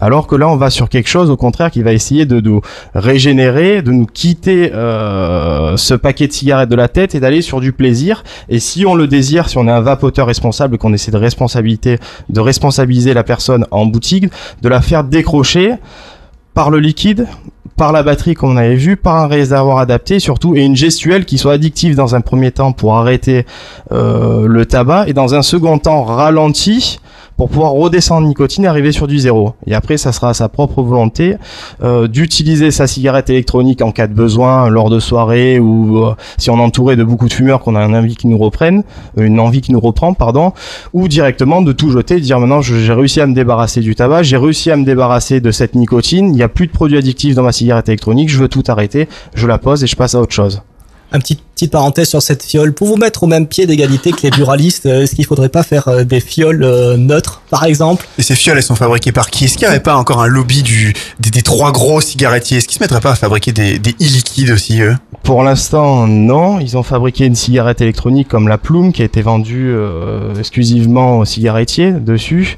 Alors que là, on va sur quelque chose au contraire qui va essayer de nous régénérer, de nous quitter euh, ce paquet de cigarettes de la tête et d'aller sur du plaisir. Et si on le désire, si on est un vapoteur responsable qu'on essaie de responsabilité, de responsabiliser la personne en boutique, de la faire décrocher par le liquide, par la batterie comme on avait vu, par un réservoir adapté surtout, et une gestuelle qui soit addictive dans un premier temps pour arrêter euh, le tabac, et dans un second temps ralenti pour pouvoir redescendre en nicotine et arriver sur du zéro. Et après, ça sera à sa propre volonté euh, d'utiliser sa cigarette électronique en cas de besoin, lors de soirées ou euh, si on est entouré de beaucoup de fumeurs qu'on a une envie qui nous reprenne, euh, une envie qui nous reprend, pardon, ou directement de tout jeter, de dire maintenant j'ai réussi à me débarrasser du tabac, j'ai réussi à me débarrasser de cette nicotine, il n'y a plus de produits addictifs dans ma cigarette électronique, je veux tout arrêter, je la pose et je passe à autre chose. Un petit petite parenthèse sur cette fiole. Pour vous mettre au même pied d'égalité que les buralistes, euh, est-ce qu'il faudrait pas faire euh, des fioles euh, neutres, par exemple? Et ces fioles, elles sont fabriquées par qui? Est-ce qu'il n'y aurait pas encore un lobby du, des, des trois gros cigarettiers? Est-ce qu'ils se mettraient pas à fabriquer des, des e-liquides aussi, eux? Pour l'instant, non. Ils ont fabriqué une cigarette électronique comme la Plume qui a été vendue euh, exclusivement aux cigarettiers dessus.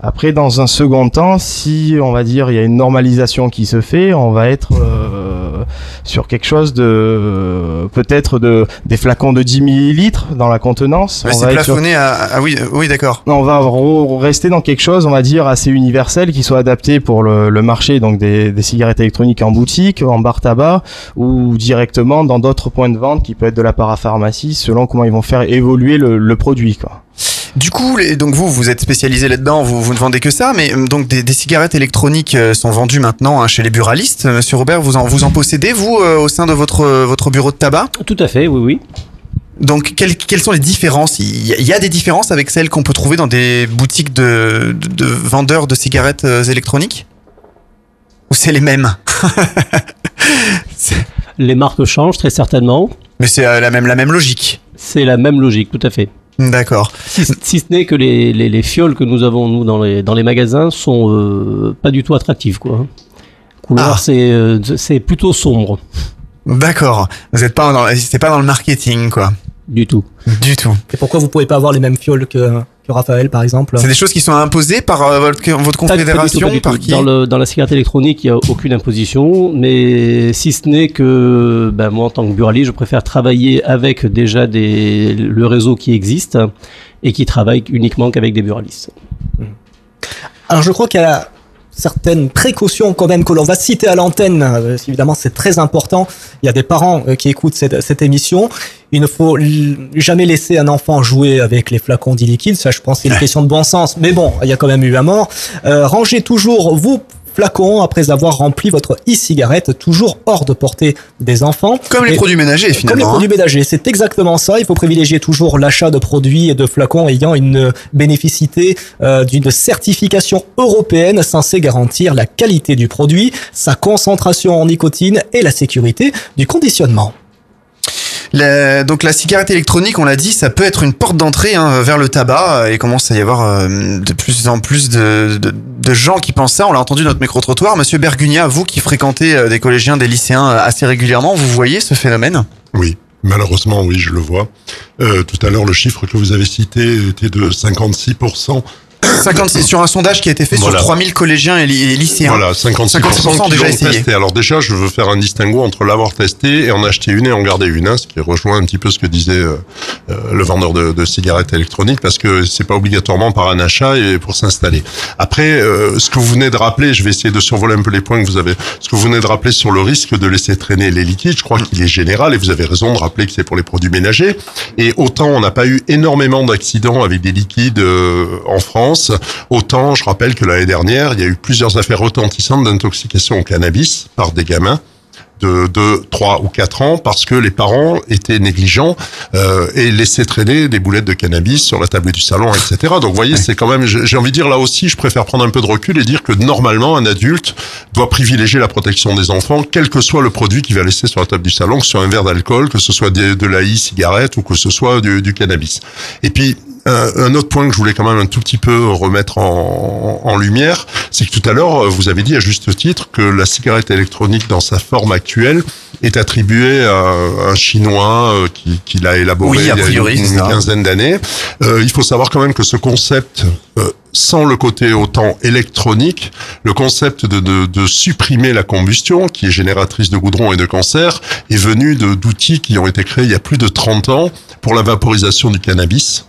Après, dans un second temps, si on va dire il y a une normalisation qui se fait, on va être euh, sur quelque chose de peut-être de des flacons de 10 millilitres dans la contenance. Ouais, On C'est sur- plafonné à... Ah oui, euh, oui d'accord. on va re- rester dans quelque chose, on va dire, assez universel, qui soit adapté pour le, le marché, donc des, des cigarettes électroniques en boutique, en bar tabac, ou directement dans d'autres points de vente, qui peut être de la parapharmacie, selon comment ils vont faire évoluer le, le produit, quoi. Du coup, les- donc vous, vous êtes spécialisé là-dedans, vous, vous ne vendez que ça, mais euh, donc des, des cigarettes électroniques euh, sont vendues maintenant hein, chez les buralistes. Euh, Monsieur Robert, vous en, vous en possédez, vous, euh, au sein de votre, votre bureau de tabac? Tout à fait, oui, oui. Donc, quelles, quelles sont les différences? Il y, a, des différences avec celles qu'on peut trouver dans des boutiques de, de, de vendeurs de cigarettes électroniques? Ou c'est les mêmes? Les marques changent très certainement. Mais c'est la même, la même logique. C'est la même logique, tout à fait. D'accord. Si, si ce n'est que les, les, les fioles que nous avons nous dans les, dans les magasins sont euh, pas du tout attractives quoi. Couleur Ah. c'est euh, c'est plutôt sombre. D'accord. Vous n'êtes pas dans, c'est pas dans le marketing, quoi. Du tout. Du tout. Et pourquoi vous pouvez pas avoir les mêmes fioles que, Raphaël, par exemple C'est des choses qui sont imposées par euh, votre, tout, confédération, par qui dans, le, dans la cigarette électronique, il n'y a aucune imposition, mais si ce n'est que ben, moi, en tant que buraliste, je préfère travailler avec déjà des, le réseau qui existe et qui travaille uniquement qu'avec des buralistes. Alors je crois qu'il y a certaines précautions quand même que l'on va citer à l'antenne. Euh, évidemment, c'est très important. Il y a des parents euh, qui écoutent cette, cette émission. Il ne faut jamais laisser un enfant jouer avec les flacons d'e-liquide. Ça, je pense, c'est une question de bon sens. Mais bon, il y a quand même eu un mort. Euh, rangez toujours vos flacons après avoir rempli votre e-cigarette, toujours hors de portée des enfants. Comme les Et- produits ménagers, Comme les finalement. hein. produits ménagers, c'est exactement ça. Il faut privilégier toujours l'achat de produits et de flacons ayant une bénéficité euh, d'une certification européenne censée garantir la qualité du produit, sa concentration en nicotine et la sécurité du conditionnement. Donc la cigarette électronique, on l'a dit, ça peut être une porte d'entrée hein, vers le tabac euh, et commence à y avoir euh, de plus en plus de, gens qui pensent ça. On l'a entendu dans notre micro-trottoir. Monsieur Bergunia, vous qui fréquentez euh, des collégiens, des lycéens assez régulièrement, vous voyez ce phénomène? Oui, malheureusement, oui, je le vois. Tout à l'heure, le chiffre que vous avez cité était de 56%. 56 sur un sondage qui a été fait Voilà. sur 3000 collégiens et, ly- et lycéens. Voilà, 56%, 56% qui déjà essayé. testé. Alors déjà, je veux faire un distinguo entre l'avoir testé et en acheter une et en garder une, hein, ce qui rejoint un petit peu ce que disait euh, euh, le vendeur de, de cigarettes électroniques, parce que c'est pas obligatoirement par un achat et pour s'installer. Après, euh, ce que vous venez de rappeler, je vais essayer de survoler un peu les points que vous avez. Ce que vous venez de rappeler sur le risque de laisser traîner les liquides, je crois qu'il est général et vous avez raison de rappeler que c'est pour les produits ménagers. Et autant on n'a pas eu énormément d'accidents avec des liquides euh, en France, autant je rappelle que l'année dernière, il y a eu plusieurs affaires retentissantes d'intoxication au cannabis par des gamins de 2, 3 ou 4 ans parce que les parents étaient négligents euh, et laissaient traîner des boulettes de cannabis sur la table du salon, etc. Donc vous voyez, c'est quand même, j'ai envie de dire là aussi, je préfère prendre un peu de recul et dire que normalement, un adulte doit privilégier la protection des enfants, quel que soit le produit qu'il va laisser sur la table du salon, que ce soit un verre d'alcool, que ce soit des- de la e-cigarette ou que ce soit du, du cannabis. Et puis, un, un autre point que je voulais quand même un tout petit peu remettre en, en lumière, c'est que tout à l'heure, euh, vous avez dit à juste titre que la cigarette électronique dans sa forme actuelle est attribuée à un Chinois euh, qui, qui l'a élaboré Oui, a il y a une, quinzaine d'années. Euh, il faut savoir quand même que ce concept, euh, sans le côté autant électronique, le concept de, de, de supprimer la combustion, qui est génératrice de goudron et de cancer, est venu d'outils qui ont été créés il y a plus de 30 ans pour la vaporisation du cannabis.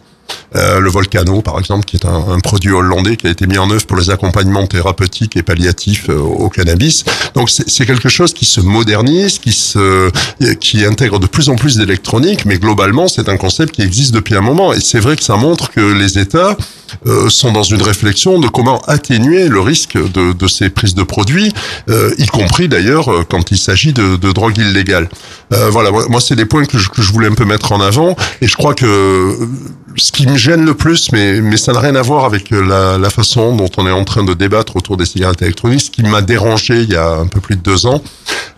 Euh, le Volcano, par exemple, qui est un, un produit hollandais qui a été mis en œuvre pour les accompagnements thérapeutiques et palliatifs euh, au cannabis. Donc c'est quelque chose qui se modernise, qui se, qui intègre de plus en plus d'électronique, mais globalement c'est un concept qui existe depuis un moment. Et c'est vrai que ça montre que les États euh, sont dans une réflexion de comment atténuer le risque de, de ces prises de produits, euh, y compris d'ailleurs quand il s'agit de, de drogue illégale. Euh, voilà, moi c'est des points que je, que je voulais un peu mettre en avant, et je crois que ce me gêne le plus, mais, mais ça n'a rien à voir avec euh, la, la façon dont on est en train de débattre autour des cigarettes électroniques, ce qui m'a dérangé il y a un peu plus de deux ans,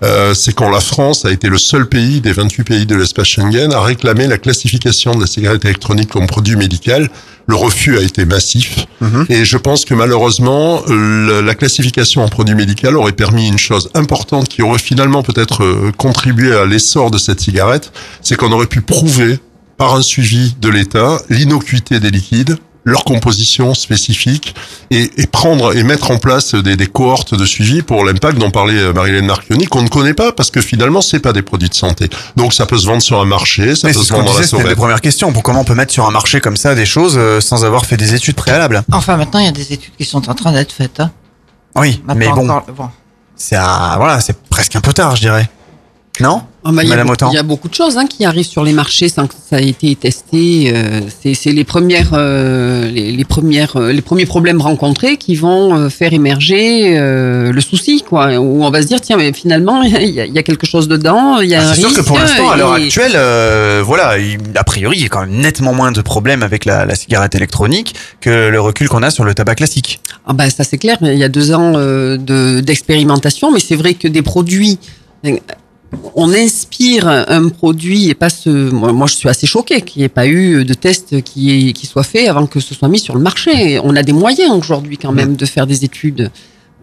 euh, c'est quand la France a été le seul pays des 28 pays de l'espace Schengen à réclamer la classification de la cigarette électronique comme produit médical. Le refus a été massif. Et je pense que malheureusement, le- la classification en produit médical aurait permis une chose importante qui aurait finalement peut-être euh, contribué à l'essor de cette cigarette, c'est qu'on aurait pu prouver par un suivi de l'État l'innocuité des liquides, leur composition spécifique et, et prendre et mettre en place des, des cohortes de suivi pour l'impact dont parlait euh, Marilène Marchioni qu'on ne connaît pas parce que finalement c'est pas des produits de santé. Donc ça peut se vendre sur un marché, ça Mais peut c'est se ce qu'on vendre dans la disait, c'était une des premières questions. Pour comment on peut mettre sur un marché comme ça des choses euh, sans avoir fait des études préalables Enfin, maintenant, il y a des études qui sont en train d'être faites. Hein. Oui, mais bon, encore- bon. c'est voilà, c'est presque un peu tard, je dirais. Non Ah bah, il, y a Madame beaucoup, Autant il y a beaucoup de choses hein, qui arrivent sur les marchés sans que ça ait été testé. euh, c'est les premières, euh, les, les premières, euh, les premiers problèmes rencontrés qui vont faire émerger euh, le souci, quoi. Où on va se dire tiens, mais finalement il y, a- il y a quelque chose dedans, il y a Ah, C'est sûr que pour l'instant, à l'heure et- actuelle, voilà, il- a priori, il y a quand même nettement moins de problèmes avec la, la cigarette électronique que le recul qu'on a sur le tabac classique. Ah bah ça c'est clair, il y a deux ans de- d'expérimentation, mais c'est vrai que des produits on inspire un produit et pas ce. Moi, je suis assez choquée qu'il n'y ait pas eu de test qui, qui soit fait avant que ce soit mis sur le marché. On a des moyens aujourd'hui quand même de faire des études.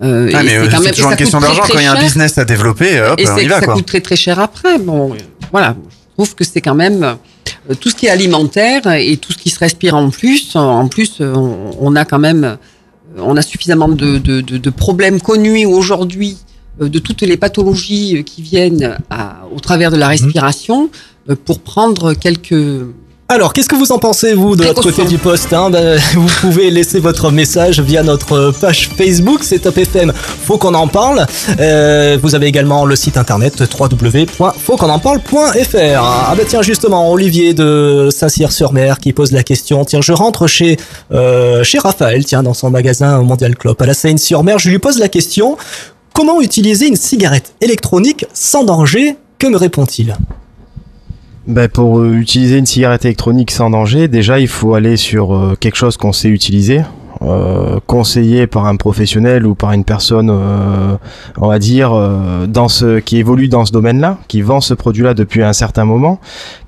Euh, Ah, mais c'est euh, toujours une question d'argent. Quand il y a un business à développer, hop, et on y va ça quoi. coûte très très cher après. Bon, voilà. Je trouve que c'est quand même euh, tout ce qui est alimentaire et tout ce qui se respire en plus. En plus, euh, on, on a quand même, euh, on a suffisamment de, de, de, de problèmes connus aujourd'hui euh, de toutes les pathologies euh, qui viennent à- au travers de la respiration euh, pour prendre quelques Alors, qu'est-ce que vous en pensez, vous, de l'autre côté du poste hein Ben, Vous pouvez laisser votre message via notre page Facebook, c'est Top FM, faut qu'on en parle. Euh, vous avez également le site internet www.fautquonenparle.fr. Ah bah tiens, justement, Olivier de Saint-Cyr-sur-Mer qui pose la question. Tiens, je rentre chez, euh, chez Raphaël, tiens, dans son magasin Mondial Club à la Seine-sur-Mer. Je lui pose la question, comment utiliser une cigarette électronique sans danger? Que me répond-il? Ben, pour euh, utiliser une cigarette électronique sans danger, déjà il faut aller sur euh, quelque chose qu'on sait utiliser, euh, conseillé par un professionnel ou par une personne, on va dire, dans ce, qui évolue dans ce domaine-là, qui vend ce produit-là depuis un certain moment,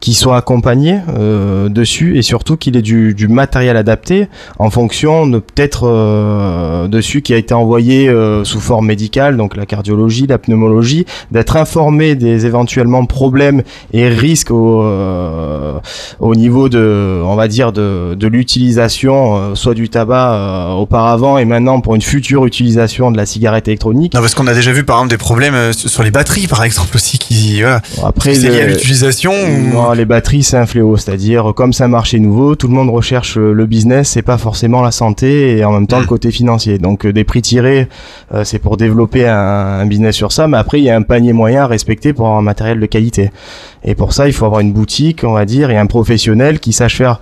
qui soit accompagné euh, dessus et surtout qu'il ait du, du matériel adapté en fonction de peut-être euh, dessus qui a été envoyé euh, sous forme médicale, donc la cardiologie, la pneumologie, d'être informé des éventuellement problèmes et risques au, euh, au niveau de, on va dire, de, de l'utilisation, euh, soit du tabac euh, auparavant et maintenant pour une future utilisation de la cigarette électronique. Non, parce qu'on a déjà vu par exemple des problèmes sur les batteries, par exemple aussi, qui voilà. Après, c'est lié à l'utilisation. ou- Non, les batteries, c'est un fléau. C'est-à-dire, comme c'est un marché nouveau, tout le monde recherche euh, le business, c'est pas forcément la santé et en même temps le côté financier. Donc, euh, des prix tirés, euh, c'est pour développer un, un business sur ça. Mais après, il y a un panier moyen à respecter pour avoir un matériel de qualité. Et pour ça, il faut avoir une boutique, on va dire, et un professionnel qui sache faire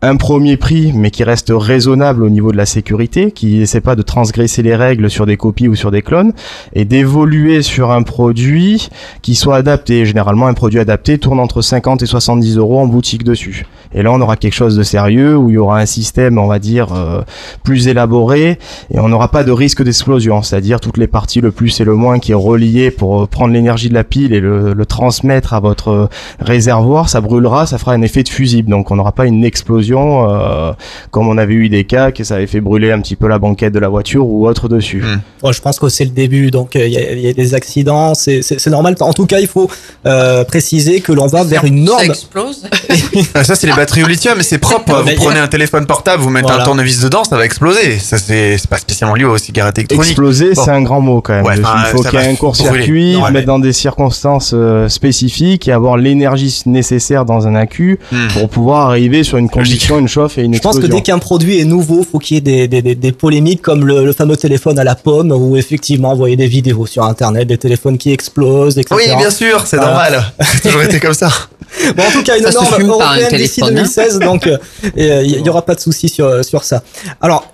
un premier prix, mais qui reste raisonnable au niveau de la sécurité, qui essaie pas de transgresser les règles sur des copies ou sur des clones, et d'évoluer sur un produit qui soit adapté. Généralement, un produit adapté tourne entre 50 et 70 euros en boutique dessus. Et là, on aura quelque chose de sérieux où il y aura un système, on va dire, euh, plus élaboré et on n'aura pas de risque d'explosion. C'est-à-dire toutes les parties, le plus et le moins, qui est relié pour euh, prendre l'énergie de la pile et le, le transmettre à votre réservoir, ça brûlera, ça fera un effet de fusible. Donc, on n'aura pas une explosion euh, comme on avait eu des cas que ça avait fait brûler un petit peu la banquette de la voiture ou autre dessus. Bon, je pense que c'est le début, donc euh, il y, a- il y a des accidents, c'est normal. En tout cas, il faut euh, préciser que l'on va vers une norme. Ça explose. Ah, ça, c'est les batteries au lithium, mais c'est propre. Vous prenez un téléphone portable, vous mettez Voilà. un tournevis dedans, ça va exploser. Ça, c'est pas spécialement lié aux cigarettes électroniques. Exploser, Bon. c'est un grand mot quand même. Ouais, il faut qu'il y ait un court-circuit, mais- mettre dans des circonstances euh, spécifiques et avoir l'énergie nécessaire dans un accu Hmm. pour pouvoir arriver sur une combustion, une chauffe et une Je pense que dès qu'un produit est nouveau, faut qu'il y ait des, des, des, des polémiques comme le, le fameux téléphone à la pomme, où effectivement, vous voyez des vidéos sur Internet, des téléphones qui explosent, etc. Oui, bien sûr, c'est Voilà. normal. C'est toujours été comme ça. Bon, en tout cas, une Ça norme européenne d'ici téléphone, hein. 2016, donc euh, et, euh, il y, aura pas de souci sur, sur ça. Alors,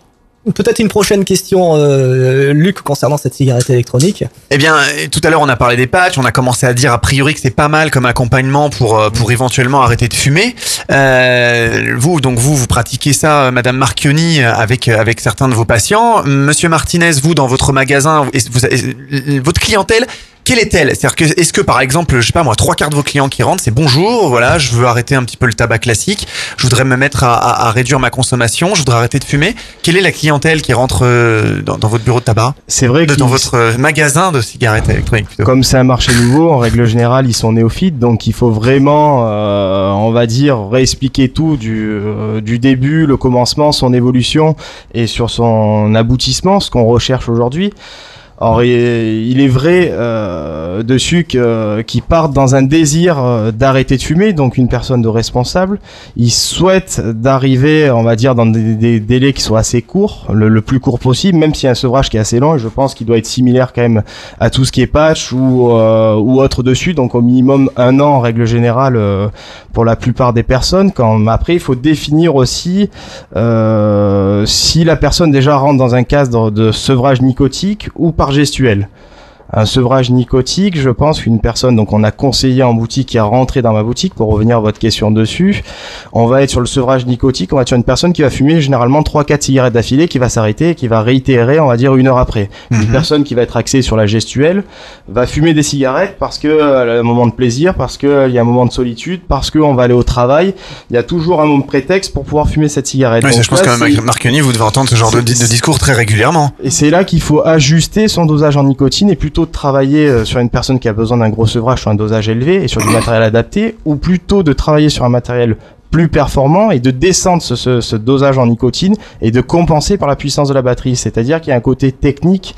peut-être une prochaine question, euh, Luc, concernant cette cigarette électronique. Eh bien, euh, tout à l'heure, on a parlé des patchs. On a commencé à dire a priori que c'est pas mal comme accompagnement pour euh, pour éventuellement arrêter de fumer. Euh, vous, donc vous, vous pratiquez ça, euh, Madame Marchioni, avec avec certains de vos patients. Monsieur Martinez, vous, dans votre magasin, votre clientèle. Quelle est-elle? C'est-à-dire que est-ce que par exemple, je sais pas moi, trois quarts de vos clients qui rentrent, c'est bonjour, voilà, je veux arrêter un petit peu le tabac classique, je voudrais me mettre à, à- à réduire ma consommation, je voudrais arrêter de fumer. Quelle est la clientèle qui rentre euh, dans, dans votre bureau de tabac? C'est vrai que dans votre euh, magasin de cigarettes électroniques. plutôt. Comme c'est un marché nouveau, en règle générale, ils sont néophytes, donc il faut vraiment, euh, on va dire, réexpliquer tout du, euh, du début, le commencement, son évolution et sur son aboutissement, ce qu'on recherche aujourd'hui. Or, il est vrai euh, dessus que- qu'ils partent dans un désir euh, d'arrêter de fumer, donc une personne de responsable. Ils souhaitent d'arriver, on va dire, dans des, délais qui soient assez courts, le, plus court possible, même s'il y a un sevrage qui est assez long, et je pense qu'il doit être similaire quand même à tout ce qui est patch ou, euh, ou autre dessus, donc au minimum un an en règle générale euh, pour la plupart des personnes. Quand, après, il faut définir aussi euh, si la personne déjà rentre dans un cadre de sevrage nicotique ou par gestuel. Un sevrage nicotique, je pense qu'une personne, donc on a conseillé en boutique qui a rentré dans ma boutique, pour revenir à votre question dessus, on va être sur le sevrage nicotique, on va être sur une personne qui va fumer généralement 3-4 cigarettes d'affilée, qui va s'arrêter et qui va réitérer, on va dire, une heure après. Une Mhm. personne qui va être axée sur la gestuelle va fumer des cigarettes parce que euh, un moment de plaisir, parce qu'il y a un moment de solitude, parce qu'on va aller au travail. Il y a toujours un moment de prétexte pour pouvoir fumer cette cigarette. Oui, ça, Donc je pense quand même, Marconi, vous devez entendre ce genre de, de discours très régulièrement. et c'est là qu'il faut ajuster son dosage en nicotine et plutôt de travailler euh, sur une personne qui a besoin d'un gros sevrage sur un dosage élevé et sur du matériel adapté, ou plutôt de travailler sur un matériel plus performant et de descendre ce, dosage en nicotine et de compenser par la puissance de la batterie. C'est-à-dire qu'il y a un côté technique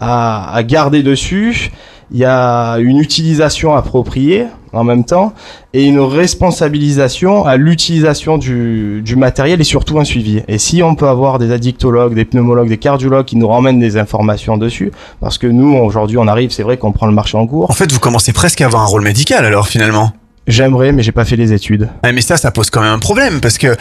à, à garder dessus, il y a une utilisation appropriée en même temps et une responsabilisation à l'utilisation du, du matériel et surtout un suivi. Et si on peut avoir des addictologues, des pneumologues, des cardiologues qui nous ramènent des informations dessus, parce que nous aujourd'hui on arrive, c'est vrai qu'on prend le marché en cours. En fait, vous commencez presque à avoir un rôle médical alors finalement. J'aimerais, mais j'ai pas fait les études. Mais ça, ça pose quand même un problème parce que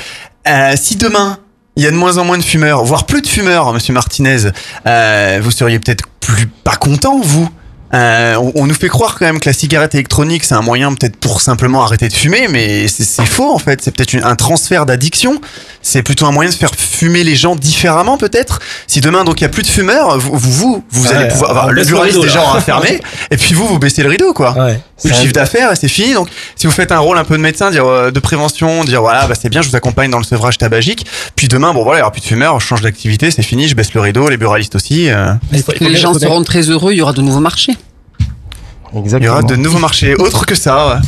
euh, si demain il y a de moins en moins de fumeurs, voire plus de fumeurs, Monsieur Martinez, euh, vous seriez peut-être plus pas content, vous. Euh, on, on nous fait croire quand même que la cigarette électronique c'est un moyen peut-être pour simplement arrêter de fumer, mais c'est faux en fait. C'est peut-être un transfert d'addiction. C'est plutôt un moyen de faire fumer les gens différemment peut-être. Si demain donc il y a plus de fumeurs, vous vous vous, vous Ouais, allez pouvoir. enfin, le baisse le buraliste rideau, déjà là. aura fermé, et puis vous vous baissez le rideau quoi. C'est le chiffre d'affaires et c'est fini. Donc, si vous faites un rôle un peu de médecin, dire euh, de prévention, dire voilà, bah, c'est bien, je vous accompagne dans le sevrage tabagique. Puis demain, bon voilà, il y aura plus de fumeurs, je change d'activité, c'est fini, je baisse le rideau, les buralistes aussi. euh. Les gens seront très heureux, il y aura de nouveaux marchés. Il y aura de nouveaux marchés, autres que ça. ouais.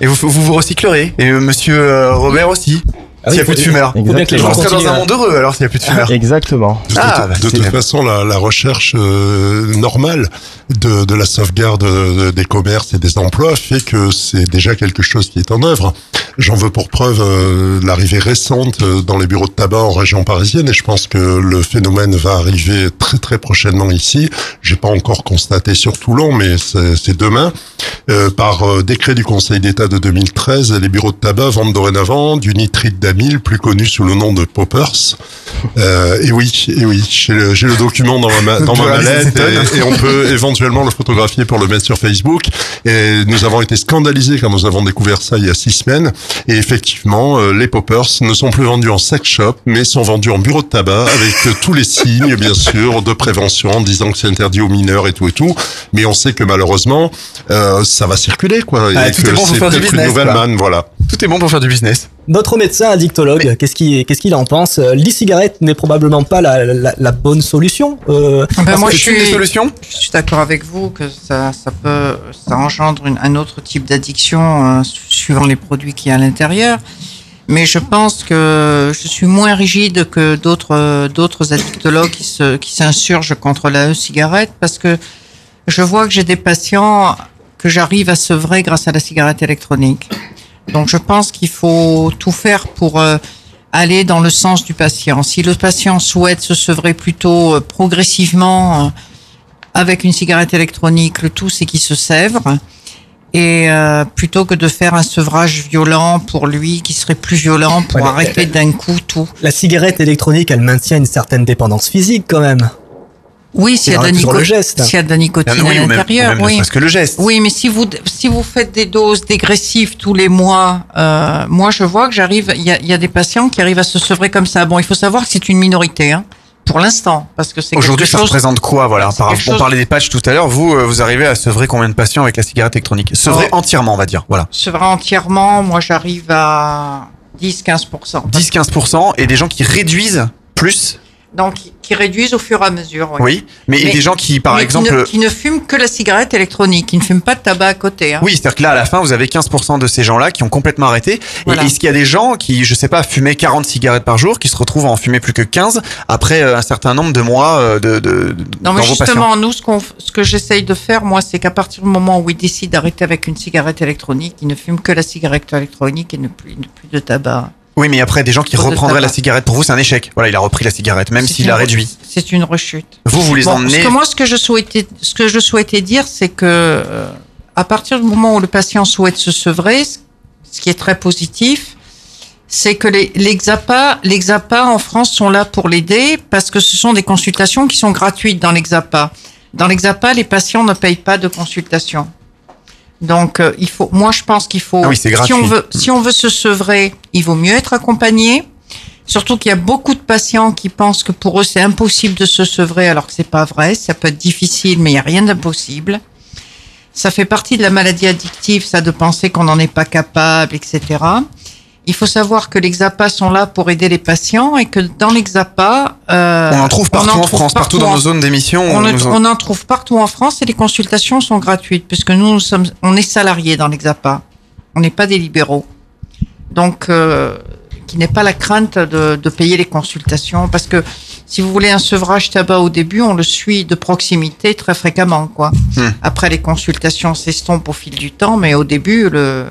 Et vous vous, vous recyclerez. Et euh, Monsieur euh, Robert aussi. Ah s'il oui, n'y a plus de fumeurs. faut bien que les On gens serait dans un à- monde heureux alors s'il n'y a plus de fumeurs. Exactement. De, Ah, toute- bah, de toute façon, la, la recherche euh, normale de, de la sauvegarde euh, des commerces et des emplois fait que c'est déjà quelque chose qui est en œuvre. J'en veux pour preuve euh, l'arrivée récente euh, dans les bureaux de tabac en région parisienne et je pense que le phénomène va arriver très très prochainement ici. J'ai pas encore constaté sur Toulon, mais c'est c'est demain. Euh, par euh, décret du Conseil d'État de 2013, les bureaux de tabac vendent dorénavant du nitrite d'amyle, plus connu sous le nom de poppers. Euh, et oui, et oui, j'ai le, j'ai le document dans ma, dans ma mallette et, et on peut éventuellement le photographier pour le mettre sur Facebook. Et nous avons été scandalisés quand nous avons découvert ça il y a six semaines. Et effectivement, euh, les poppers ne sont plus vendus en sex shop, mais sont vendus en bureau de tabac avec euh, tous les signes, bien sûr, de prévention, en disant que c'est interdit aux mineurs et tout et tout. Mais on sait que malheureusement, euh, ça va circuler, quoi. Ah, et tout que bon c'est peut-être une nouvelle manne, voilà. Tout est bon pour faire du business. Notre médecin addictologue, qu'est-ce qu'il qu'est-ce qu'il en pense? Euh, L'e-cigarette n'est probablement pas la, la- la bonne solution. Euh, Ben, parce moi, je suis, je suis d'accord avec vous que ça, ça peut, ça engendre une- un autre type d'addiction euh, suivant les produits qu'il y a à l'intérieur. Mais je pense que je suis moins rigide que d'autres euh, d'autres addictologues qui se qui s'insurgent contre la e-cigarette parce que je vois que j'ai des patients que j'arrive à sevrer grâce à la cigarette électronique. Donc je pense qu'il faut tout faire pour euh, aller dans le sens du patient. Si le patient souhaite se sevrer plutôt euh, progressivement euh, avec une cigarette électronique, le tout c'est qu'il se sèvre. Et euh, plutôt que de faire un sevrage violent pour lui, qui serait plus violent pour Ouais, arrêter d'un coup tout. La cigarette électronique, elle maintient une certaine dépendance physique quand même. Oui, s'il y a de la toujours le nico- geste. s'il y a de la nicotine Ah, oui, à l'intérieur, oui. serait-ce que le geste. Oui, mais si vous si vous faites des doses dégressives tous les mois, euh, moi je vois que j'arrive, il y a, il y a des patients qui arrivent à se sevrer comme ça. Bon, il faut savoir que c'est une minorité, hein, pour l'instant, parce que c'est Aujourd'hui, quelque ça chose- représente quoi Voilà, par, on chose- parlait des patchs tout à l'heure. Vous, euh, vous arrivez à sevrer combien de patients avec la cigarette électronique? Sevrer Oh. entièrement, on va dire. Voilà. sevrer entièrement. Moi, j'arrive à 10-15%. 10-15% et des gens qui réduisent plus. Donc, qui- réduisent au fur et à mesure. Oui, mais, et des gens qui, par mais exemple, qui ne, qui ne fument que la cigarette électronique, qui ne fument pas de tabac à côté. Hein. Oui, c'est-à-dire que là, à la fin, vous avez 15% de ces gens-là qui ont complètement arrêté. Et est-ce qu'il y a des gens qui, je sais pas, fumaient 40 cigarettes par jour, qui se retrouvent à en fumer plus que 15 après euh, un certain nombre de mois euh, de, de, Non, dans mais vos justement, nous, ce que j'essaye de faire, moi, c'est qu'à partir du moment où ils décident d'arrêter avec une cigarette électronique, ils ne fument que la cigarette électronique et ne plus, ne plus de tabac. Oui, mais après, des gens qui de reprendraient la cigarette, pour vous, c'est un échec. Voilà, il a repris la cigarette, même s'il une a re- réduit. C'est une rechute. Vous, vous les Bon, emmenez. ce que moi, ce que je souhaitais, ce que je souhaitais dire, c'est que euh, à partir du moment où le patient souhaite se sevrer, ce qui est très positif, c'est que les, les XAPA, les XAPA en France sont là pour l'aider parce que ce sont des consultations qui sont gratuites dans les XAPA. Dans l'Exapa, les patients ne payent pas de consultation. Donc, euh, il faut, moi, je pense qu'il faut, Ah oui, c'est si on gratuit. veut, si on veut se sevrer, il vaut mieux être accompagné. Surtout qu'il y a beaucoup de patients qui pensent que pour eux, c'est impossible de se sevrer alors que c'est pas vrai. Ça peut être difficile, mais il n'y a rien d'impossible. Ça fait partie de la maladie addictive, ça, de penser qu'on n'en est pas capable, etc. Il faut savoir que les XAPA sont là pour aider les patients et que dans les XAPA, euh, On en trouve partout en trouve France, partout partout dans en- nos zones d'émission. on, on en- on trouve partout en France et les consultations sont gratuites puisque nous, nous sommes, on est salariés dans l'Exapa. On n'est pas des libéraux. Donc, euh, qui n'est pas la crainte de, de payer les consultations parce que si vous voulez un sevrage tabac au début, on le suit de proximité très fréquemment, quoi. Hmm. Après, les consultations s'estompent au fil du temps, mais au début, le,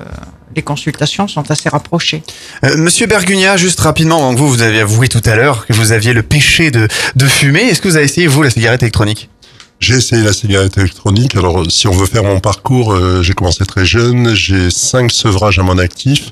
les consultations sont assez rapprochées. Euh, Monsieur Bergugna, juste rapidement, donc vous, vous avez avoué tout à l'heure que vous aviez le péché de, de fumer. Est-ce que vous avez essayé, vous, la cigarette électronique? J'ai essayé la cigarette électronique. Alors, si on veut faire mon parcours, euh, j'ai commencé très jeune. J'ai cinq sevrages à mon actif, euh,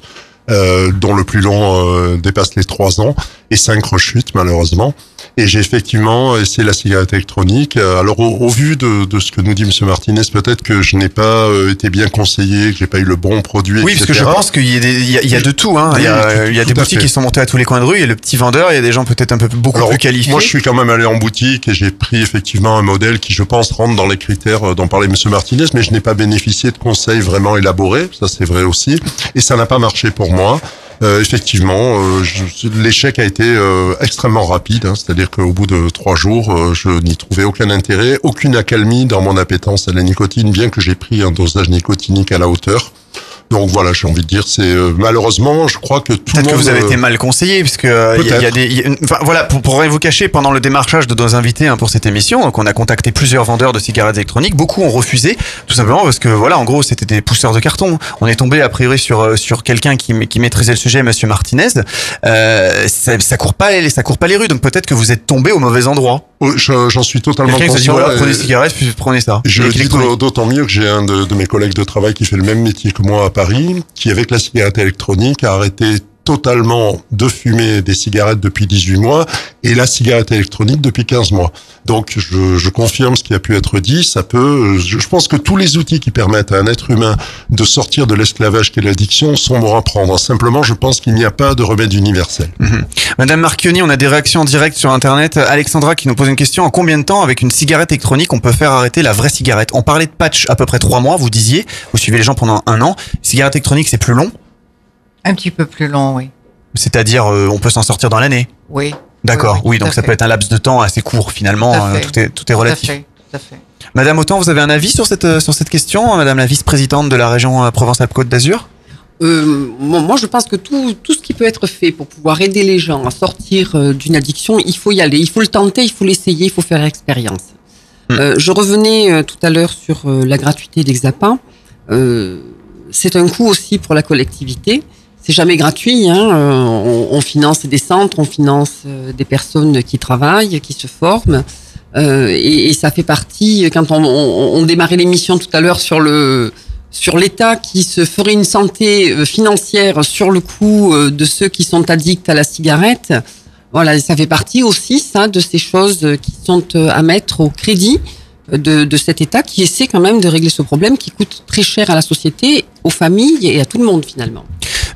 dont le plus long euh, dépasse les trois ans, et cinq rechutes, malheureusement. Et j'ai effectivement essayé la cigarette électronique. Euh, Alors, au, au vu de, de ce que nous dit Monsieur Martinez, peut-être que je n'ai pas euh, été bien conseillé, que j'ai pas eu le bon produit, Oui, parce que je pense qu'il y, a des- il y a- il y a de tout. Hein. Il y a, tout- il y a tout des boutiques qui sont montées à tous les coins de rue. Il y a le petit vendeur, il y a des gens peut-être un peu beaucoup Alors, plus qualifiés. Moi, je suis quand même allé en boutique et j'ai pris effectivement un modèle qui, je pense, rentre dans les critères euh, dont parlait Monsieur Martinez, mais je n'ai pas bénéficié de conseils vraiment élaborés. Ça, c'est vrai aussi. Et ça n'a pas marché pour moi. Euh, effectivement, euh, l'échec a été euh, extrêmement rapide, hein, c'est-à-dire qu'au bout de trois jours, euh, je n'y trouvais aucun intérêt, aucune accalmie dans mon appétence à la nicotine, bien que j'ai pris un dosage nicotinique à la hauteur. Donc voilà, j'ai envie de dire, c'est euh, malheureusement, je crois que tout le Peut-être que vous avez euh, été mal conseillé, puisque euh, il y, a- il y a des, y a enfin voilà, pour, pour rien vous cacher, pendant le démarchage de nos invités hein, pour cette émission, donc on a contacté plusieurs vendeurs de cigarettes électroniques. Beaucoup ont refusé, tout simplement parce que voilà, en gros, c'était des pousseurs de carton. On est tombé a priori sur euh, sur quelqu'un qui, qui maîtrisait le sujet, Monsieur Martinez. Euh, ça, ça court pas, les- ça court pas les rues, donc peut-être que vous êtes tombé au mauvais endroit. Oh, je- J'en suis totalement Quelqu'un qui s'est dit conscient. voilà, prenez des cigarettes, puis prenez ça. Je Avec dis d'autant mieux que j'ai un de, de mes collègues de travail qui fait le même métier que moi Paris, qui avec la cigarette électronique a arrêté totalement de fumer des cigarettes depuis 18 mois et la cigarette électronique depuis 15 mois. Donc je, je confirme ce qui a pu être dit, ça peut je, pense que tous les outils qui permettent à un être humain de sortir de l'esclavage qu'est l'addiction sont bons à prendre. Simplement, je pense qu'il n'y a pas de remède universel. Mhm. Madame Marchioni, on a des réactions en direct sur Internet. Alexandra qui nous pose une question. En combien de temps, avec une cigarette électronique, on peut faire arrêter la vraie cigarette? On parlait de patch à peu près trois mois, vous disiez. Vous suivez les gens pendant un an. Cigarette électronique, c'est plus long Un petit peu plus long, oui. C'est-à-dire, euh, on peut s'en sortir dans l'année Oui. D'accord, oui, donc à ça fait. peut être un laps de temps assez court finalement. Tout à euh. Tout est, tout est Tout à relatif. fait, tout à fait. Madame Autant, vous avez un avis sur cette, euh, sur cette question, euh, Madame la vice-présidente de la région Provence-Alpes-Côte d'Azur? Euh, moi, moi, je pense que tout, tout ce qui peut être fait pour pouvoir aider les gens à sortir d'une addiction, il faut y aller, il faut le tenter, il faut l'essayer, il faut faire expérience. Euh, je revenais tout à l'heure sur la gratuité d'Exapa. Euh, c'est un coût aussi pour la collectivité. C'est jamais gratuit. Hein. Euh, on, on finance des centres, on finance euh, des personnes qui travaillent, qui se forment. Euh, et, et ça fait partie, quand on, on, on démarrait l'émission tout à l'heure sur le sur l'État qui se ferait une santé euh, financière sur le coût de ceux qui sont addicts à la cigarette. Voilà, ça fait partie aussi ça de ces choses qui sont à mettre au crédit de, de cet État qui essaie quand même de régler ce problème qui coûte très cher à la société, aux familles et à tout le monde finalement.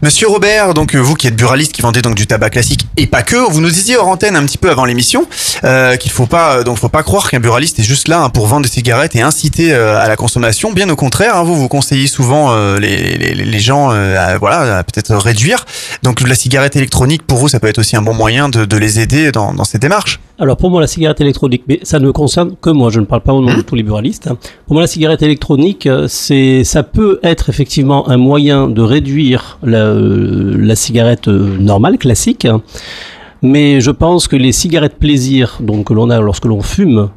Monsieur Robert, donc vous qui êtes buraliste, qui vendez donc du tabac classique et pas que, vous nous disiez hors antenne un petit peu avant l'émission euh, qu'il faut pas euh, donc faut pas croire qu'un buraliste est juste là hein, pour vendre des cigarettes et inciter euh, à la consommation. Bien au contraire, hein, vous vous conseillez souvent euh, les, les, les gens euh, à, voilà à peut-être réduire. Donc la cigarette électronique pour vous ça peut être aussi un bon moyen de, de les aider dans, dans ces démarches. Alors pour moi la cigarette électronique, mais ça ne concerne que moi, je ne parle pas au nom de tous les buralistes. hein. Pour moi la cigarette électronique, euh, c'est, ça peut être effectivement un moyen de réduire la, euh, la cigarette euh, normale, classique, hein. mais je pense que les cigarettes plaisir donc, que l'on a lorsque l'on fume,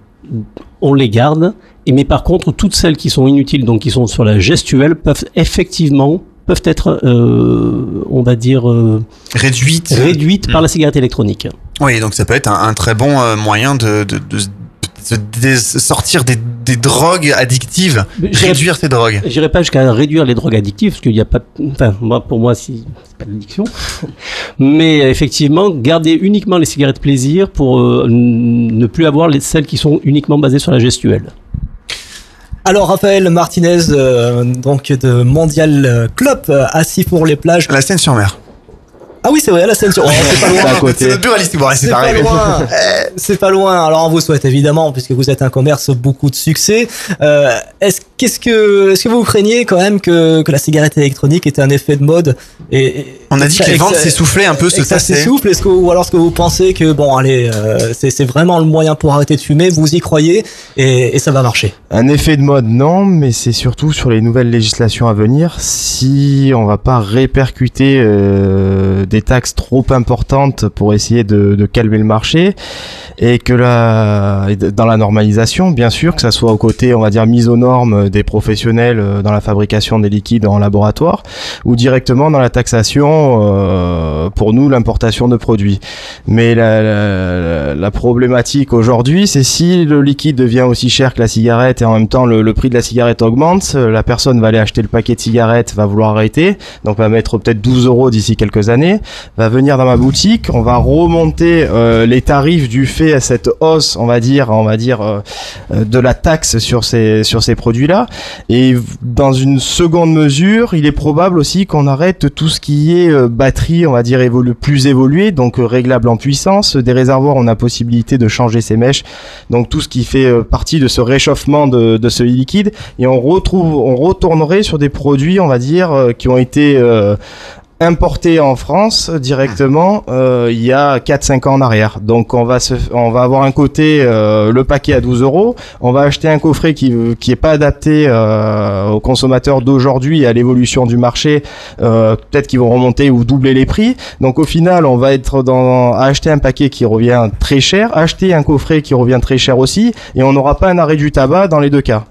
on les garde, et mais par contre toutes celles qui sont inutiles, donc qui sont sur la gestuelle, peuvent effectivement peuvent être, euh, on va dire, euh, réduites, réduites par la cigarette électronique. Oui, donc ça peut être un, un très bon moyen de, de, de, de- de sortir des, des drogues addictives, réduire ces drogues. J'irai pas jusqu'à réduire les drogues addictives, parce qu'il n'y a pas, enfin, moi, pour moi, si, c'est pas l'addiction. Mais effectivement, garder uniquement les cigarettes plaisir pour euh, ne plus avoir les, celles qui sont uniquement basées sur la gestuelle. Alors Raphaël Martinez, euh, donc de Mondial Club euh, assis pour les plages. La Seine-sur-Mer. Ah oui, c'est vrai, la Seine-sur. Oh, c'est pas loin. À côté. C'est bon, c'est C'est pas loin. C'est pas loin. Alors on vous souhaite évidemment, puisque vous êtes un commerce, beaucoup de succès. Euh, est-ce qu'est-ce que est-ce que vous craignez quand même que, que la cigarette électronique ait un effet de mode et, et- On a dit que les ventes s'essoufflaient un peu, se ça s'essouffle. Est-ce que ou alors est-ce que vous pensez que bon allez, euh, c'est vraiment le moyen pour arrêter de fumer, vous y croyez et, et ça va marcher? Un effet de mode, non, mais c'est surtout sur les nouvelles législations à venir. Si on va pas répercuter euh, des taxes trop importantes pour essayer de, de calmer le marché, et que la, dans la normalisation, bien sûr, que ça soit au côté, on va dire, mise aux normes des professionnels euh, dans la fabrication des liquides en laboratoire, ou directement dans la taxation euh, pour nous l'importation de produits. Mais la, problématique aujourd'hui, c'est si le liquide devient aussi cher que la cigarette et en même temps le, prix de la cigarette augmente, euh, la personne va aller acheter le paquet de cigarettes, va vouloir arrêter, donc va mettre peut-être 12 euros d'ici quelques années, va venir dans ma boutique, on va remonter euh, les tarifs du fait à cette hausse, on va dire, on va dire euh, euh, de la taxe sur ces sur ces produits-là. Et dans une seconde mesure, il est probable aussi qu'on arrête tout ce qui est euh, batterie, on va dire plus évoluée, donc euh, réglable en puissance. Des réservoirs, on a possibilité de changer ses mèches, donc tout ce qui fait euh, partie de ce réchauffement de, de ce liquide. Et on retrouve, on retournerait sur des produits, on va dire, euh, qui ont été euh, importé en France directement euh, il y a 4-5 ans en arrière. Donc on va se, on va avoir un côté euh, le paquet à 12 euros, on va acheter un coffret qui qui est pas adapté euh, aux consommateurs d'aujourd'hui et à l'évolution du marché. Euh, Peut-être qu'ils vont remonter ou doubler les prix. Donc au final on va être dans acheter un paquet qui revient très cher, acheter un coffret qui revient très cher aussi, et on n'aura pas un arrêt du tabac dans les deux cas.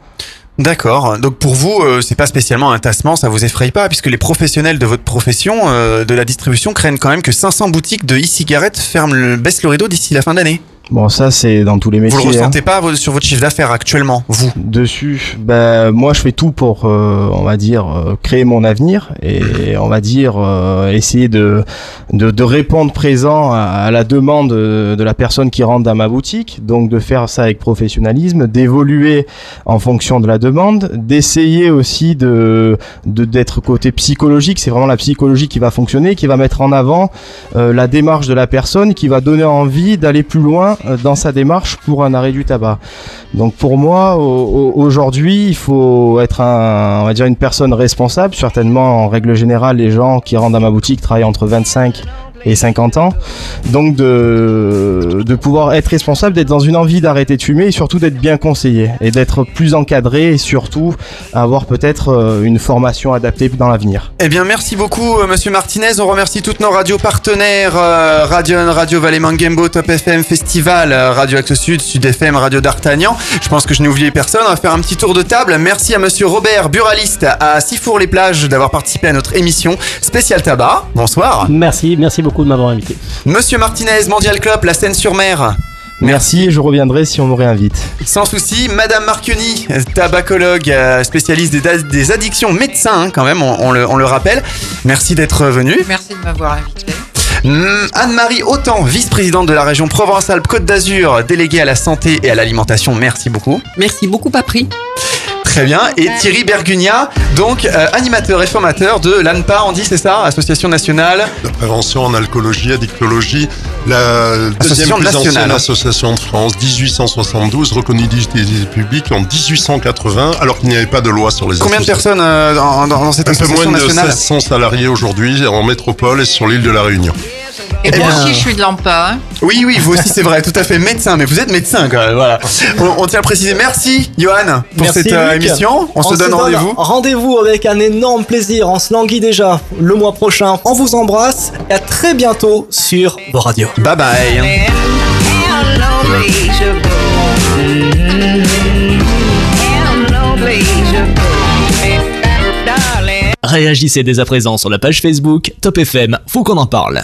D'accord. Donc pour vous, euh, c'est pas spécialement un tassement, ça vous effraie pas, puisque les professionnels de votre profession, euh, de la distribution, craignent quand même que 500 boutiques de e-cigarettes ferment le, baissent le d'ici la fin d'année. Bon ça c'est dans tous les métiers. Vous le hein. ressentez pas sur votre chiffre d'affaires actuellement, vous? Dessus ben moi je fais tout pour euh, on va dire euh, créer mon avenir et on va dire euh, essayer de, de de répondre présent à, à la demande de, la personne qui rentre dans ma boutique donc de faire ça avec professionnalisme d'évoluer en fonction de la demande d'essayer aussi de de d'être côté psychologique c'est vraiment la psychologie qui va fonctionner qui va mettre en avant euh, la démarche de la personne qui va donner envie d'aller plus loin euh, dans sa démarche pour un arrêt du tabac. Donc pour moi, au- au- aujourd'hui, il faut être un, une personne responsable. Certainement, en règle générale, les gens qui rentrent dans ma boutique travaillent entre 25 et 50 ans. Donc de, de pouvoir être responsable, d'être dans une envie d'arrêter de fumer et surtout d'être bien conseillé et d'être plus encadré et surtout avoir peut-être euh, une formation adaptée dans l'avenir. Eh bien, merci beaucoup, euh, Monsieur Martinez. On remercie toutes nos radios partenaires euh, Radio Radio Valley Mangembo, Top FM Festival, euh, Radio Axe Sud, Sud FM, Radio d'Artagnan. Je pense que je n'ai oublié personne. On va faire un petit tour de table. Merci à Monsieur Robert, buraliste à Sifour-les-Plages, d'avoir participé à notre émission spéciale tabac. Bonsoir. Merci, merci beaucoup de m'avoir invité. Monsieur Martinez, Mondial Club, La Seine-sur-Mer. Merci et je reviendrai si on me réinvite. Sans souci, Madame Marchioni, tabacologue, euh, spécialiste des, des addictions, médecin hein, quand même, on, on le, on le rappelle. Merci d'être venue. Merci de m'avoir invité. Hmm, Anne-Marie Autant, vice-présidente de la région Provence-Alpes-Côte d'Azur, déléguée à la santé et à l'alimentation, merci beaucoup. Merci beaucoup, Papri. Très bien. Et Thierry Bergunia, donc euh, animateur et formateur de l'ANPA, on dit c'est ça Association nationale de prévention en alcoolologie, addictologie, la deuxième Association plus nationale. ancienne association de France, 1872, reconnue d'utilité publique en 1880, alors qu'il n'y avait pas de loi sur les Combien de personnes euh, dans, dans- dans cette Un peu association moins de nationale 1600 salariés aujourd'hui en métropole et sur l'île de la Réunion. Et Eh moi bien- aussi, je suis de l'AMPA. hein. Oui, oui, vous aussi c'est vrai, tout à fait médecin, mais vous êtes médecin quand même, voilà. On, on tient à préciser, merci Johan pour Merci, cette euh, Luc. On, se donne rendez-vous. Rendez-vous avec un énorme plaisir. On se languit déjà le mois prochain. On vous embrasse et à très bientôt sur vos radios. Bye bye. Réagissez dès à présent sur la page Facebook Top FM, faut qu'on en parle.